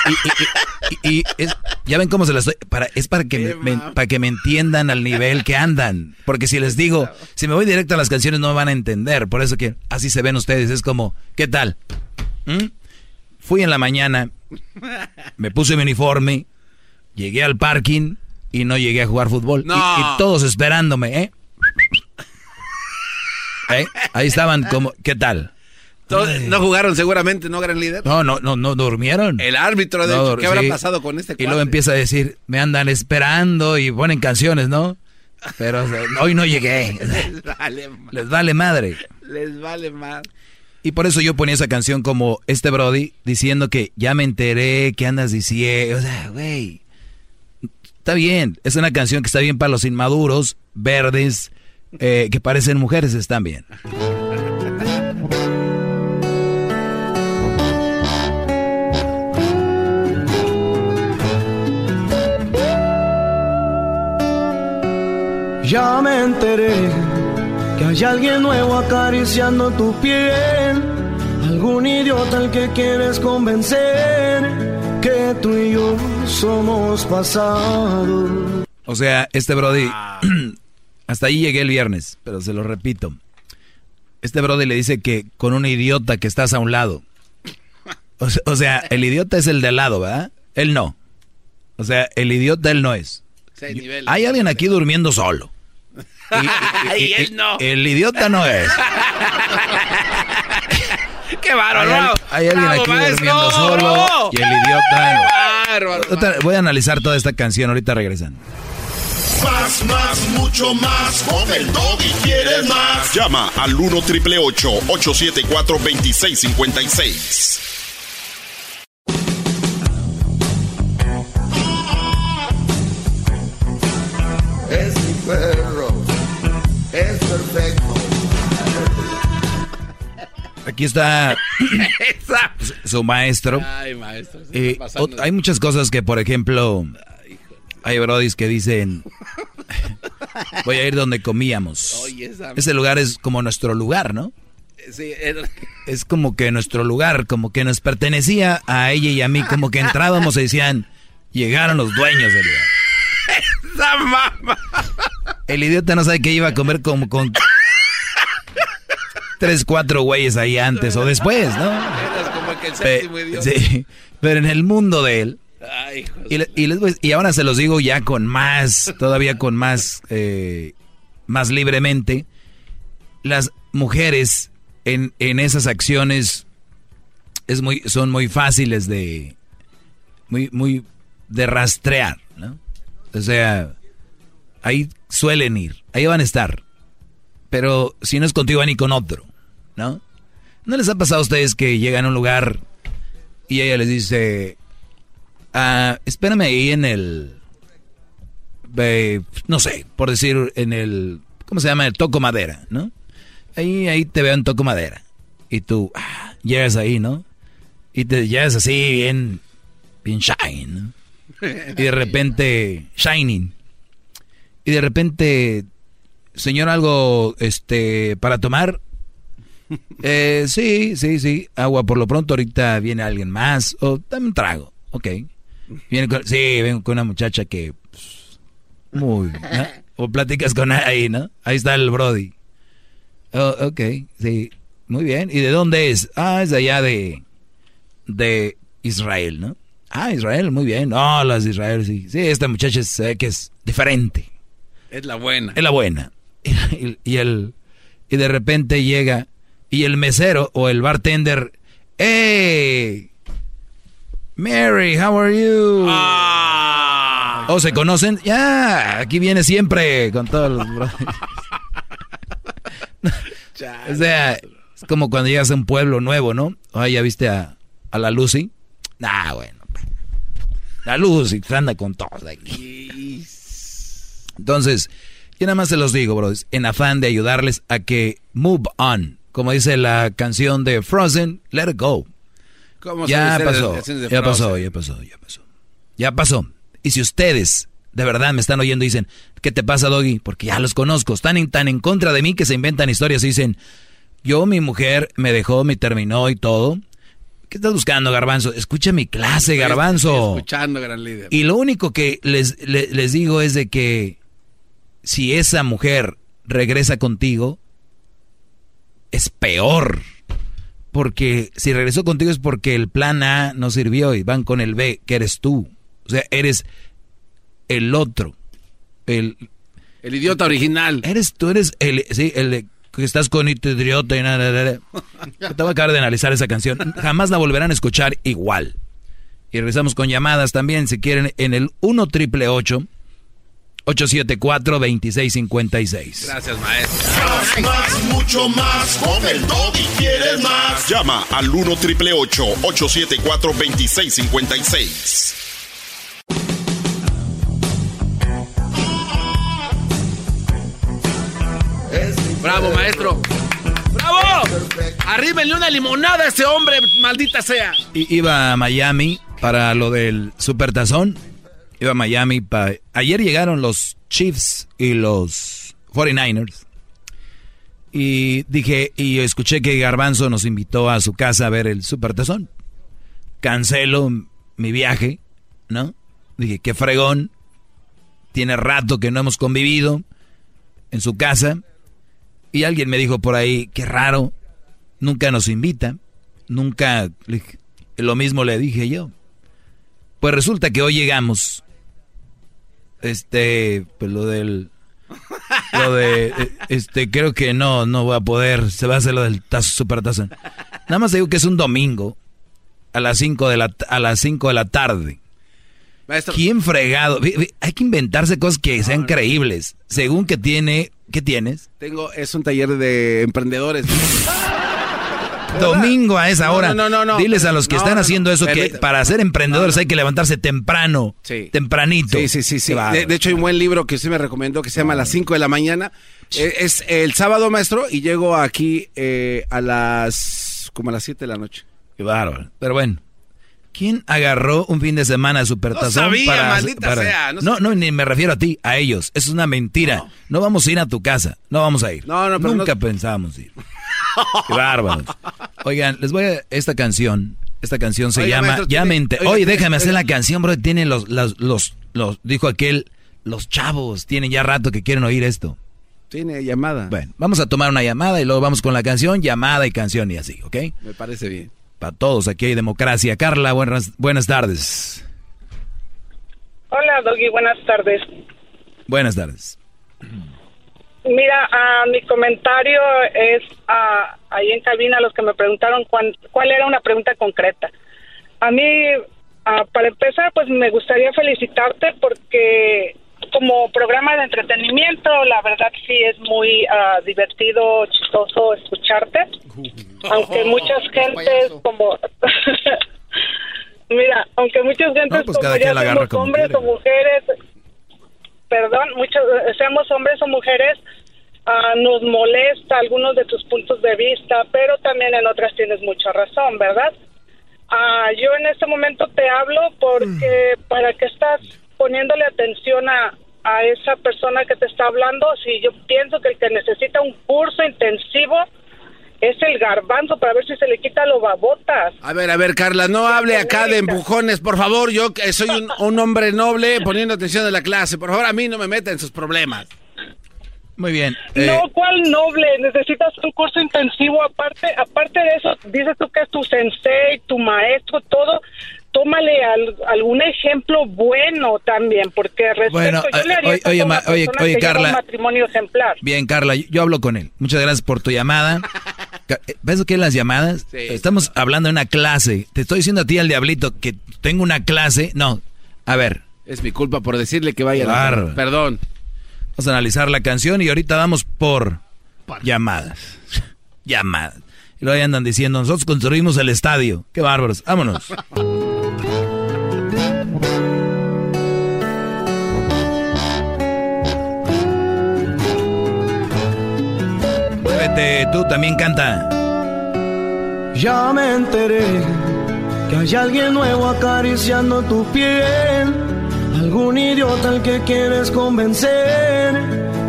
Y, y- y- y es- ya ven cómo se las estoy. Para, es para que, me, me- para que me entiendan al nivel que andan. Porque si les digo, si me voy directo a las canciones, no me van a entender. Por eso que así se ven ustedes. Es como, ¿qué tal? ¿Mm? Fui en la mañana, me puse mi uniforme, llegué al parking y no llegué a jugar fútbol. Y- No. y todos esperándome, ¿eh? ¿Eh? Ahí estaban como, ¿qué tal? Todos- No jugaron seguramente, ¿no, gran líder? No, no, no, no durmieron. El árbitro, de No, hecho, ¿qué habrá sí. pasado con este Y luego empieza a decir, me andan esperando y ponen canciones, ¿no? Pero hoy no llegué. Les vale, Les vale madre. les vale más. Y por eso yo ponía esa canción como este Brody diciendo que ya me enteré, que andas diciendo, o sea, güey. Está bien, es una canción que está bien para los inmaduros, verdes, eh, que parecen mujeres, están bien. Ya me enteré que hay alguien nuevo acariciando tu piel. Algún idiota al que quieres convencer que tú y yo somos pasado. O sea, este Brody, hasta ahí llegué el viernes, pero se lo repito. Este Brody le dice que con un idiota que estás a un lado. O se- o sea, el idiota es el de al lado, ¿verdad? Él no. O sea, el idiota él no es. Hay alguien aquí durmiendo solo. Y, Y él no. El idiota no es. ¡Qué bárbaro! Hay, hay alguien Bravo, aquí maestro, durmiendo solo bravo. y el idiota. Bárbaro. Voy a analizar toda esta canción, ahorita regresan. Más, más, mucho más. Con el y quieres más. Llama al 1 triple 874 2656. Es mi perro. Es perfecto. Aquí está su maestro. Ay, maestro. Eh, hay muchas cosas que, por ejemplo, hay brodis que dicen, voy a ir donde comíamos. Ese lugar es como nuestro lugar, ¿no? Sí, Es como que nuestro lugar, como que nos pertenecía a ella y a mí, como que entrábamos y decían, llegaron los dueños del lugar. esa mamá. El idiota no sabe que iba a comer como con tres, cuatro güeyes ahí antes o después, ¿no? Eras como que el Pe- séptimo idiota. sí, pero en el mundo de él, Y, le- y les y ahora se los digo ya con más, todavía con más, eh, más libremente. Las mujeres en, en esas acciones es muy, son muy fáciles de, muy, muy de rastrear, ¿no? O sea, ahí suelen ir, ahí van a estar. Pero si no es contigo, van y con otro, ¿no? ¿No les ha pasado a ustedes que llegan a un lugar y ella les dice, ah, espérame ahí en el, no sé, por decir, en el, ¿cómo se llama? El toco madera, ¿no? Ahí, ahí te veo en toco madera. Y tú, ah, llegas ahí, ¿no? Y te llegas así, bien, bien shine, ¿no? Y de repente, shining. Y de repente, señor, algo, este, para tomar. Eh, sí, sí, sí. Agua por lo pronto. Ahorita viene alguien más. O dame un trago. Ok. Viene con, sí, vengo con una muchacha que. pues, muy. ¿no? O platicas con ahí, ¿no? Ahí está el Brody. Oh, ok, sí. Muy bien. ¿Y de dónde es? Ah, es de allá de. De Israel, ¿no? Ah, Israel, muy bien. No, las de Israel, sí. Sí, esta muchacha se ve que es diferente. Es la buena. Es la buena. Y, y el y de repente llega y el mesero o el bartender, "Hey, Mary, how are you?" ¿O se conocen? Ya, aquí viene siempre con todos los brothers. o sea, es como cuando llegas a un pueblo nuevo, ¿no? Ay, ya viste a, a la Lucy. Nah, bueno. La Lucy anda con todos aquí. Entonces, yo nada más se los digo, bros, en afán de ayudarles a que move on. Como dice la canción de Frozen, let it go. ¿Cómo Ya se pasó, de ya pasó, ya pasó, ya pasó. Ya pasó. Y si ustedes de verdad me están oyendo y dicen, ¿qué te pasa, Doggy? Porque ya los conozco, están en- tan en contra de mí que se inventan historias y dicen, yo, mi mujer, me dejó, me terminó y todo. ¿Qué estás buscando, Garbanzo? Escucha mi clase, Garbanzo. Escuchando, gran líder. Y lo único que les, le- les digo es de que si esa mujer regresa contigo, es peor. Porque si regresó contigo es porque el plan A no sirvió y van con el B, que eres tú. O sea, eres el otro. El, El idiota original. Eres tú, eres el, sí, el que estás con idiota y nada, nada, nada. Te voy a acabar de analizar esa canción. Jamás la volverán a escuchar igual. Y regresamos con llamadas también, si quieren, en el 1 triple 874 2656. Gracias, maestro. Más, más, mucho más. Con el y quieres más. Llama al 1 triple 874 2656. Bravo, maestro. ¡Bravo! Arríbenle una limonada a ese hombre, maldita sea. I- Iba a Miami para lo del Supertazón. Iba a Miami para... Ayer llegaron los Chiefs y los 49ers. Y dije, y escuché que Garbanzo nos invitó a su casa a ver el Supertazón. Cancelo mi viaje, ¿no? Dije, qué fregón. Tiene rato que no hemos convivido en su casa. Y alguien me dijo por ahí, qué raro, nunca nos invita, nunca, lo mismo le dije yo. Pues resulta que hoy llegamos, este, pues lo del, lo de, eh, este, creo que no, no voy a poder, se va a hacer lo del tazo, supertazo. Nada más digo que es un domingo, a las 5 de la, a las 5 de la tarde. Maestro. ¿Quién fregado? Hay que inventarse cosas que sean creíbles. Según que tiene, ¿qué tienes? Tengo, es un taller de emprendedores. Domingo a esa No, hora. no, no, no, Diles no, a los que no, están no, haciendo no. eso que para ser emprendedores hay que levantarse temprano. Sí. Tempranito. Sí, sí, sí. sí. De, de hecho, hay un buen libro que usted me recomendó que se llama Las 5 de la mañana. Eh, es el sábado, maestro, y llego aquí eh, a las. como a las 7 de la noche. Qué bárbaro. Pero bueno. ¿Quién agarró un fin de semana de supertazón No sabía, para, maldita para- sea, no No, no, ni me refiero a ti, a ellos. Es una mentira. No. vamos a ir a tu casa. No vamos a ir. No, no, pero Nunca no- pensábamos ir. Qué bárbaros. Oigan, les voy a esta canción. Esta canción se Oiga, llama maestro, Ya tiene- me enter- Oye, tiene- déjame hacer oiga. la canción, bro. Tienen los, los, los, los, dijo aquel, los chavos tienen ya rato que quieren oír esto. Tiene llamada. Bueno, vamos a tomar una llamada y luego vamos con la canción, llamada y canción y así, ¿ok? Me parece bien. Para todos, aquí hay democracia. Carla, buenas, buenas tardes. Hola, Doggy, buenas tardes. Buenas tardes. Mira, ah, mi comentario es ah, ahí en cabina los que me preguntaron cuán- cuál era una pregunta concreta. A mí, ah, para empezar, pues me gustaría felicitarte porque como programa de entretenimiento, la verdad sí es muy divertido, chistoso escucharte. Aunque muchas gentes como... Mira, aunque muchas gentes No, pues como ya hombres quiere. o mujeres, perdón, muchos eh, seamos hombres o mujeres, ah, nos molesta algunos de tus puntos de vista, pero también en otras tienes mucha razón, ¿verdad? Ah, yo en este momento te hablo porque para que estás poniéndole atención a, a esa persona que te está hablando, si yo pienso que el que necesita un curso intensivo es el garbanzo para ver si se le quita lo babotas. A ver, a ver, Carla, no hable acá de empujones, por favor. Yo soy un, un hombre noble poniendo atención a la clase. Por favor, a mí no me meta en sus problemas. Muy bien. eh, No, ¿cuál noble? Necesitas un curso intensivo aparte, aparte de eso, dices tú que es tu sensei, tu maestro, todo. Tómale al- algún ejemplo bueno también, porque respecto, Bueno, yo le eh, haría oye, oye, una oye, oye, que Carla. un matrimonio ejemplar. Bien, Carla, yo, yo hablo con él. Muchas gracias por tu llamada. Eh, ¿Ves qué es las llamadas? Estamos hablando de una clase. Te estoy diciendo a ti, al diablito, que tengo una clase. No, a ver. Es mi culpa por decirle que vaya. a la-. Perdón. Vamos a analizar la canción y ahorita vamos por llamadas. llamadas. Y luego ahí andan diciendo, nosotros construimos el estadio. Qué bárbaros. Vámonos. Muévete, tú también canta. Ya me enteré que hay alguien nuevo acariciando tu piel. Algún idiota al que quieres convencer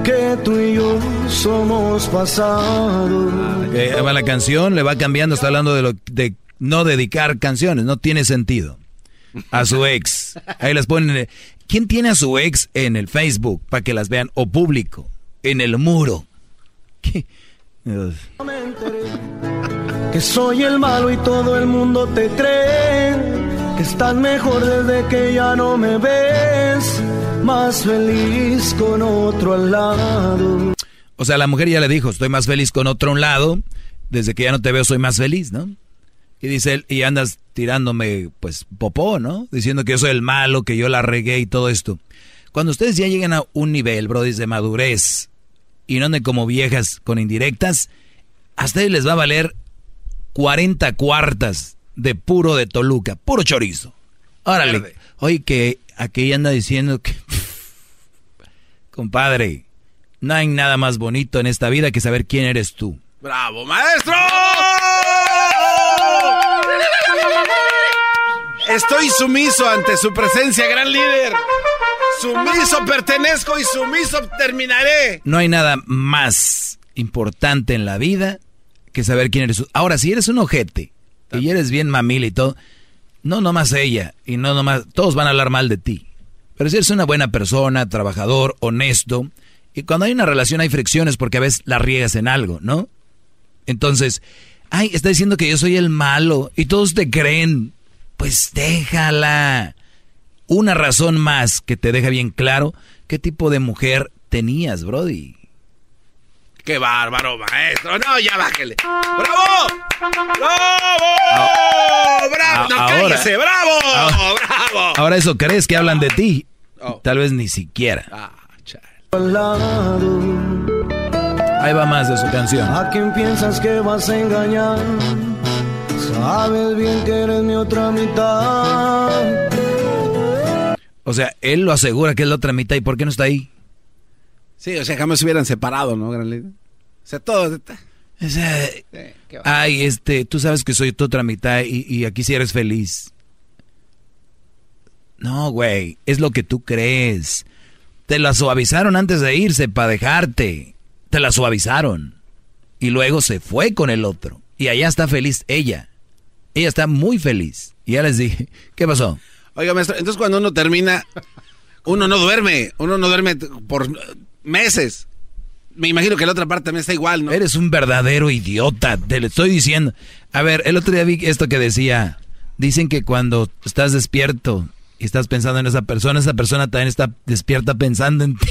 que tú y yo somos pasado. Ok, ahí va la canción, le va cambiando, está hablando de lo de no dedicar canciones, no tiene sentido. A su ex. Ahí las ponen. eh, ¿Quién tiene a su ex en el Facebook para que las vean? O público, en el muro. Que soy el malo y todo el mundo te cree. Estás mejor desde que ya no me ves. Más feliz con otro al lado. O sea, la mujer ya le dijo, estoy más feliz con otro a un lado, desde que ya no te veo soy más feliz, ¿no? Y dice él, y andas tirándome, pues, popó, ¿no? Diciendo que yo soy el malo, que yo la regué y todo esto. Cuando ustedes ya lleguen a un nivel, bro, de madurez, y no anden como viejas con indirectas, a ustedes les va a valer 40 cuartas de puro de Toluca, puro chorizo. Órale, oye, que aquí anda diciendo que... Compadre, no hay nada más bonito en esta vida que saber quién eres tú. ¡Bravo, maestro! Estoy sumiso ante su presencia, gran líder. Sumiso pertenezco y sumiso terminaré. No hay nada más importante en la vida que saber quién eres tú. Ahora, si eres un ojete y eres bien mamila y todo, no nomás ella y no nomás, todos van a hablar mal de ti. Pero si eres una buena persona, trabajador, honesto, y cuando hay una relación hay fricciones porque a veces la riegas en algo, ¿no? Entonces, ay, está diciendo que yo soy el malo y todos te creen. Pues déjala. Una razón más que te deja bien claro qué tipo de mujer tenías, Brody. ¡Qué bárbaro, maestro! No, ya bájele. ¡Bravo! ¡Bravo! ¡Bravo! ¡No, Ah, ahora- cállese! ¡Bravo! ahora- ¡Bravo! Ahora eso crees que hablan de ti. Tal vez ni siquiera. Lado. Ahí va más de su canción. ¿A quién piensas que vas a engañar? Sabes bien que eres mi otra mitad. O sea, él lo asegura que es la otra mitad. ¿Y por qué no está ahí? Sí, o sea, jamás se hubieran separado, ¿no, gran líder? O sea, todo... O sea, ay, este, tú sabes que soy tu otra mitad y, y aquí sí eres feliz. No, güey, es lo que tú crees. Te la suavizaron antes de irse para dejarte. Te la suavizaron. Y luego se fue con el otro. Y allá está feliz ella. Ella está muy feliz. Y ya les dije, ¿qué pasó? Oiga, maestro, entonces cuando uno termina, uno no duerme. Uno no duerme por meses. Me imagino que la otra parte también está igual, ¿no? Eres un verdadero idiota, te lo estoy diciendo. A ver, el otro día vi esto que decía, dicen que cuando estás despierto y estás pensando en esa persona, esa persona también está despierta pensando en ti.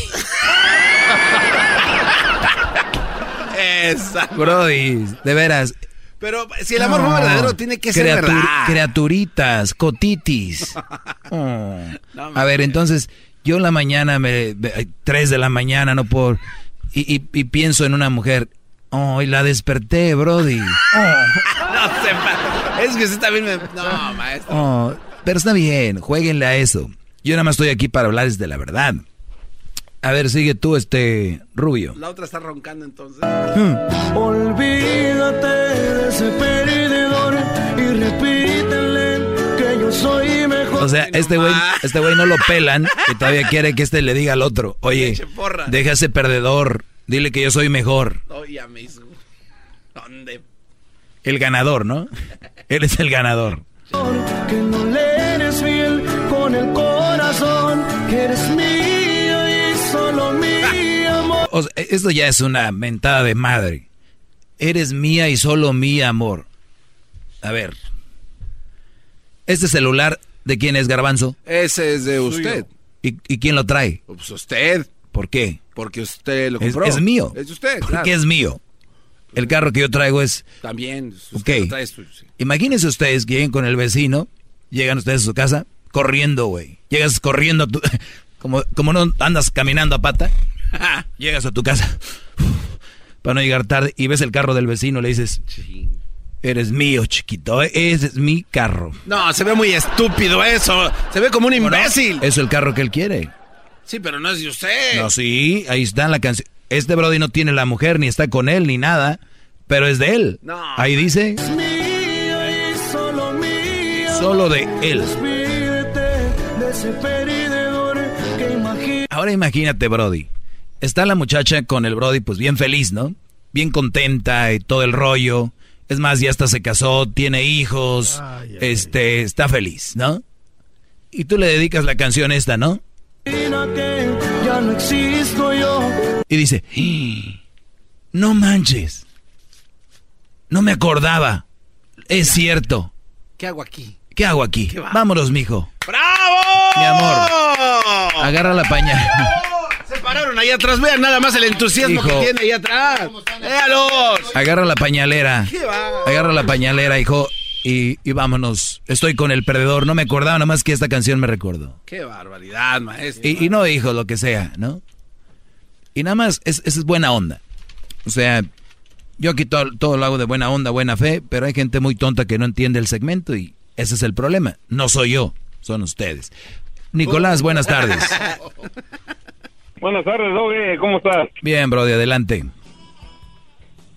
Esa. Brody, de veras. Pero si el amor fue verdadero, tiene que ser verdad. Criaturitas, cotitis. Oh. A ver, entonces, yo en la mañana, me, me- tres de la mañana, no por... Y, y- y pienso en una mujer. Oh, y la desperté, Brody. No se Es que usted también me. No, maestro. Oh, pero está bien, jueguenle a eso. Yo nada más estoy aquí para hablarles de la verdad. A ver, sigue tú, este rubio. La otra está roncando entonces. Olvídate de ese perdedor O sea, este güey, este güey no lo pelan y todavía quiere que este le diga al otro, oye, deja ese perdedor, dile que yo soy mejor. Hizo. ¿Dónde? El ganador, ¿no? Eres el ganador. Que no le eres fiel con el corazón, que eres mío y solo mi amor. O sea, esto ya es una mentada de madre. Eres mía y solo mía, amor. A ver. ¿Este celular de quién es, Garbanzo? Ese es de usted. ¿Y, y quién lo trae? Pues usted. ¿Por qué? Porque usted lo Es, compró. es mío. Es de usted. ¿Por claro. qué es mío? El carro que yo traigo es... También. Usted Ok. lo trae suyo, sí. Imagínense ustedes que lleguen con el vecino, llegan ustedes a su casa, corriendo, güey. Llegas corriendo, tu- como, como no andas caminando a pata, llegas a tu casa para no llegar tarde y ves el carro del vecino, le dices, eres mío, chiquito, ese es mi carro. No, se ve muy estúpido eso. Se ve como un imbécil. Es el carro que él quiere. Sí, pero no es de usted. No, sí, ahí está la canción. Este Brody no tiene la mujer, ni está con él, ni nada, pero es de él. No. Ahí dice, Es mío y solo mío. solo de él. Ahora imagínate, Brody. Está la muchacha con el Brody, pues bien feliz, ¿no? Bien contenta y todo el rollo. Es más, ya hasta se casó, tiene hijos, este, está feliz, ¿no? Y tú le dedicas la canción esta, ¿no? ya no existo yo. Y dice, "¡Ah! no manches. No me acordaba. Es cierto. ¿Qué hago aquí? ¿Qué hago aquí? Vámonos, mijo. ¡Bravo! Mi amor. Agarra la pañal. Pararon ahí atrás. Vean nada más el entusiasmo Hijo. que tiene ahí atrás. ¡Véalos! Agarra la pañalera. ¿Qué va? Agarra la pañalera, hijo. Y, y vámonos. Estoy con el perdedor. No me acordaba nada más que esta canción me recordó. ¡Qué barbaridad, maestro! Y, y no, hijo, lo que sea, ¿no? Y nada más, es, es buena onda. O sea, yo aquí todo, todo lo hago de buena onda, buena fe, pero hay gente muy tonta que no entiende el segmento y ese es el problema. No soy yo, son ustedes. Nicolás, buenas tardes. Buenas tardes, Doge, ¿cómo estás? Bien, Brody, adelante.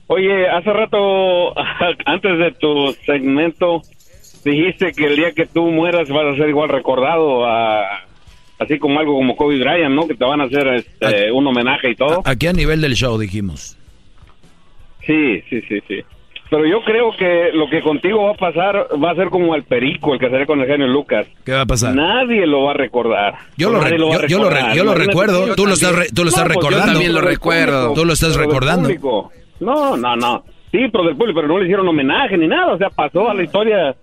Oye, hace rato, antes de tu segmento, dijiste que el día que tú mueras vas a ser igual recordado, a- así como algo como Kobe Bryant, ¿no? Que te van a hacer este, un homenaje y todo. Aquí a nivel del show dijimos. Sí, sí, sí, sí. Pero yo creo que lo que contigo va a pasar va a ser como el perico, el que salió con el genio Lucas. ¿Qué va a pasar? Nadie lo va a recordar. Yo lo, re- yo, yo recordar. yo recuerdo, yo tú lo estás, tú lo estás No, yo recordando. también lo recuerdo. Tú lo estás recordando. público. No, no, no. Sí, pero del público, pero no le hicieron homenaje ni nada. O sea, pasó a la historia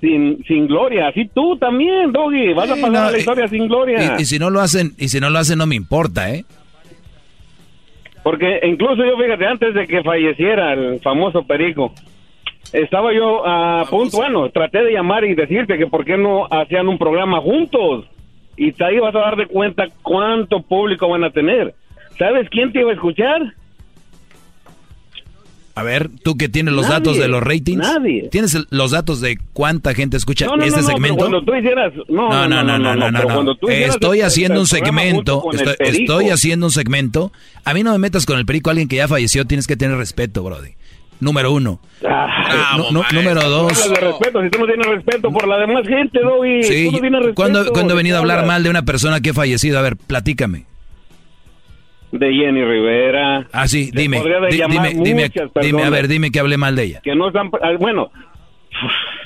sin, sin gloria. Así tú también, Doggy. Vas a pasar no, a la y- historia sin gloria. Y, y si no lo hacen, y si no lo hacen no me importa, ¿eh? Porque incluso yo, fíjate, antes de que falleciera el famoso Perico, estaba yo a punto, bueno, traté de llamar y decirte que por qué no hacían un programa juntos. Y ahí vas a dar de cuenta cuánto público van a tener. ¿Sabes quién te iba a escuchar? A ver, tú que tienes los Nadie, datos de los ratings. nadie. ¿Tienes los datos de cuánta gente escucha No, no, este no, segmento? cuando tú hicieras... No, No, no, no, no, no, Estoy haciendo un segmento, estoy, haciendo un segmento. A mí no me metas con el perico, alguien que ya falleció, tienes que tener respeto, brody. Número uno. Ah, Eh, número dos. de respeto, si tú no tienes respeto por la demás gente, Doggy. Sí, tú no tienes respeto. ¿cuándo, cuándo he ¿de venido a hablar mal de una persona que ha fallecido? A ver, platícame. De Jenny Rivera. Ah, sí, dime. podría de dime, dime, muchas dime, a ver, dime que hablé mal de ella. Que no están... ah, Bueno,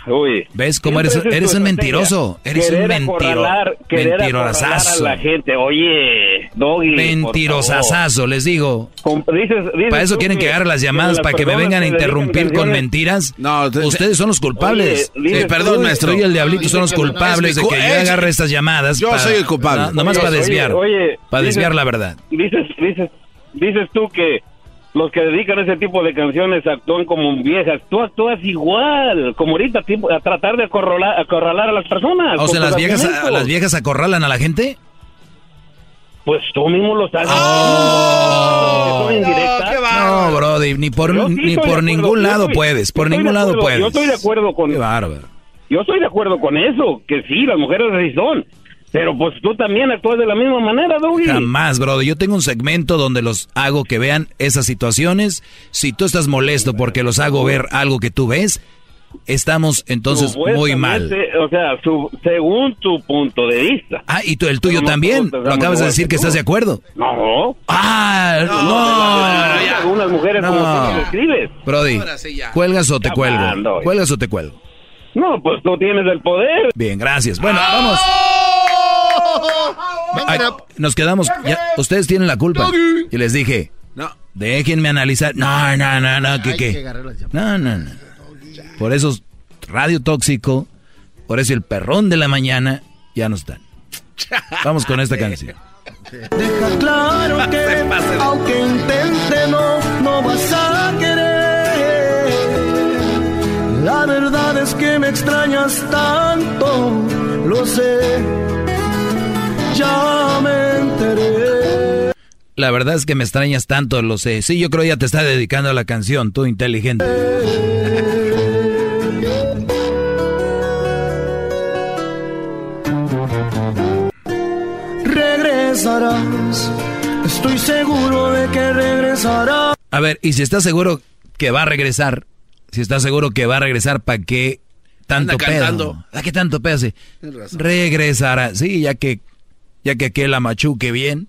Uy. ¿Ves cómo eres, eres un mentiroso? Eres Querer un mentiro, mentirosazo. a la gente. Oye, Doggy, Mentirosazo, les digo. favor. Com- dices- dices ¿Para eso quieren que agarre las llamadas? las ¿Para que me vengan a que interrumpir con mentiras? No, Ustedes son los culpables. Oye, dices Eh, perdón, tú- maestro. Yo y el diablito son los culpables de que yo agarre estas llamadas. Yo soy el culpable. No, nomás Oye, para desviar. oye, oye, para dices- desviar la verdad. Dices, dices, dices tú que los que dedican ese tipo de canciones actúan como viejas. Tú actúas igual, como ahorita, tipo, a tratar de acorralar, acorralar a las personas. O sea, las viejas, las viejas acorralan a la gente. Pues tú mismo lo estás Oh. No, Brody, ni por, Yo ni por ningún lado estoy- puedes. Por ningún lado acuerdo, puedes. Yo estoy de acuerdo con. Qué bárbaro. Yo estoy de acuerdo con eso, que sí, las mujeres así son. Pero pues tú también actúas de la misma manera, Doggy. Jamás, Brody. Yo tengo un segmento donde los hago que vean esas situaciones. Si tú estás molesto porque los hago ver algo que tú ves, estamos entonces muy mal. O sea, su- según tu punto de vista. Ah, y tú, el tuyo también. Lo acabas de decir que estás de acuerdo. No. Ah, no. no, Algunas mujeres como No. tú lo escribes. Brody, ¿cuelgas o te Ya cuelgo? ¿Cuelgas o te cuelgo? No, pues tú tienes el poder. Bien, gracias. Bueno, vamos. Ay, nos quedamos. ya, ustedes tienen la culpa. Y les dije, No. déjenme analizar. No, no, no, no, ¿qué Hay que qué? No, no, no. Por eso es radio tóxico, por eso el perrón de la mañana ya no están. Vamos con esta canción. Deja claro que aunque intente no, no vas a querer. La verdad es que me extrañas tanto, lo sé. Ya me enteré. La verdad es que me extrañas tanto, lo sé. Sí, yo creo ya te está dedicando a la canción, tú inteligente. Regresarás, estoy seguro de que regresarás. A ver, y si estás seguro que va a regresar, si estás seguro que va a regresar, ¿para qué tanto Anda pedo? cantando. ¿Para qué tanto pedo? Regresará, sí, ya que ya que aquel la machuque bien,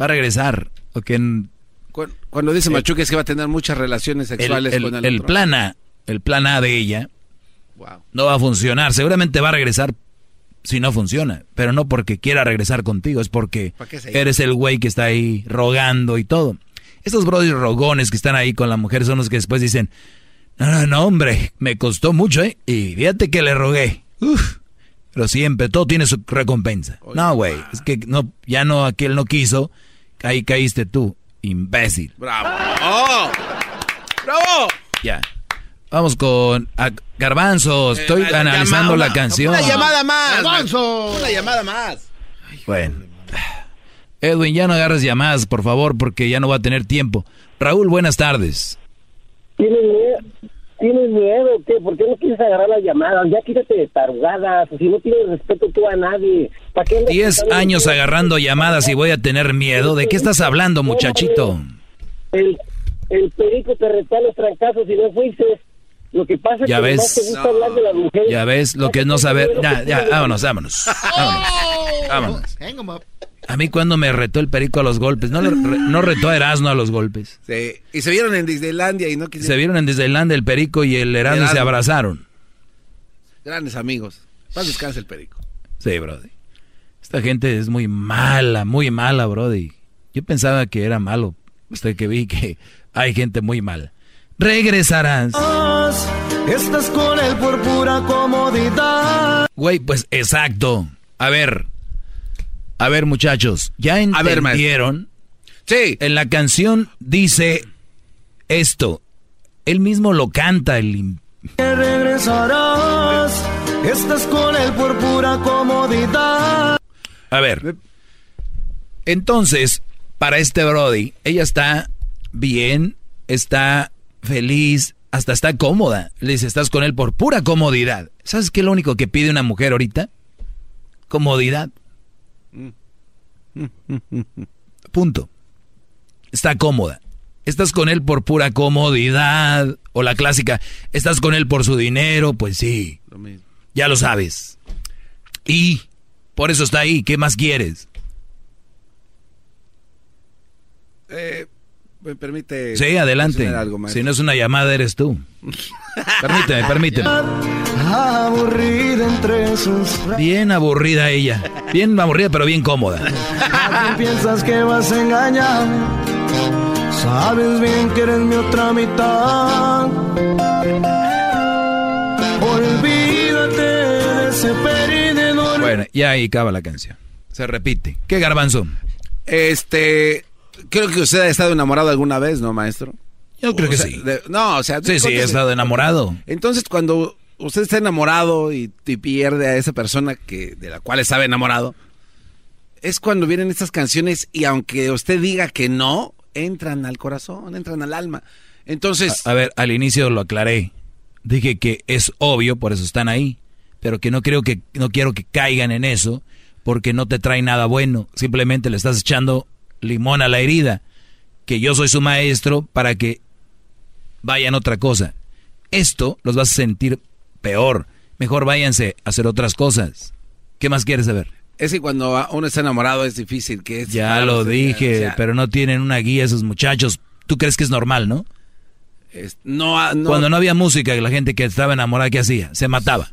va a regresar. O que en- Cu- Cuando dice Machuca es que va a tener muchas relaciones el, sexuales el- con el, el otro. plan A, el plan A de ella Wow. no va a funcionar. Seguramente va a regresar si no funciona, pero no porque quiera regresar contigo, es porque eres el güey que está ahí rogando y todo. Estos brothers rogones que están ahí con la mujer son los que después dicen, no, no, no, hombre, me costó mucho, ¿eh? Y fíjate que le rogué. Uf, pero siempre, todo tiene su recompensa. No, güey, es que no, ya no, aquel no quiso, ahí caíste tú, imbécil. ¡Bravo! ¡Oh! ¡Bravo! Ya. Vamos con a- Garbanzo. Estoy Eh, analizando la canción. Una llamada más. ¡Garbanzo! Una llamada más. Bueno. Edwin, ya no agarres llamadas, por favor, porque ya no va a tener tiempo. Raúl, buenas tardes. ¿Tienes miedo? ¿Tienes miedo? ¿Qué? ¿Por qué no quieres agarrar las llamadas? Ya quítate de tarugadas. Si no tienes respeto tú a nadie. ¿Para qué Diez años agarrando llamadas y voy a tener miedo. ¿De qué estás hablando, muchachito? El, el perico te retó a los trancazos y no fuiste. Lo que pasa es Ya que ves. nomás te gusta hablar de las mujeres. Ya ves lo que es no saber. Ya, ya, vámonos, vámonos. Vámonos. Vámonos. Hang 'em. A mí cuando me retó el perico a los golpes, no, le re- no retó a Erasmo a los golpes. Sí. Y se vieron en Disneylandia y no quisieron. Se vieron en Disneyland el perico y el Erasmo y se abrazaron. Grandes amigos. Paz descanse el perico. Sí, Brody. Esta gente es muy mala, muy mala, Brody. Yo pensaba que era malo, hasta que vi que hay gente muy mala. Regresarás. Estás con él por pura comodidad. Güey, pues exacto. A ver. A ver, muchachos. ¿Ya entendieron? Sí. En la canción dice esto. Él mismo lo canta, el regresarás. Estás con él por pura comodidad. A ver. Entonces, para este Brody, ella está bien, está feliz, hasta está cómoda. Le dice, estás con él por pura comodidad. ¿Sabes qué es lo único que pide una mujer ahorita? Comodidad. Punto. Está cómoda. Estás con él por pura comodidad. O la clásica, estás con él por su dinero. Pues sí, Lo mismo. ya lo sabes. Y por eso está ahí. ¿Qué más quieres? Eh, me permite... Sí, adelante. algo, si no es una llamada, eres tú. permíteme, permíteme. Aburrida entre sus Bien aburrida ella. Bien aburrida, pero bien cómoda. ¿A quién piensas que vas a engañar? Sabes bien que eres mi otra mitad. Olvídate de ese perdedor. Bueno, ya ahí acaba la canción. Se repite. ¿Qué garbanzo? Este, creo que usted ha estado enamorado alguna vez, ¿no, maestro? Yo creo O que sea, sí. de- no, o sea... Sí, sí, he estado enamorado. Entonces, cuando usted está enamorado y, y pierde a esa persona que de la cual estaba enamorado, es cuando vienen estas canciones y aunque usted diga que no, entran al corazón, entran al alma. Entonces, A, a ver, al inicio lo aclaré. Dije que es obvio, por eso están ahí. Pero que no creo que, no quiero que caigan en eso, porque no te trae nada bueno. Simplemente le estás echando limón a la herida. Que yo soy su maestro para que vayan otra cosa. Esto los vas a sentir peor. Mejor váyanse a hacer otras cosas. ¿Qué más quieres saber? es que cuando uno está enamorado es difícil que es Ya lo dije, o sea, pero no tienen una guía esos muchachos. ¿Tú crees que es normal, no? es- no, no- Cuando no había música y la gente que estaba enamorada, ¿qué hacía? Se mataba.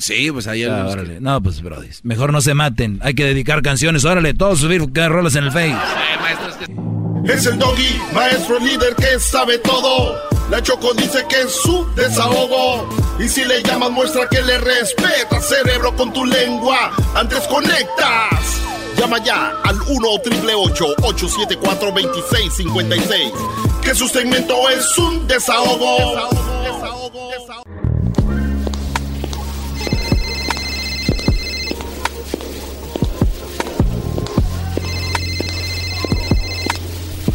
Sí, pues ahí Ah, órale. No, pues, brody. Mejor no se maten. Hay que dedicar canciones. Órale, todos subir rolas en el Face. Es el doggy, maestro líder que sabe todo. La Choco dice que es su desahogo. Y si le llamas, muestra que le respeta, cerebro, con tu lengua. Antes conectas. Llama ya al 1-888-874-2656. Que su segmento es un desahogo.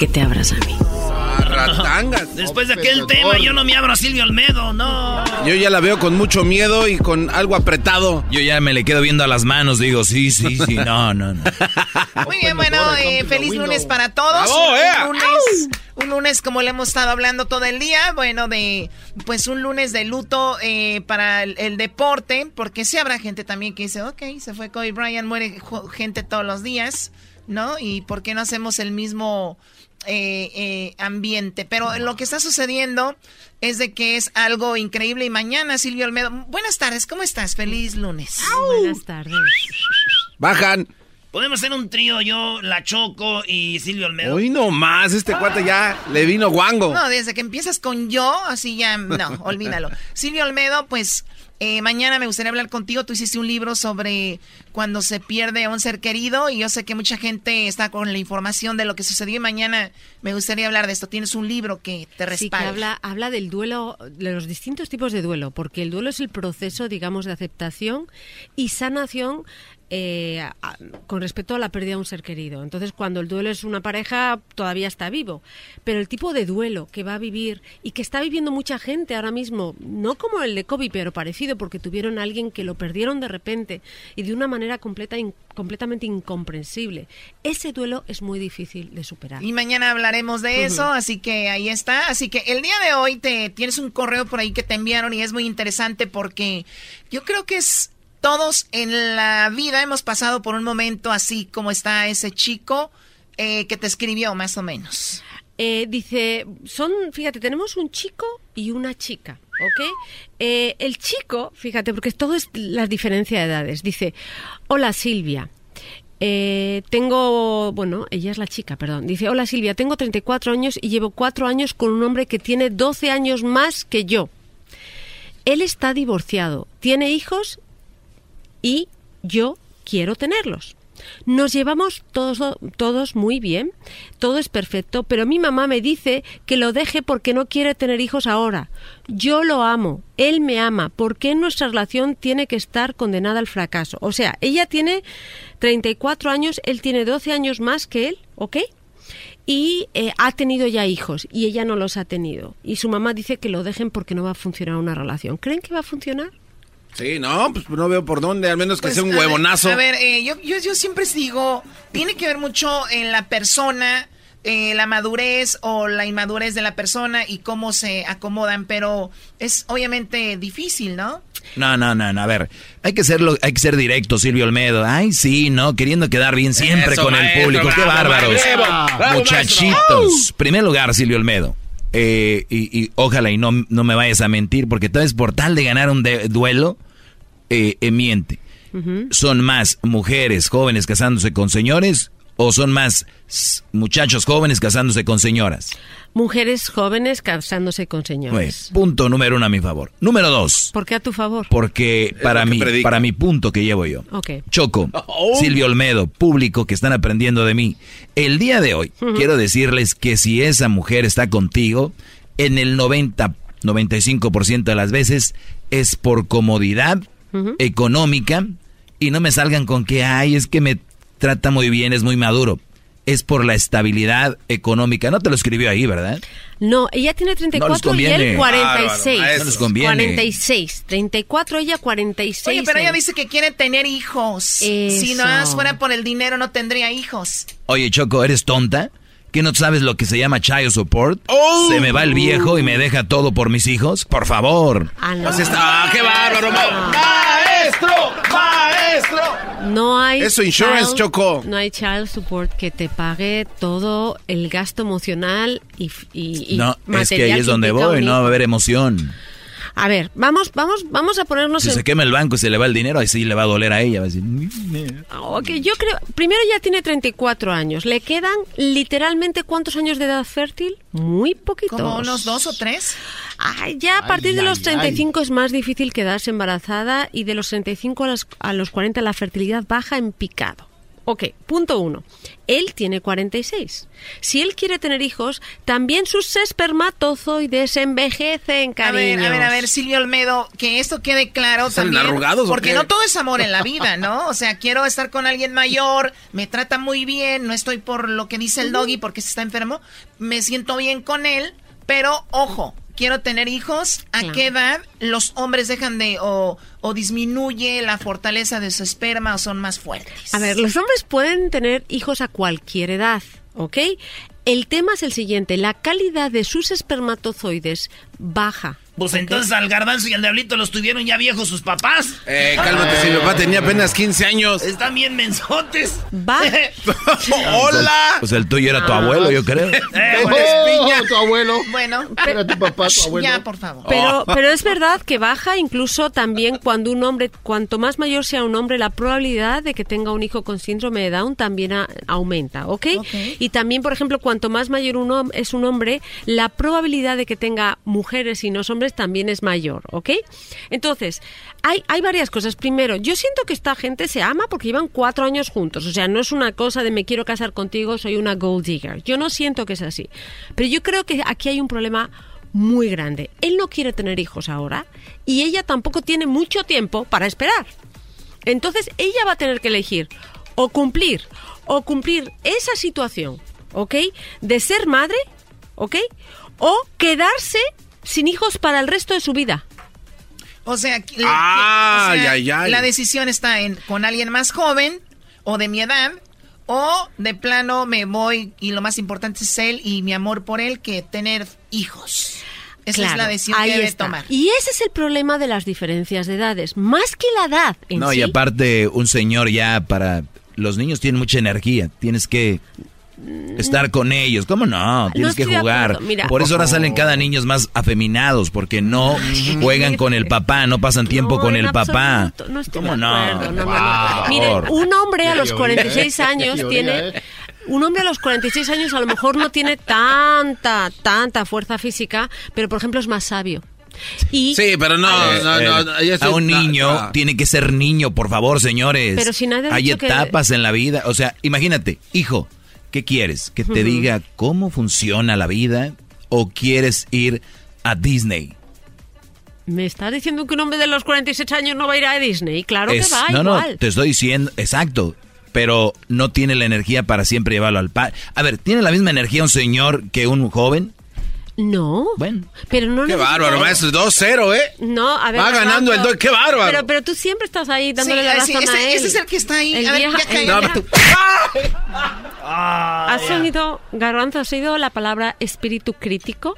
que te abras a mí. ratangas. Después de aquel tema, yo no me abro a Silvio Olmedo, no. Yo ya la veo con mucho miedo y con algo apretado. Yo ya me le quedo viendo a las manos. Digo, sí, sí, sí. No, no, no. Muy bien, bueno, eh, feliz lunes para todos. ¡Bravo, un, ea! lunes, un lunes como le hemos estado hablando todo el día, bueno, de pues un lunes de luto eh, para el, el deporte, porque sí habrá gente también que dice, ok, se fue Kobe Bryant, muere gente todos los días, ¿no? Y por qué no hacemos el mismo eh, eh, ambiente. Pero lo que está sucediendo es de que es algo increíble y mañana Silvio Olmedo. Buenas tardes, ¿cómo estás? Feliz lunes. Buenas tardes. Bajan. Podemos hacer un trío, yo, La Choco y Silvio Olmedo. Hoy no más, este cuate ya le vino guango. No, desde que empiezas con yo, así ya, no, olvídalo. Silvio Olmedo, pues eh, mañana me gustaría hablar contigo. Tú hiciste un libro sobre cuando se pierde a un ser querido y yo sé que mucha gente está con la información de lo que sucedió y mañana me gustaría hablar de esto. Tienes un libro que te Sí, que respalda. habla, habla del duelo, de los distintos tipos de duelo, porque el duelo es el proceso, digamos, de aceptación y sanación eh, a- con respecto a la pérdida de un ser querido. Entonces, cuando el duelo es una pareja, todavía está vivo. Pero el tipo de duelo que va a vivir y que está viviendo mucha gente ahora mismo, no como el de Kobe, pero parecido, porque tuvieron a alguien que lo perdieron de repente y de una manera completa, in- completamente incomprensible. Ese duelo es muy difícil de superar. Y mañana hablaremos de eso, así que ahí está. Así que el día de hoy te tienes un correo por ahí que te enviaron y es muy interesante porque yo creo que es todos en la vida hemos pasado por un momento así como está ese chico eh, que te escribió más o menos. Eh, dice, son, fíjate, tenemos un chico y una chica, ¿ok? Eh, el chico, fíjate, porque todo es la diferencia de edades. Dice, hola Silvia. Tengo, bueno, ella es la chica, perdón. Dice, hola Silvia, tengo 34 años y llevo 4 años con un hombre que tiene 12 años más que yo. Él está divorciado, tiene hijos y yo quiero tenerlos. Nos llevamos todos, todos muy bien, todo es perfecto, pero mi mamá me dice que lo deje porque no quiere tener hijos ahora. Yo lo amo, él me ama, ¿por qué nuestra relación tiene que estar condenada al fracaso? O sea, ella tiene 34 años, él tiene 12 años más que él, ¿ok? Y eh, ha tenido ya hijos y ella no los ha tenido. Y su mamá dice que lo dejen porque no va a funcionar una relación. ¿Creen que va a funcionar? Sí, no, pues no veo por dónde, al menos que Pues, sea un a ver, huevonazo. A ver, eh, yo, yo, yo siempre digo, tiene que ver mucho en la persona, eh, la madurez o la inmadurez de la persona y cómo se acomodan, pero es obviamente difícil, ¿no? No, no, no, no, a ver, hay que serlo, hay que ser directo, Silvio Olmedo. Ay, sí, ¿no? Queriendo quedar bien siempre Eso, con el maestro, público. Qué bravo, bárbaros. maestro, bravo, Muchachitos. Primer lugar, Silvio Olmedo. Eh, y, y ojalá y no, no me vayas a mentir, porque tal vez por tal de ganar un de- duelo, eh, eh, miente. ¿Son más mujeres jóvenes casándose con señores o son más muchachos jóvenes casándose con señoras? Mujeres jóvenes casándose con señores. Pues, punto número uno a mi favor. Número dos. ¿Por qué a tu favor? Porque para para mi punto que llevo yo. Ok. Choco, Oh. Silvio Olmedo, público que están aprendiendo de mí. El día de hoy quiero decirles que si esa mujer está contigo, en el 90, 95% de las veces es por comodidad económica y no me salgan con que, ay, es que me trata muy bien, es muy maduro. Es por la estabilidad económica. No te lo escribió ahí, ¿verdad? No, ella tiene 34 y conviene. él 46. Bárbaro, no les conviene. 46. 34, ella 46. Oye, pero ella dice que quiere tener hijos. Si no fuera por el dinero, no tendría hijos. Oye, Choco, ¿eres tonta? ¿Que no sabes lo que se llama child support? Oh. ¿Se me va el viejo y me deja todo por mis hijos? Por favor. Ah, no. Está- ah, qué bárbaro, ma- ¡Maestro! ¡Maestro! No hay. Eso, insurance, child- Choco. No hay child support que te pague todo el gasto emocional y, f- y, y No, es que material ahí es donde voy, no va a haber emoción. A ver, vamos, vamos, vamos a ponernos Si en. se quema el banco y se le va el dinero, ahí sí le va a doler a ella. Va a decir, Ok, yo creo. Primero ya tiene 34 años. ¿Le quedan literalmente cuántos años de edad fértil? Muy poquitos. Como unos dos o tres. Ay, ya a Ay, partir de ay, los 35 es más difícil quedarse embarazada y de los 35 a los, a los 40 la fertilidad baja en picado. Ok, punto uno. Él tiene 46. Si él quiere tener hijos, también sus espermatozoides envejecen, A cariños. ver, a ver, a ver, Silvio Olmedo, que esto quede claro ¿Salen también. arrugados o porque qué? no todo es amor en la vida, ¿no? O sea, quiero estar con alguien mayor, me trata muy bien, no estoy por lo que dice el doggy porque se está enfermo, me siento bien con él, pero ojo, quiero tener hijos. ¿A Claro. qué edad los hombres dejan de o, o disminuye la fortaleza de su esperma o son más fuertes? A ver, los hombres pueden tener hijos a cualquier edad, ¿ok? El tema es el siguiente, la calidad de sus espermatozoides baja. Pues entonces al garbanzo y al diablito los tuvieron ya viejos sus papás. Eh, cálmate, si mi papá tenía apenas 15 años. Están bien mensotes. Va. ¡Hola! Pues el tuyo era tu Ah. abuelo, yo creo. Eh, Oh, tu abuelo. Bueno, Era tu papá, tu abuelo. ya, por favor. Pero, pero es verdad que baja incluso también cuando un hombre, cuanto más mayor sea un hombre, la probabilidad de que tenga un hijo con síndrome de Down también a- aumenta, ¿ok? Ok. Y también, por ejemplo, cuanto más mayor un hom- es un hombre, la probabilidad de que tenga mujeres y no hombres también es mayor, ¿ok? Entonces, hay, hay varias cosas. Primero, yo siento que esta gente se ama porque llevan cuatro años juntos. O sea, no es una cosa de me quiero casar contigo, soy una gold digger. Yo no siento que es así. Pero yo creo que aquí hay un problema muy grande. Él no quiere tener hijos ahora y ella tampoco tiene mucho tiempo para esperar. Entonces ella va a tener que elegir o cumplir o cumplir esa situación, ¿ok? De ser madre, ¿ok? O quedarse sin hijos para el resto de su vida. O sea, que- Ay, o sea, ay, ay. la decisión está en con alguien más joven o de mi edad o de plano me voy y lo más importante es él y mi amor por él que tener hijos. Esa es la decisión ahí que debe está. tomar. Y ese es el problema de las diferencias de edades. Más que la edad en No, sí. y aparte, un señor ya para... Los niños tienen mucha energía. Tienes que estar con ellos. ¿Cómo no? Tienes que jugar. Mira. Por eso ahora salen cada niños más afeminados, porque no juegan con el papá, no pasan tiempo No, con el papá. absoluto, no estoy ¿Cómo de no? acuerdo, un hombre a los teoría, 46 ¿eh? años tiene... ¿eh? Un hombre a los 46 años a lo mejor no tiene tanta, tanta fuerza física, pero por ejemplo es más sabio. Y, Sí, pero no, Eh, no, no, eh, no, a un niño no. tiene que ser niño, por favor, señores. Pero si nadie ha Hay dicho que- etapas en la vida. O sea, imagínate, hijo, ¿qué quieres? ¿Que te diga cómo funciona la vida o quieres ir a Disney? ¿Me estás diciendo que un hombre de los 46 años no va a ir a Disney? Claro Es- que va, no, igual. no, te estoy diciendo, exacto. Pero no tiene la energía para siempre llevarlo al par. A ver, ¿tiene la misma energía un señor que un joven? No. Bueno. Pero no Qué bárbaro, maestro. 2-0, ¿eh? No, a ver. Va ganando el Garbanzo. do- qué bárbaro. Pero, pero tú siempre estás ahí dándole Sí, la sí, razón ese- a él. ese es el que está ahí. El A ver, vieja- ya el No, vieja- tú- ¿Has oído, Garbanzo, has oído la palabra espíritu crítico?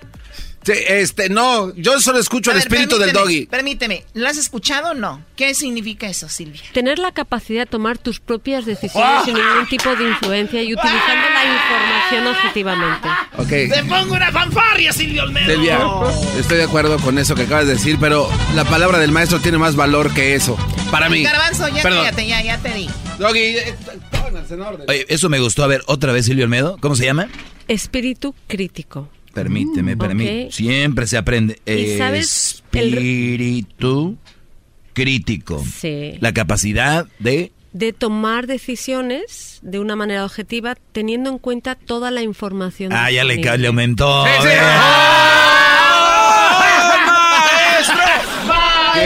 Sí, este, no, yo solo escucho A el ver, espíritu del doggy. Permíteme, ¿lo has escuchado o no? ¿Qué significa eso, Silvia? Tener la capacidad de tomar tus propias decisiones sin ningún tipo de influencia y utilizando la información objetivamente. Ok. ¡Te pongo una fanfarria, Silvio Olmedo! Silvia, estoy de acuerdo con eso que acabas de decir, pero la palabra del maestro tiene más valor que eso. Para mí. Garbanzo, ya Perdón. cállate, ya, ya te di. Doggy, eh, en orden. Oye, eso me gustó. A ver, otra vez Silvio Olmedo. ¿Cómo se llama? Espíritu crítico. Permíteme, permíteme. ok. Siempre se aprende. ¿Y sabes el- Espíritu crítico. Sí. La capacidad de... De tomar decisiones de una manera objetiva teniendo en cuenta toda la información. Ah, ya le, le aumentó. Sí, sí.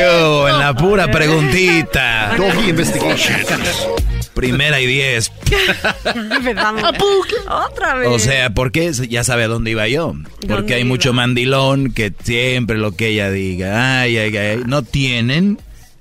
Yo, en la pura preguntita. Doggy Investigation. Primera y diez. Otra vez. O sea, ¿por qué? Ya sabe a dónde iba yo. Porque ¿Dónde hay iba? mucho mandilón que siempre lo que ella diga, ay, ay, ay, no tienen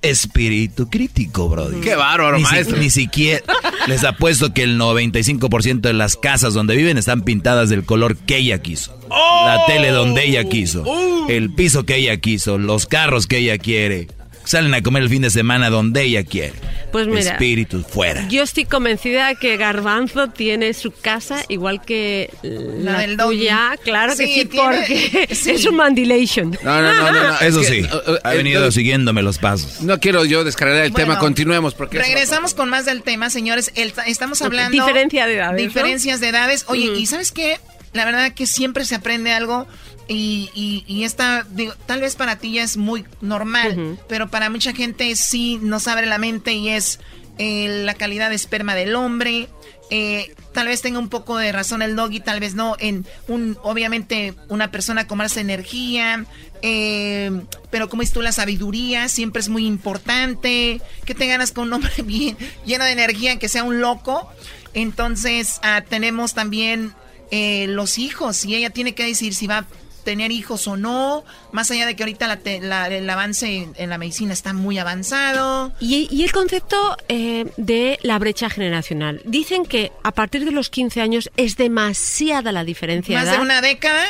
espíritu crítico, brody. Qué bárbaro, ni, si- maestro. ni siquiera les apuesto que el 95% de las casas donde viven están pintadas del color que ella quiso. La tele donde ella quiso. El piso que ella quiso. Los carros que ella quiere. Salen a comer el fin de semana donde ella quiere. Pues mira. Espíritu fuera. Yo estoy convencida que Garbanzo tiene su casa igual que la, del doggy. tuya. Claro que Sí, sí, tiene- porque sí. es un mandilation. No, no, no, no, no, Eso es que, sí, uh, uh, ha venido siguiéndome los pasos. No quiero yo descargar el Bueno, tema, continuemos porque Regresamos con más del tema, señores. El- estamos hablando... Diferencia de edades, ¿no? Diferencias de edades. Oye, Ujú. ¿y sabes qué? La verdad que siempre se aprende algo y, y, y esta, digo, tal vez para ti ya es muy normal, pero para mucha gente sí nos abre la mente y es eh, la calidad de esperma del hombre. Eh, tal vez tenga un poco de razón el doggy, tal vez no. En un, obviamente, una persona con más energía, eh, pero como dices tú, la sabiduría siempre es muy importante. Que te ganas con un hombre bien lleno de energía, que sea un loco. Entonces, ah, tenemos también eh, los hijos, y ella tiene que decir si va tener hijos o no, más allá de que ahorita la te- la- el avance en, en la medicina está muy avanzado. Y, y el concepto eh, de la brecha generacional. Dicen que a partir de los 15 años es demasiada la diferencia. Más de de una década.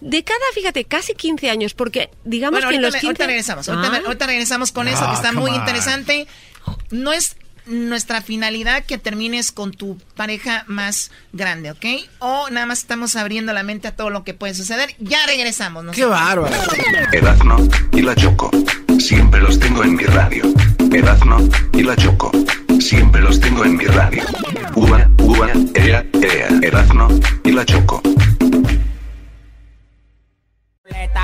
Década, fíjate, casi 15 años, porque digamos Bueno, que en ahorita, los me- 15... ahorita regresamos. Ahorita, Ah. ahorita regresamos con eso, Ah, que está come muy on. interesante. No es nuestra finalidad que termines con tu pareja más grande, ¿ok? O nada más estamos abriendo la mente a todo lo que puede suceder. Ya regresamos. ¿no? Qué bárbaro. Erazno y la Choco. Siempre los tengo en mi radio. Erazno y la Choco. Siempre los tengo en mi radio. Uva, uva, ea, ea. Erazno y la Choco.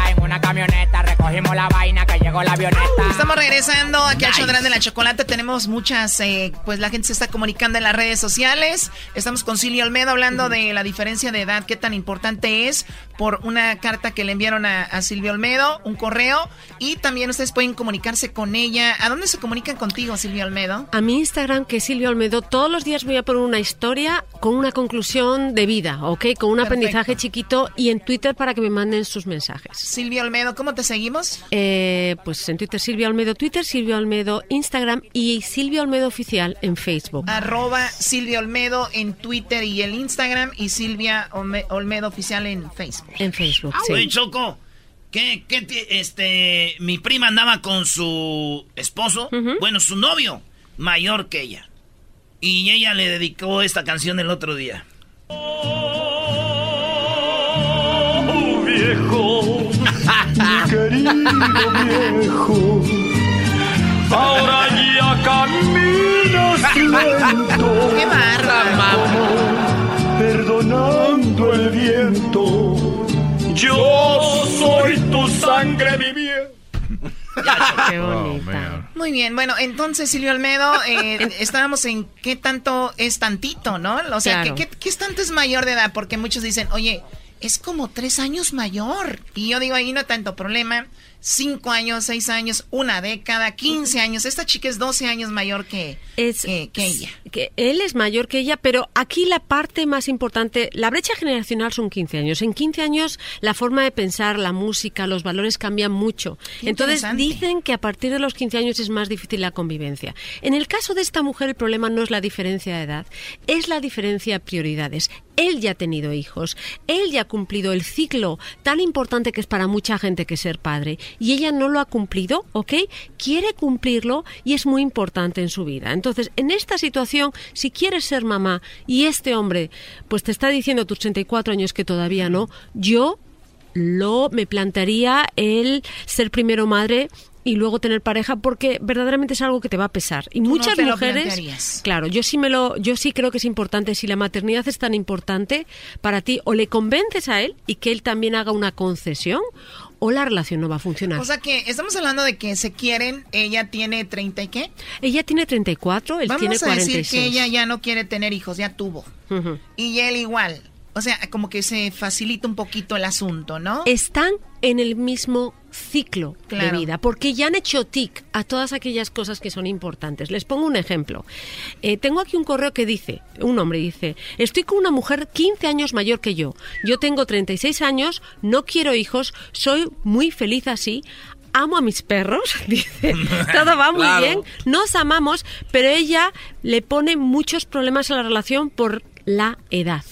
En una camioneta recogimos la vaina que llegó la avioneta. Estamos regresando aquí al show de Grande la Chocolate. Tenemos muchas, eh, pues la gente se está comunicando en las redes sociales. Estamos con Silvia Olmedo hablando de la diferencia de edad, qué tan importante es por una carta que le enviaron a, a Silvia Olmedo, un correo. Y también ustedes pueden comunicarse con ella. ¿A dónde se comunican contigo, Silvia Olmedo? A mi Instagram, que es Silvia Olmedo, todos los días voy a poner una historia con una conclusión de vida, ¿ok? Con un aprendizaje chiquito y en Twitter para que me manden sus mensajes. Silvia Olmedo, ¿cómo te seguimos? Eh, pues en Twitter Silvia Olmedo, Twitter Silvia Olmedo, Instagram y Silvia Olmedo Oficial en Facebook. Arroba Silvia Olmedo en Twitter y el Instagram y Silvia Olme- Olmedo Oficial en Facebook. En Facebook, Oye, Choco, ¿qué, qué ti- este, mi prima andaba con su esposo, bueno, su novio, mayor que ella. Y ella le dedicó esta canción el otro día. Oh, mi querido viejo, ahora ya caminas lento. ¡Qué como Perdonando el viento, yo soy tu sangre viviente. Qué bonita. Muy bien, bueno, entonces Silvio Olmedo, eh, estábamos en qué tanto es tantito, ¿no? O sea, Claro. ¿qué, qué, qué es tanto es mayor de edad? Porque muchos dicen, oye, es como tres años mayor. Y yo digo, ahí no tanto problema. 5 años, 6 años, una década, 15 años. Esta chica es 12 años mayor que, Es- que, que ella. que él es mayor que ella, pero aquí la parte más importante, la brecha generacional son 15 años. En 15 años la forma de pensar, la música, los valores cambian mucho. Qué Entonces dicen que a partir de los 15 años es más difícil la convivencia. En el caso de esta mujer el problema no es la diferencia de edad, es la diferencia de prioridades. Él ya ha tenido hijos, él ya ha cumplido el ciclo tan importante que es para mucha gente que ser padre y ella no lo ha cumplido, ¿ok? Quiere cumplirlo y es muy importante en su vida. Entonces, en esta situación, si quieres ser mamá y este hombre pues te está diciendo a tus 34 años que todavía no, yo lo me plantearía el ser primero madre y luego tener pareja porque verdaderamente es algo que te va a pesar y no muchas lo mujeres claro yo sí me lo yo sí creo que es importante si la maternidad es tan importante para ti o le convences a él y que él también haga una concesión o la relación no va a funcionar O sea que estamos hablando de que se quieren, ella tiene 30 y qué? ella tiene 34 él Vamos tiene a 46 decir que ella ya no quiere tener hijos, ya tuvo. Ujú. Y él igual. O sea, como que se facilita un poquito el asunto, ¿no? están en el mismo ciclo Claro. de vida, porque ya han hecho tic a todas aquellas cosas que son importantes. Les pongo un ejemplo. Eh, tengo aquí un correo que dice, un hombre dice, estoy con una mujer 15 años mayor que yo. Yo tengo 36 años, no quiero hijos, soy muy feliz así. Amo a mis perros, dice, todo va muy Claro. bien, nos amamos, pero ella le pone muchos problemas a la relación por la edad.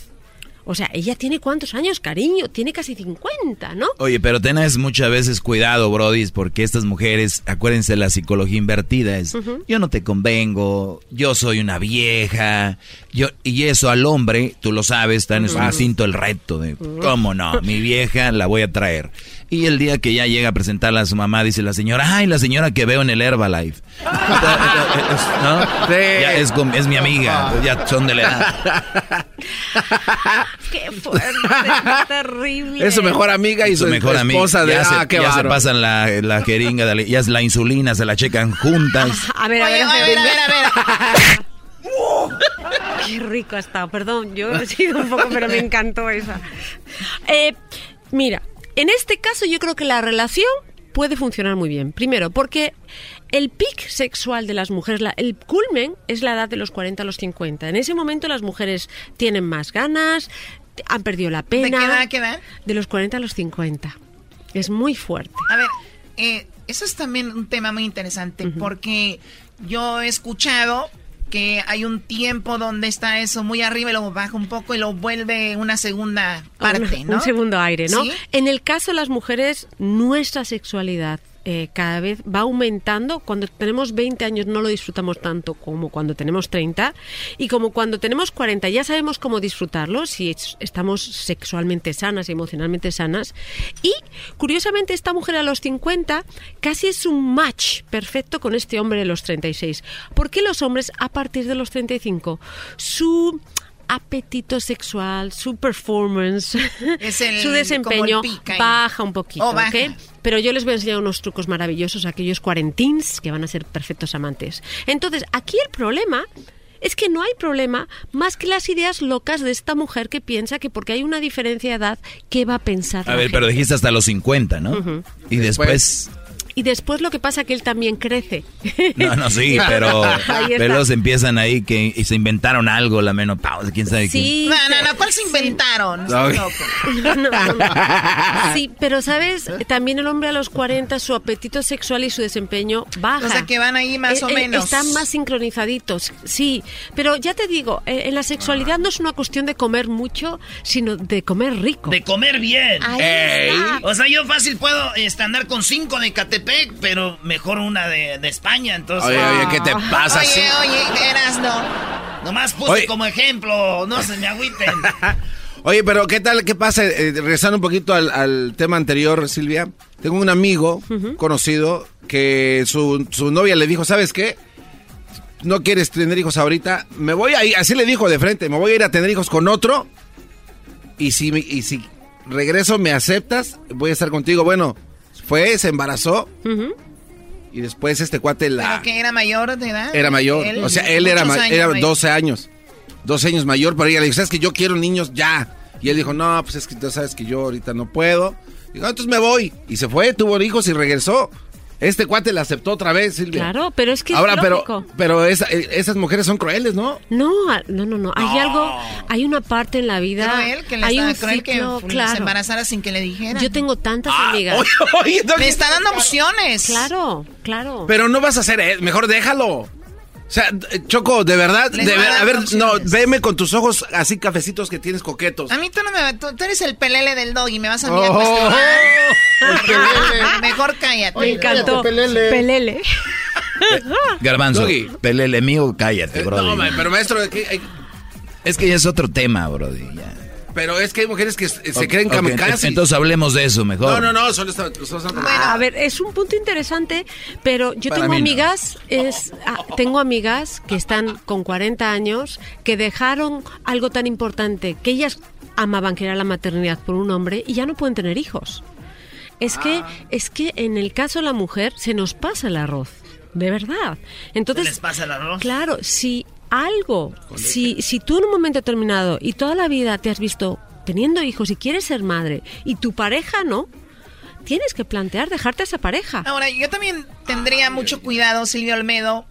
O sea, ella tiene cuántos años, cariño, tiene casi 50, ¿no? Oye, pero tenés muchas veces cuidado, Brody, porque estas mujeres, acuérdense la psicología invertida es, yo no te convengo, yo soy una vieja, yo y eso al hombre, tú lo sabes, está en su instinto el reto de, ¿cómo no? Mi vieja la voy a traer. Y el día que ya llega a presentarla a su mamá, dice la señora, ay, la señora que veo en el Herbalife. ¿No? Ya es, es mi amiga, ya son de la edad. Qué fuerte, terrible. Es su mejor amiga y su, mejor amiga. esposa de... ya se, ah, qué ya se pasan la, la jeringa, de la- ya es la insulina, se la checan juntas. A ver, a ver, Oye, a ver, a ver, a ver, a ver. Qué rico ha estado, perdón, yo he sido un poco, pero me encantó esa. Eh, mira, en este caso yo creo que la relación puede funcionar muy bien. Primero, porque el pic sexual de las mujeres, la- el culmen es la edad de los 40 a los 50. En ese momento las mujeres tienen más ganas, han perdido la ¿De pena. qué edad, qué edad? De los 40 a los 50. Es muy fuerte. A ver, eh, eso es también un tema muy interesante porque yo he escuchado que hay un tiempo donde está eso muy arriba y luego baja un poco y lo vuelve una segunda parte, un, ¿no? un segundo aire, ¿no? ¿Sí? En el caso de las mujeres, nuestra sexualidad eh, cada vez va aumentando. Cuando tenemos 20 años no lo disfrutamos tanto como cuando tenemos 30 y como cuando tenemos 40 ya sabemos cómo disfrutarlo si es- estamos sexualmente sanas y emocionalmente sanas. Y curiosamente esta mujer a los 50 casi es un match perfecto con este hombre de los 36. ¿Por qué los hombres a partir de los 35? Su apetito sexual, su performance, el- su desempeño baja un poquito, Oh. Pero yo les voy a enseñar unos trucos maravillosos a aquellos cuarentins que van a ser perfectos amantes. Entonces, aquí el problema es que no hay problema más que las ideas locas de esta mujer que piensa que porque hay una diferencia de edad, ¿qué va a pensar? A la ver, pero dijiste hasta los 50, ¿no? Y después... Y después lo que pasa que él también crece. No, no, sí, pero, pero luego se empiezan ahí que y se inventaron algo, la menopausia, quién sabe qué. Sí. No, no, no, ¿cuál se inventaron? No. Estás loco. No, no, no. Sí, pero sabes, también el hombre a los 40, su apetito sexual y su desempeño baja. O sea, que van ahí más Eh, o eh, menos. Están más sincronizaditos, sí. Pero ya te digo, eh, en la sexualidad no es una cuestión de comer mucho, sino de comer rico. De comer bien. Ahí está. O sea, yo fácil puedo este, andar con cinco de Catepec, pero mejor una de, de España, entonces... Oye, oye, ¿qué te pasa? Oye, Sí. oye, eras no. Nomás puse Oye. como ejemplo, no se me agüiten. Oye, pero ¿qué tal? ¿Qué pasa? Eh, regresando un poquito al, al tema anterior, Silvia. Tengo un amigo conocido que su, su novia le dijo, ¿sabes qué? No quieres tener hijos ahorita. Me voy a ir, así le dijo de frente, me voy a ir a tener hijos con otro. Y si, me- y si regreso, me aceptas, voy a estar contigo. Bueno, fue, se embarazó. Y después este cuate la... ¿Pero que era mayor de edad? Era mayor. Él, o sea, él era, años era mayor. 12 años. 12 años mayor, pero ella le dijo, ¿sabes que yo quiero niños ya? Y él dijo, no, pues es que tú sabes que yo ahorita no puedo. Dijo, "Ah, entonces me voy. Y se fue, tuvo hijos y regresó. Este cuate la aceptó otra vez, Silvia. Claro, pero es que es Ahora, pero, lógico. pero esa- eh, esas mujeres son crueles, ¿no? No, a- no, no, no. Hay algo, hay una parte en la vida. Cruel, que le hay está- un cruel que se claro. embarazara sin que le dijeran. Yo tengo tantas Ah, amigas. oye, oye, no, Le está dando opciones. Claro, claro. Pero no vas a hacer eso, mejor déjalo. O sea, eh, Choco, de verdad, de a ver- a ver, no, veme con tus ojos así cafecitos que tienes coquetos. A mí tú no me tú, tú eres el pelele del dog y me vas a mirar Oh, cuestionar. Mejor cállate. Me encantó. Pelele. Garbanzo, Doggy. pelele mío, cállate, bro. no, ma- pero maestro, ¿qué- hay- Es que ya es otro tema, brody. ya. Pero es que hay mujeres que se Ok, creen kamikazes. Entonces hablemos de eso mejor. no, no, no, solo está, está- a ver, es un punto interesante, pero yo Para tengo no. amigas, es, ah, tengo amigas que están con 40 años que dejaron algo tan importante que ellas amaban, que era la maternidad por un hombre y ya no pueden tener hijos. Es que, Ah. es que en el caso de la mujer se nos pasa el arroz, de verdad. Entonces, ¿Se les pasa el arroz? Claro, si algo, si, si tú en un momento determinado y toda la vida te has visto teniendo hijos y quieres ser madre y tu pareja no, tienes que plantear dejarte a esa pareja. Ahora, yo también tendría mucho cuidado, Silvio Olmedo.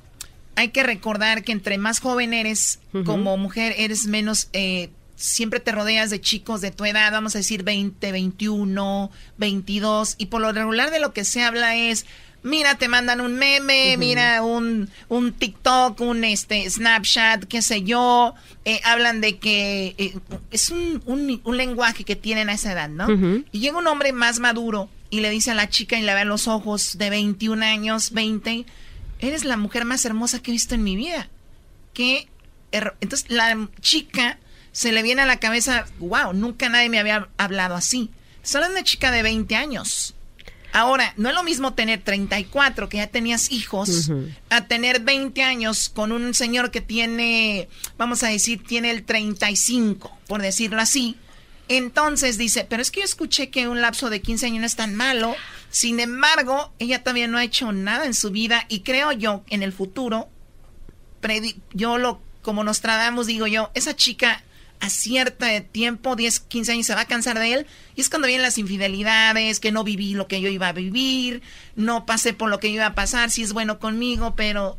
Hay que recordar que entre más joven eres, como mujer, eres menos... eh, siempre te rodeas de chicos de tu edad, vamos a decir 20, 21, 22, y por lo regular de lo que se habla es, mira, te mandan un meme, mira, un, un TikTok, un este Snapchat, qué sé yo, eh, hablan de que eh, es un, un- un lenguaje que tienen a esa edad, ¿no? Y llega un hombre más maduro y le dice a la chica y le ve a los ojos de 21 años, 20, eres la mujer más hermosa que he visto en mi vida. Qué Entonces la chica se le viene a la cabeza, wow, nunca nadie me había hablado así. Solo una chica de 20 años. Ahora, no es lo mismo tener 34, que ya tenías hijos, a tener 20 años con un señor que tiene, vamos a decir, tiene el 35, por decirlo así. Entonces dice, pero es que yo escuché que un lapso de 15 años no es tan malo. Sin embargo, ella todavía no ha hecho nada en su vida y creo yo en el futuro, yo lo, como nos tratamos, digo yo, esa chica a cierto tiempo, 10, 15 años, se va a cansar de él. Y es cuando vienen las infidelidades, que no viví lo que yo iba a vivir, no pasé por lo que iba a pasar, si es bueno conmigo, pero...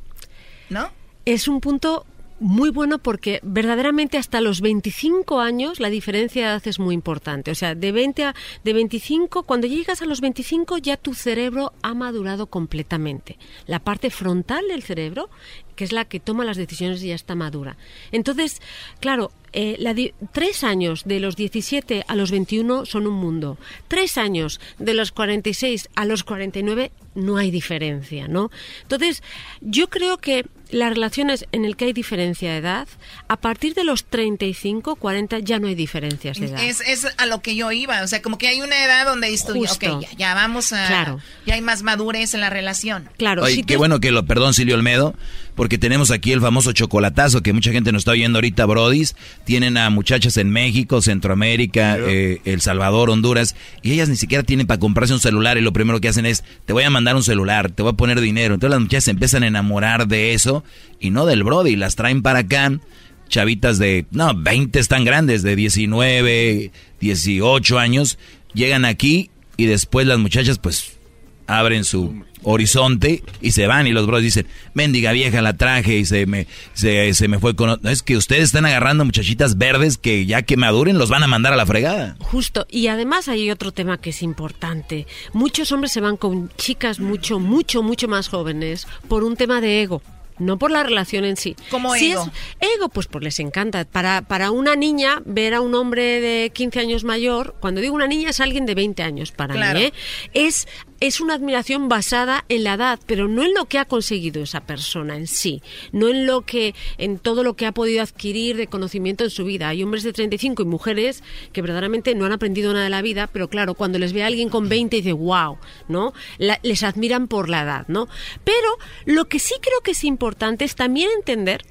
¿No? Es un punto muy bueno porque verdaderamente hasta los 25 años la diferencia de edad es muy importante. O sea, de 20 a de 25, cuando llegas a los 25 ya tu cerebro ha madurado completamente. La parte frontal del cerebro, que es la que toma las decisiones, ya está madura. Entonces, claro, eh, tres años de los 17 a los 21 son un mundo. Tres años de los 46 a los 49 no hay diferencia, ¿no? Entonces, yo creo que las relaciones en el que hay diferencia de edad, a partir de los 35, 40 ya no hay diferencias de edad. Es, es a lo que yo iba, o sea, como que hay una edad donde dices tú, ok, ya, ya vamos a... Claro. Ya hay más madurez en la relación. Claro, Oye, qué bueno que lo, perdón Silvio Olmedo, porque tenemos aquí el famoso chocolatazo que mucha gente nos está oyendo ahorita, Brodis. Tienen a muchachas en México, Centroamérica, eh, El Salvador, Honduras, y ellas ni siquiera tienen para comprarse un celular y lo primero que hacen es, te voy a mandar un celular, te voy a poner dinero. Entonces las muchachas se empiezan a enamorar de eso y no del Brody, las traen para acá. Chavitas de, no, 20 están grandes, de 19, 18 años, llegan aquí y después las muchachas pues abren su horizonte y se van y los bros dicen, mendiga vieja la traje y se me, se, se me fue con... otro". Es que ustedes están agarrando muchachitas verdes que ya que maduren los van a mandar a la fregada. Justo, y además hay otro tema que es importante. Muchos hombres se van con chicas mucho, mucho, mucho más jóvenes por un tema de ego. No por la relación en sí. ¿Cómo Si ego? es ego, pues, pues les encanta. Para, para una niña, ver a un hombre de 15 años mayor, cuando digo una niña es alguien de 20 años para Claro. mí, ¿eh? es, es una admiración basada en la edad, pero no en lo que ha conseguido esa persona en sí, no en lo que, en todo lo que ha podido adquirir de conocimiento en su vida. Hay hombres de 35 y mujeres que verdaderamente no han aprendido nada de la vida, pero claro, cuando les ve a alguien con 20 dice, wow, ¿no? La- les admiran por la edad, ¿no? Pero lo que sí creo que es importante es también entender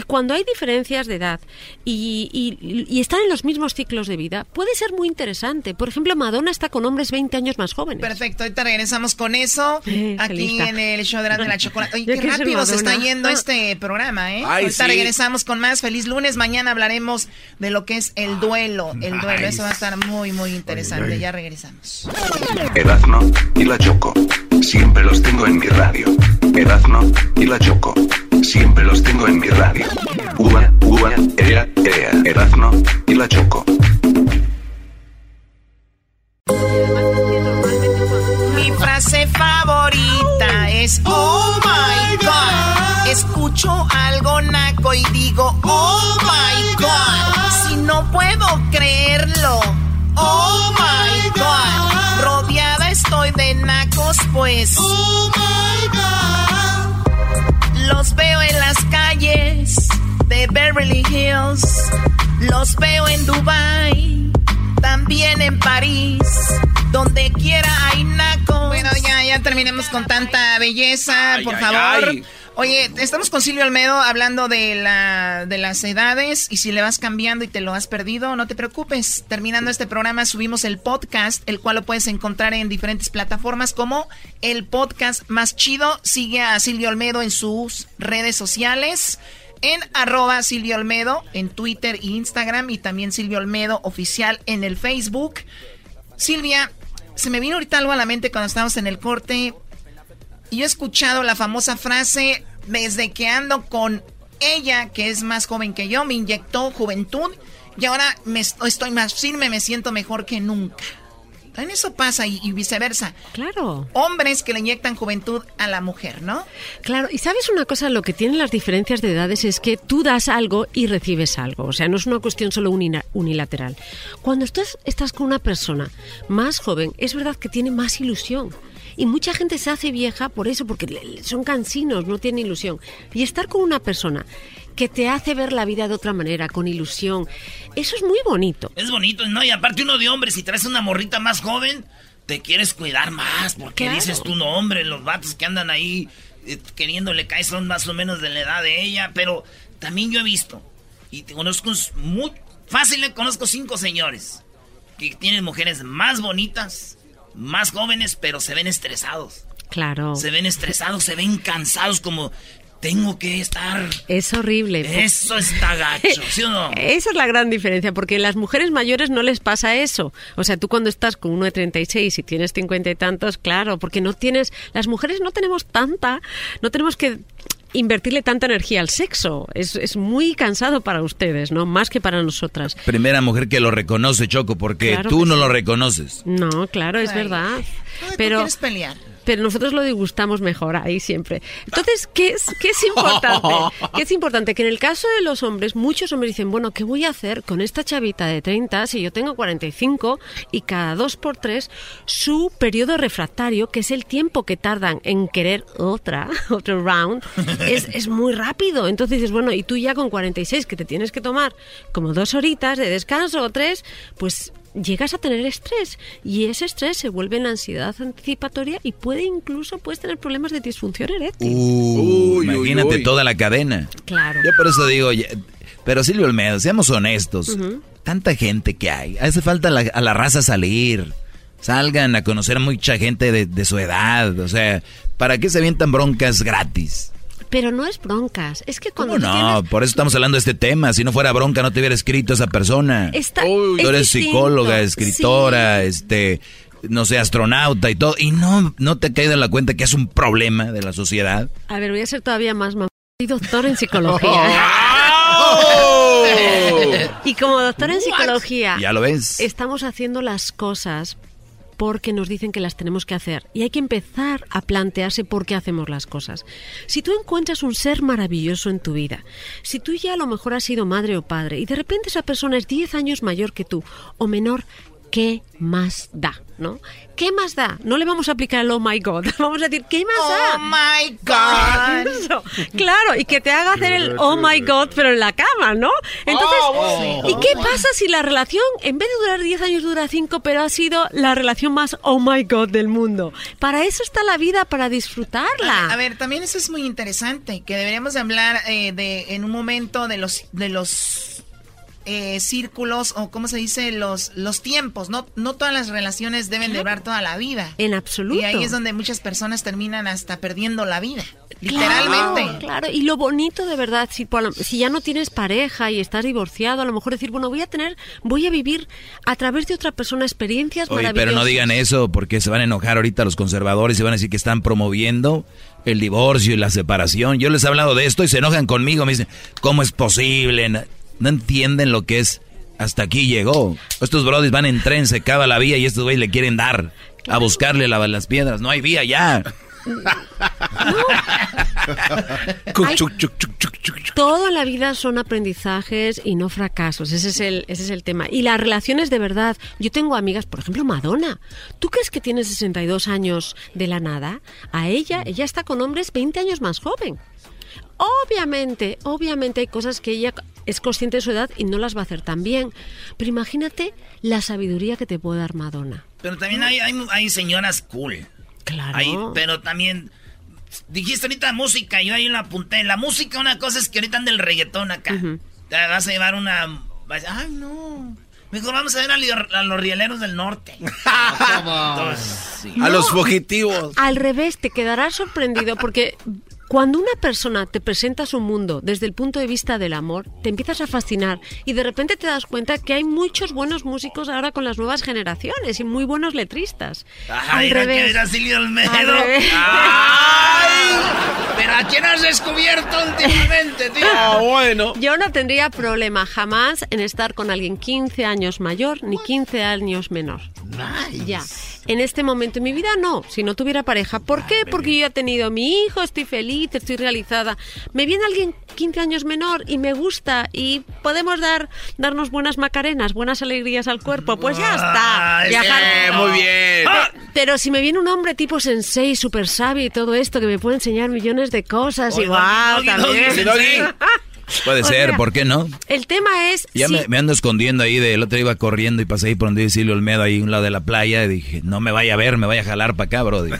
que cuando hay diferencias de edad y, y- y están en los mismos ciclos de vida, puede ser muy interesante. Por ejemplo, Madonna está con hombres 20 años más jóvenes. Perfecto, ahorita regresamos con eso. aquí en el show de la, de la chocolate. Oye, qué rápido se está yendo Ah. este programa, ¿eh? Ay, ahorita sí. regresamos con más. Feliz lunes. Mañana hablaremos de lo que es el duelo. El duelo. Eso va a estar muy, muy interesante. Ya regresamos. Erazno y la Choco. Siempre los tengo en mi radio. Erazno y la Choco. Siempre los tengo en mi radio. Ua, ua, ea, ea. Erazno y la Choco. Mi frase favorita es Oh my God. Escucho algo naco y digo Oh my God. Si no puedo creerlo. Oh my God. Rodeada estoy de nacos, pues. Oh my God. Calles de Beverly Hills. Los veo en Dubai. También en París. Donde quiera hay nacos. Bueno, ya, ya terminemos con tanta belleza, Ay, por ay, favor. ay. Oye, estamos con Silvio Almedo hablando de, la, de las edades y si le vas cambiando y te lo has perdido, no te preocupes. Terminando este programa subimos el podcast, el cual lo puedes encontrar en diferentes plataformas como el podcast más chido. Sigue a Silvio Almedo en sus redes sociales. En arroba Silvio Olmedo en Twitter e Instagram y también Silvio Olmedo oficial en el Facebook. Silvia, se me vino ahorita algo a la mente cuando estábamos en el corte. Y he escuchado la famosa frase, desde que ando con ella, que es más joven que yo, me inyectó juventud y ahora me est- estoy más firme, me siento mejor que nunca. También eso pasa y, y viceversa. Claro. Hombres que le inyectan juventud a la mujer, ¿no? Claro, y sabes una cosa, lo que tienen las diferencias de edades es que tú das algo y recibes algo, o sea, no es una cuestión solo unilateral. Cuando estás con una persona más joven, es verdad que tiene más ilusión. Y mucha gente se hace vieja por eso, porque son cansinos, no tienen ilusión. Y estar con una persona que te hace ver la vida de otra manera, con ilusión, eso es muy bonito. Es bonito, ¿no? Y aparte uno de hombre, si traes una morrita más joven, te quieres cuidar más. Porque Claro. dices tu nombre, los vatos que andan ahí eh, queriéndole caer son más o menos de la edad de ella. Pero también yo he visto, y te conozco muy fácil, le conozco cinco señores que tienen mujeres más bonitas, más jóvenes, pero se ven estresados. Claro. Se ven estresados, se ven cansados como tengo que estar... Es horrible. Eso está gacho, ¿sí o no? Esa es la gran diferencia, porque las mujeres mayores no les pasa eso. O sea, tú cuando estás con uno de 36 y tienes 50 y tantos, claro, porque no tienes. Las mujeres no tenemos tanta. No tenemos que invertirle tanta energía al sexo. Es, es muy cansado para ustedes, ¿no? Más que para nosotras. Primera mujer que lo reconoce, Choco, porque Claro tú no sí. lo reconoces. No, claro, es Ay. verdad. Ay, ¿tú Pero. quieres pelear? Pero nosotros lo disgustamos mejor ahí siempre. Entonces, ¿qué es, qué es importante? ¿Qué es importante? Que en el caso de los hombres, muchos hombres dicen, bueno, ¿qué voy a hacer con esta chavita de 30 si yo tengo 45 y cada dos por tres su periodo refractario, que es el tiempo que tardan en querer otra, otro round, es, es muy rápido. Entonces dices, bueno, y tú ya con 46 que te tienes que tomar como dos horitas de descanso o tres, pues llegas a tener estrés y ese estrés se vuelve en ansiedad anticipatoria y puede incluso puedes tener problemas de disfunción eréctil. Uh, Uy, imagínate uy, uy. toda la cadena. Claro. Yo por eso digo, ya- pero Silvio Olmedo, seamos honestos. Tanta gente que hay. Hace falta a la, a la raza salir. Salgan a conocer a mucha gente de, de su edad. O sea, ¿para qué se avientan broncas gratis? Pero no es broncas, es que cuando ¿Cómo tú no? tienes- Por eso estamos hablando de este tema. Si no fuera bronca, no te hubiera escrito esa persona. Está- Tú es eres distinto, psicóloga, escritora, este, no sé, astronauta y todo. Y no, no te caído en la cuenta que es un problema de la sociedad. A ver, voy a ser todavía más mamá. Soy doctor en psicología. y como doctor en psicología, Ya lo ves. estamos haciendo las cosas porque nos dicen que las tenemos que hacer. Y hay que empezar a plantearse por qué hacemos las cosas. Si tú encuentras un ser maravilloso en tu vida, si tú ya a lo mejor has sido madre o padre y de repente esa persona es 10 años mayor que tú o menor, ¿qué más da? ¿No? ¿Qué más da? No le vamos a aplicar el oh my god, vamos a decir, ¿qué más da? Oh my god. Eso, claro, y que te haga hacer el oh my god, pero en la cama, ¿no? Entonces, Oh, ¿y qué pasa si la relación, en vez de durar 10 años, dura 5, pero ha sido la relación más oh my god del mundo? Para eso está la vida, para disfrutarla. A ver, también eso es muy interesante, que deberíamos de hablar eh, de en un momento de los de los eh, círculos o cómo se dice los los tiempos. No no todas las relaciones deben de durar toda la vida. En absoluto. Y ahí es donde muchas personas terminan hasta perdiendo la vida, literalmente. Claro, claro. y lo bonito de verdad, si, por lo- si ya no tienes pareja y estás divorciado, a lo mejor decir, bueno, voy a tener, voy a vivir a través de otra persona experiencias Oye, maravillosas. pero no digan eso porque se van a enojar ahorita los conservadores y van a decir que están promoviendo el divorcio y la separación. Yo les he hablado de esto y se enojan conmigo. Me dicen, ¿cómo es posible? No, entienden lo que es. Hasta aquí llegó. Estos brodis van en tren, se acaba la vía y estos güeyes le quieren dar a buscarle la- las piedras. No hay vía ya. Todo en la vida son aprendizajes y no fracasos. Ese es el, ese es el tema. Y las relaciones de verdad. Yo tengo amigas, por ejemplo, Madonna. ¿Tú crees que tiene 62 años de la nada? A ella, ella está con hombres 20 años más joven. Obviamente, obviamente hay cosas que ella es consciente de su edad y no las va a hacer tan bien. Pero imagínate la sabiduría que te puede dar Madonna. Pero también hay, hay, hay señoras cool. Claro. Hay- pero también. Dijiste ahorita música, yo ahí la apunté. La música, una cosa es que ahorita anda el reggaetón acá. Te vas a llevar una. Ay, no. Mejor vamos a ver a, li- a los rieleros del norte. Entonces, sí. A los fugitivos. Al revés, te quedarás sorprendido porque cuando una persona te presenta su mundo desde el punto de vista del amor, te empiezas a fascinar y de repente te das cuenta que hay muchos buenos músicos ahora con las nuevas generaciones y muy buenos letristas. Ajá, Al mira que revés. era Silvio Olmedo. Al revés. ¡Ay! ¿Pero a quién has descubierto últimamente, tío? Ah, bueno. Yo no tendría problema jamás en estar con alguien 15 años mayor ni 15 años menor. Ya. En este momento en mi vida no, si no tuviera pareja. ¿Por qué? Porque yo ya he tenido mi hijo, estoy feliz, estoy realizada. Me viene alguien 15 años menor y me gusta y podemos dar darnos buenas macarenas, buenas alegrías al cuerpo, pues ya está. Viajar- sí, muy bien. Pe- Pero si me viene un hombre tipo sensei, súper sabio y todo esto, que me puede enseñar millones de cosas, igual doggy, doggy, también. doggy, sensei. Puede O ser, sea, ¿por qué no? El tema es... Ya me, me ando escondiendo ahí, del otro iba corriendo y pasé ahí por donde Silvio Olmedo, ahí un lado de la playa, y dije, no me vaya a ver, me vaya a jalar para acá, brody.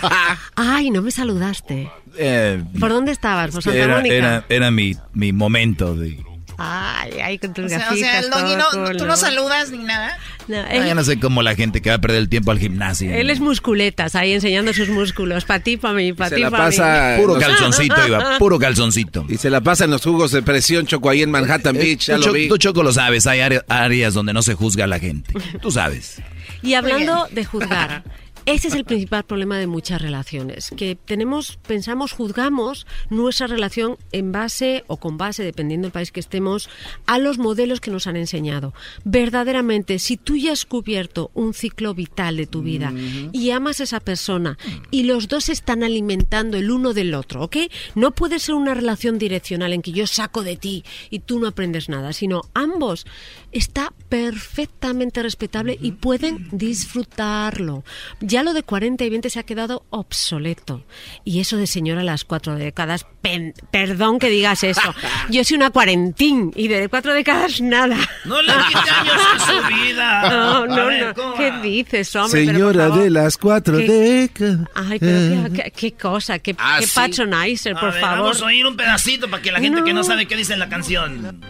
Ay, no me saludaste. Eh, ¿Por dónde estabas? ¿Por Santa era, Mónica? era, era mi, mi momento de... Ay, ay, con tus O sea, o sea, el doggy no, tú no saludas ni nada. No, él, ya no sé cómo la gente que va a perder el tiempo al gimnasio. él es musculetas, ahí enseñando sus músculos. Para ti, para mí, ti, para pasa. Puro calzoncito, iba, puro calzoncito. Y se la pasa en los jugos de presión, Choco, ahí en Manhattan Beach. Ya Tú, lo Cho- vi. tú, Choco, lo sabes, hay área- áreas donde no se juzga a la gente. Tú sabes. Y hablando de juzgar, ese es el principal problema de muchas relaciones, que tenemos, pensamos, juzgamos nuestra relación en base o con base, dependiendo del país que estemos, a los modelos que nos han enseñado. Verdaderamente, si tú ya has cubierto un ciclo vital de tu vida y amas a esa persona y los dos están alimentando el uno del otro, ¿ok? No puede ser una relación direccional en que yo saco de ti y tú no aprendes nada, sino ambos está perfectamente respetable y pueden disfrutarlo. Ya lo de 40 y 20 se ha quedado obsoleto. Y eso de señora a las cuatro décadas, pen- perdón que digas eso. Yo soy una cuarentín y de cuatro décadas nada. No le quite años a su vida. No, A no, ver, no. ¿cómo ¿Qué dices, hombre? Señora de las cuatro ¿Qué? décadas. Ay, pero qué, qué- qué cosa, qué, qué sí. patronizer, A por ver, favor. Vamos a oír un pedacito para que la gente que no No. sabe qué dice en la canción.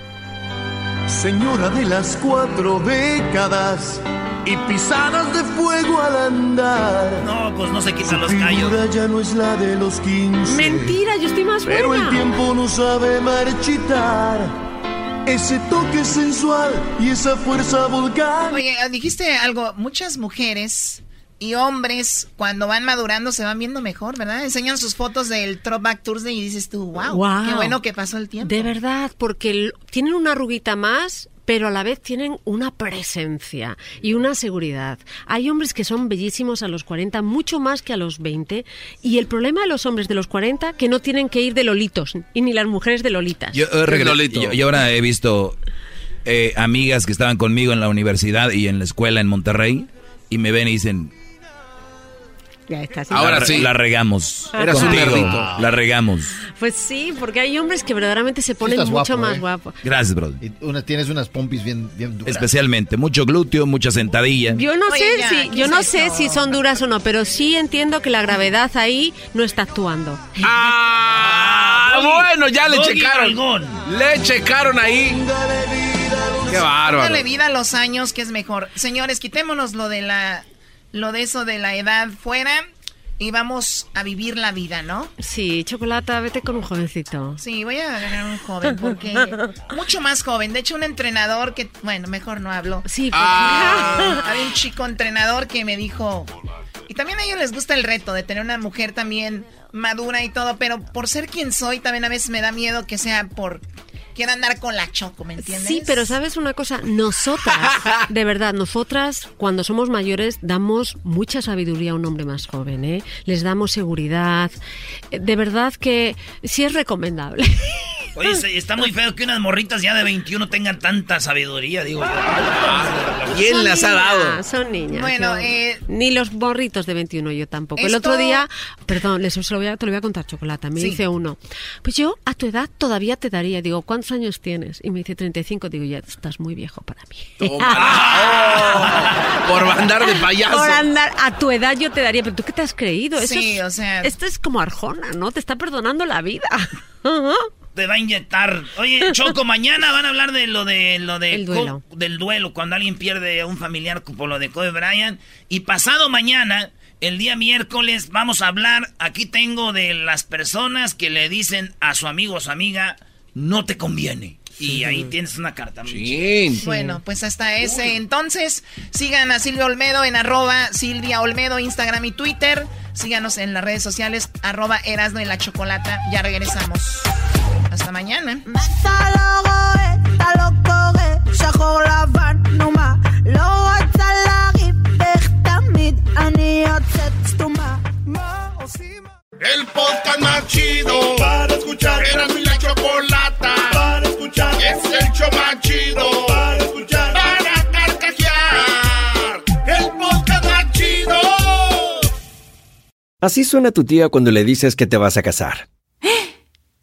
Señora de las cuatro décadas y pisadas de fuego al andar. No, pues no se quitan los Su callos. figura ya no es la de los 15. Mentira, yo estoy más Pero el tiempo no sabe marchitar. Ese toque sensual y esa fuerza volcán. Oye, dijiste algo, muchas mujeres y hombres cuando van madurando se van viendo mejor, ¿verdad? Enseñan sus fotos del Throwback Thursday y dices tú, wow, Wow. qué bueno que pasó el tiempo. De verdad, porque tienen una arruguita más, pero a la vez tienen una presencia y una seguridad. Hay hombres que son bellísimos a los 40, mucho más que a los 20, y el problema de los hombres de los 40 que no tienen que ir de lolitos, y ni las mujeres de lolitas. Yo, eh, yo- yo ahora he visto eh, amigas que estaban conmigo en la universidad y en la escuela en Monterrey y me ven y dicen, Ya está, sí. ahora sí, la regamos. Eras un nerdito. La regamos. Pues sí, porque hay hombres que verdaderamente se ponen mucho guapo, más ¿eh? guapos. Gracias, bro. Y una, tienes unas pompis bien, bien duras. Especialmente, mucho glúteo, mucha sentadilla. Yo no Oye, sé ya, si ¿qué yo es no sé si son duras o no, pero sí entiendo que la gravedad ahí no está actuando. Ah, bueno, ya le Doggy checaron. Le checaron ahí. Qué bárbaro. Dale vida a los años, que es mejor. Señores, quitémonos lo de la, lo de eso de la edad fuera y vamos a vivir la vida, ¿no? Sí, chocolate, vete con un jovencito. Sí, voy a agarrar un joven porque mucho más joven. De hecho, un entrenador que, bueno, mejor no hablo. Sí, Ah, había un chico entrenador que me dijo y también a ellos les gusta el reto de tener una mujer también madura y todo, pero por ser quien soy también a veces me da miedo que sea por quiera andar con la choco, ¿me entiendes? Sí, pero sabes una cosa, nosotras, de verdad, nosotras cuando somos mayores damos mucha sabiduría a un hombre más joven, ¿eh? Les damos seguridad. Eh, De verdad que sí es recomendable. Oye, se- está muy feo que unas morritas ya de 21 tengan tanta sabiduría, digo. ¿Quién Son las ha dado? niñas, Son niñas. Bueno, yo- eh, ni los borritos de 21 yo tampoco. El esto- otro día, perdón, les, se lo voy a, te lo voy a contar, Chocolata. Me Sí. dice uno, pues yo a tu edad todavía te daría. Digo, ¿cuántos años tienes? Y me dice 35. Digo, ya estás muy viejo para mí. Por andar de payaso. Por andar, a tu edad yo te daría, pero ¿tú qué te has creído? Eso Sí, es- o sea- Esto es como Arjona, ¿no? Te está perdonando la vida. Te va a inyectar. Oye, Choco, mañana van a hablar de lo de lo de El duelo. del duelo cuando alguien pierde a un familiar por lo de Kobe Bryant y pasado mañana, el día miércoles vamos a hablar, aquí tengo de las personas que le dicen a su amigo o su amiga no te conviene. Y ahí tienes una carta. Bueno, pues hasta ese. Entonces, sigan a Silvia Olmedo en arroba Silvia Olmedo, Instagram y Twitter. Síganos en las redes sociales, arroba Erasno y la Chocolata. Ya regresamos. Hasta mañana. El podcast más chido para escuchar. Era mi la chocolata para escuchar. Es el show más chido para escuchar. Para carcajear. El podcast más chido. Así suena tu tía cuando le dices que te vas a casar.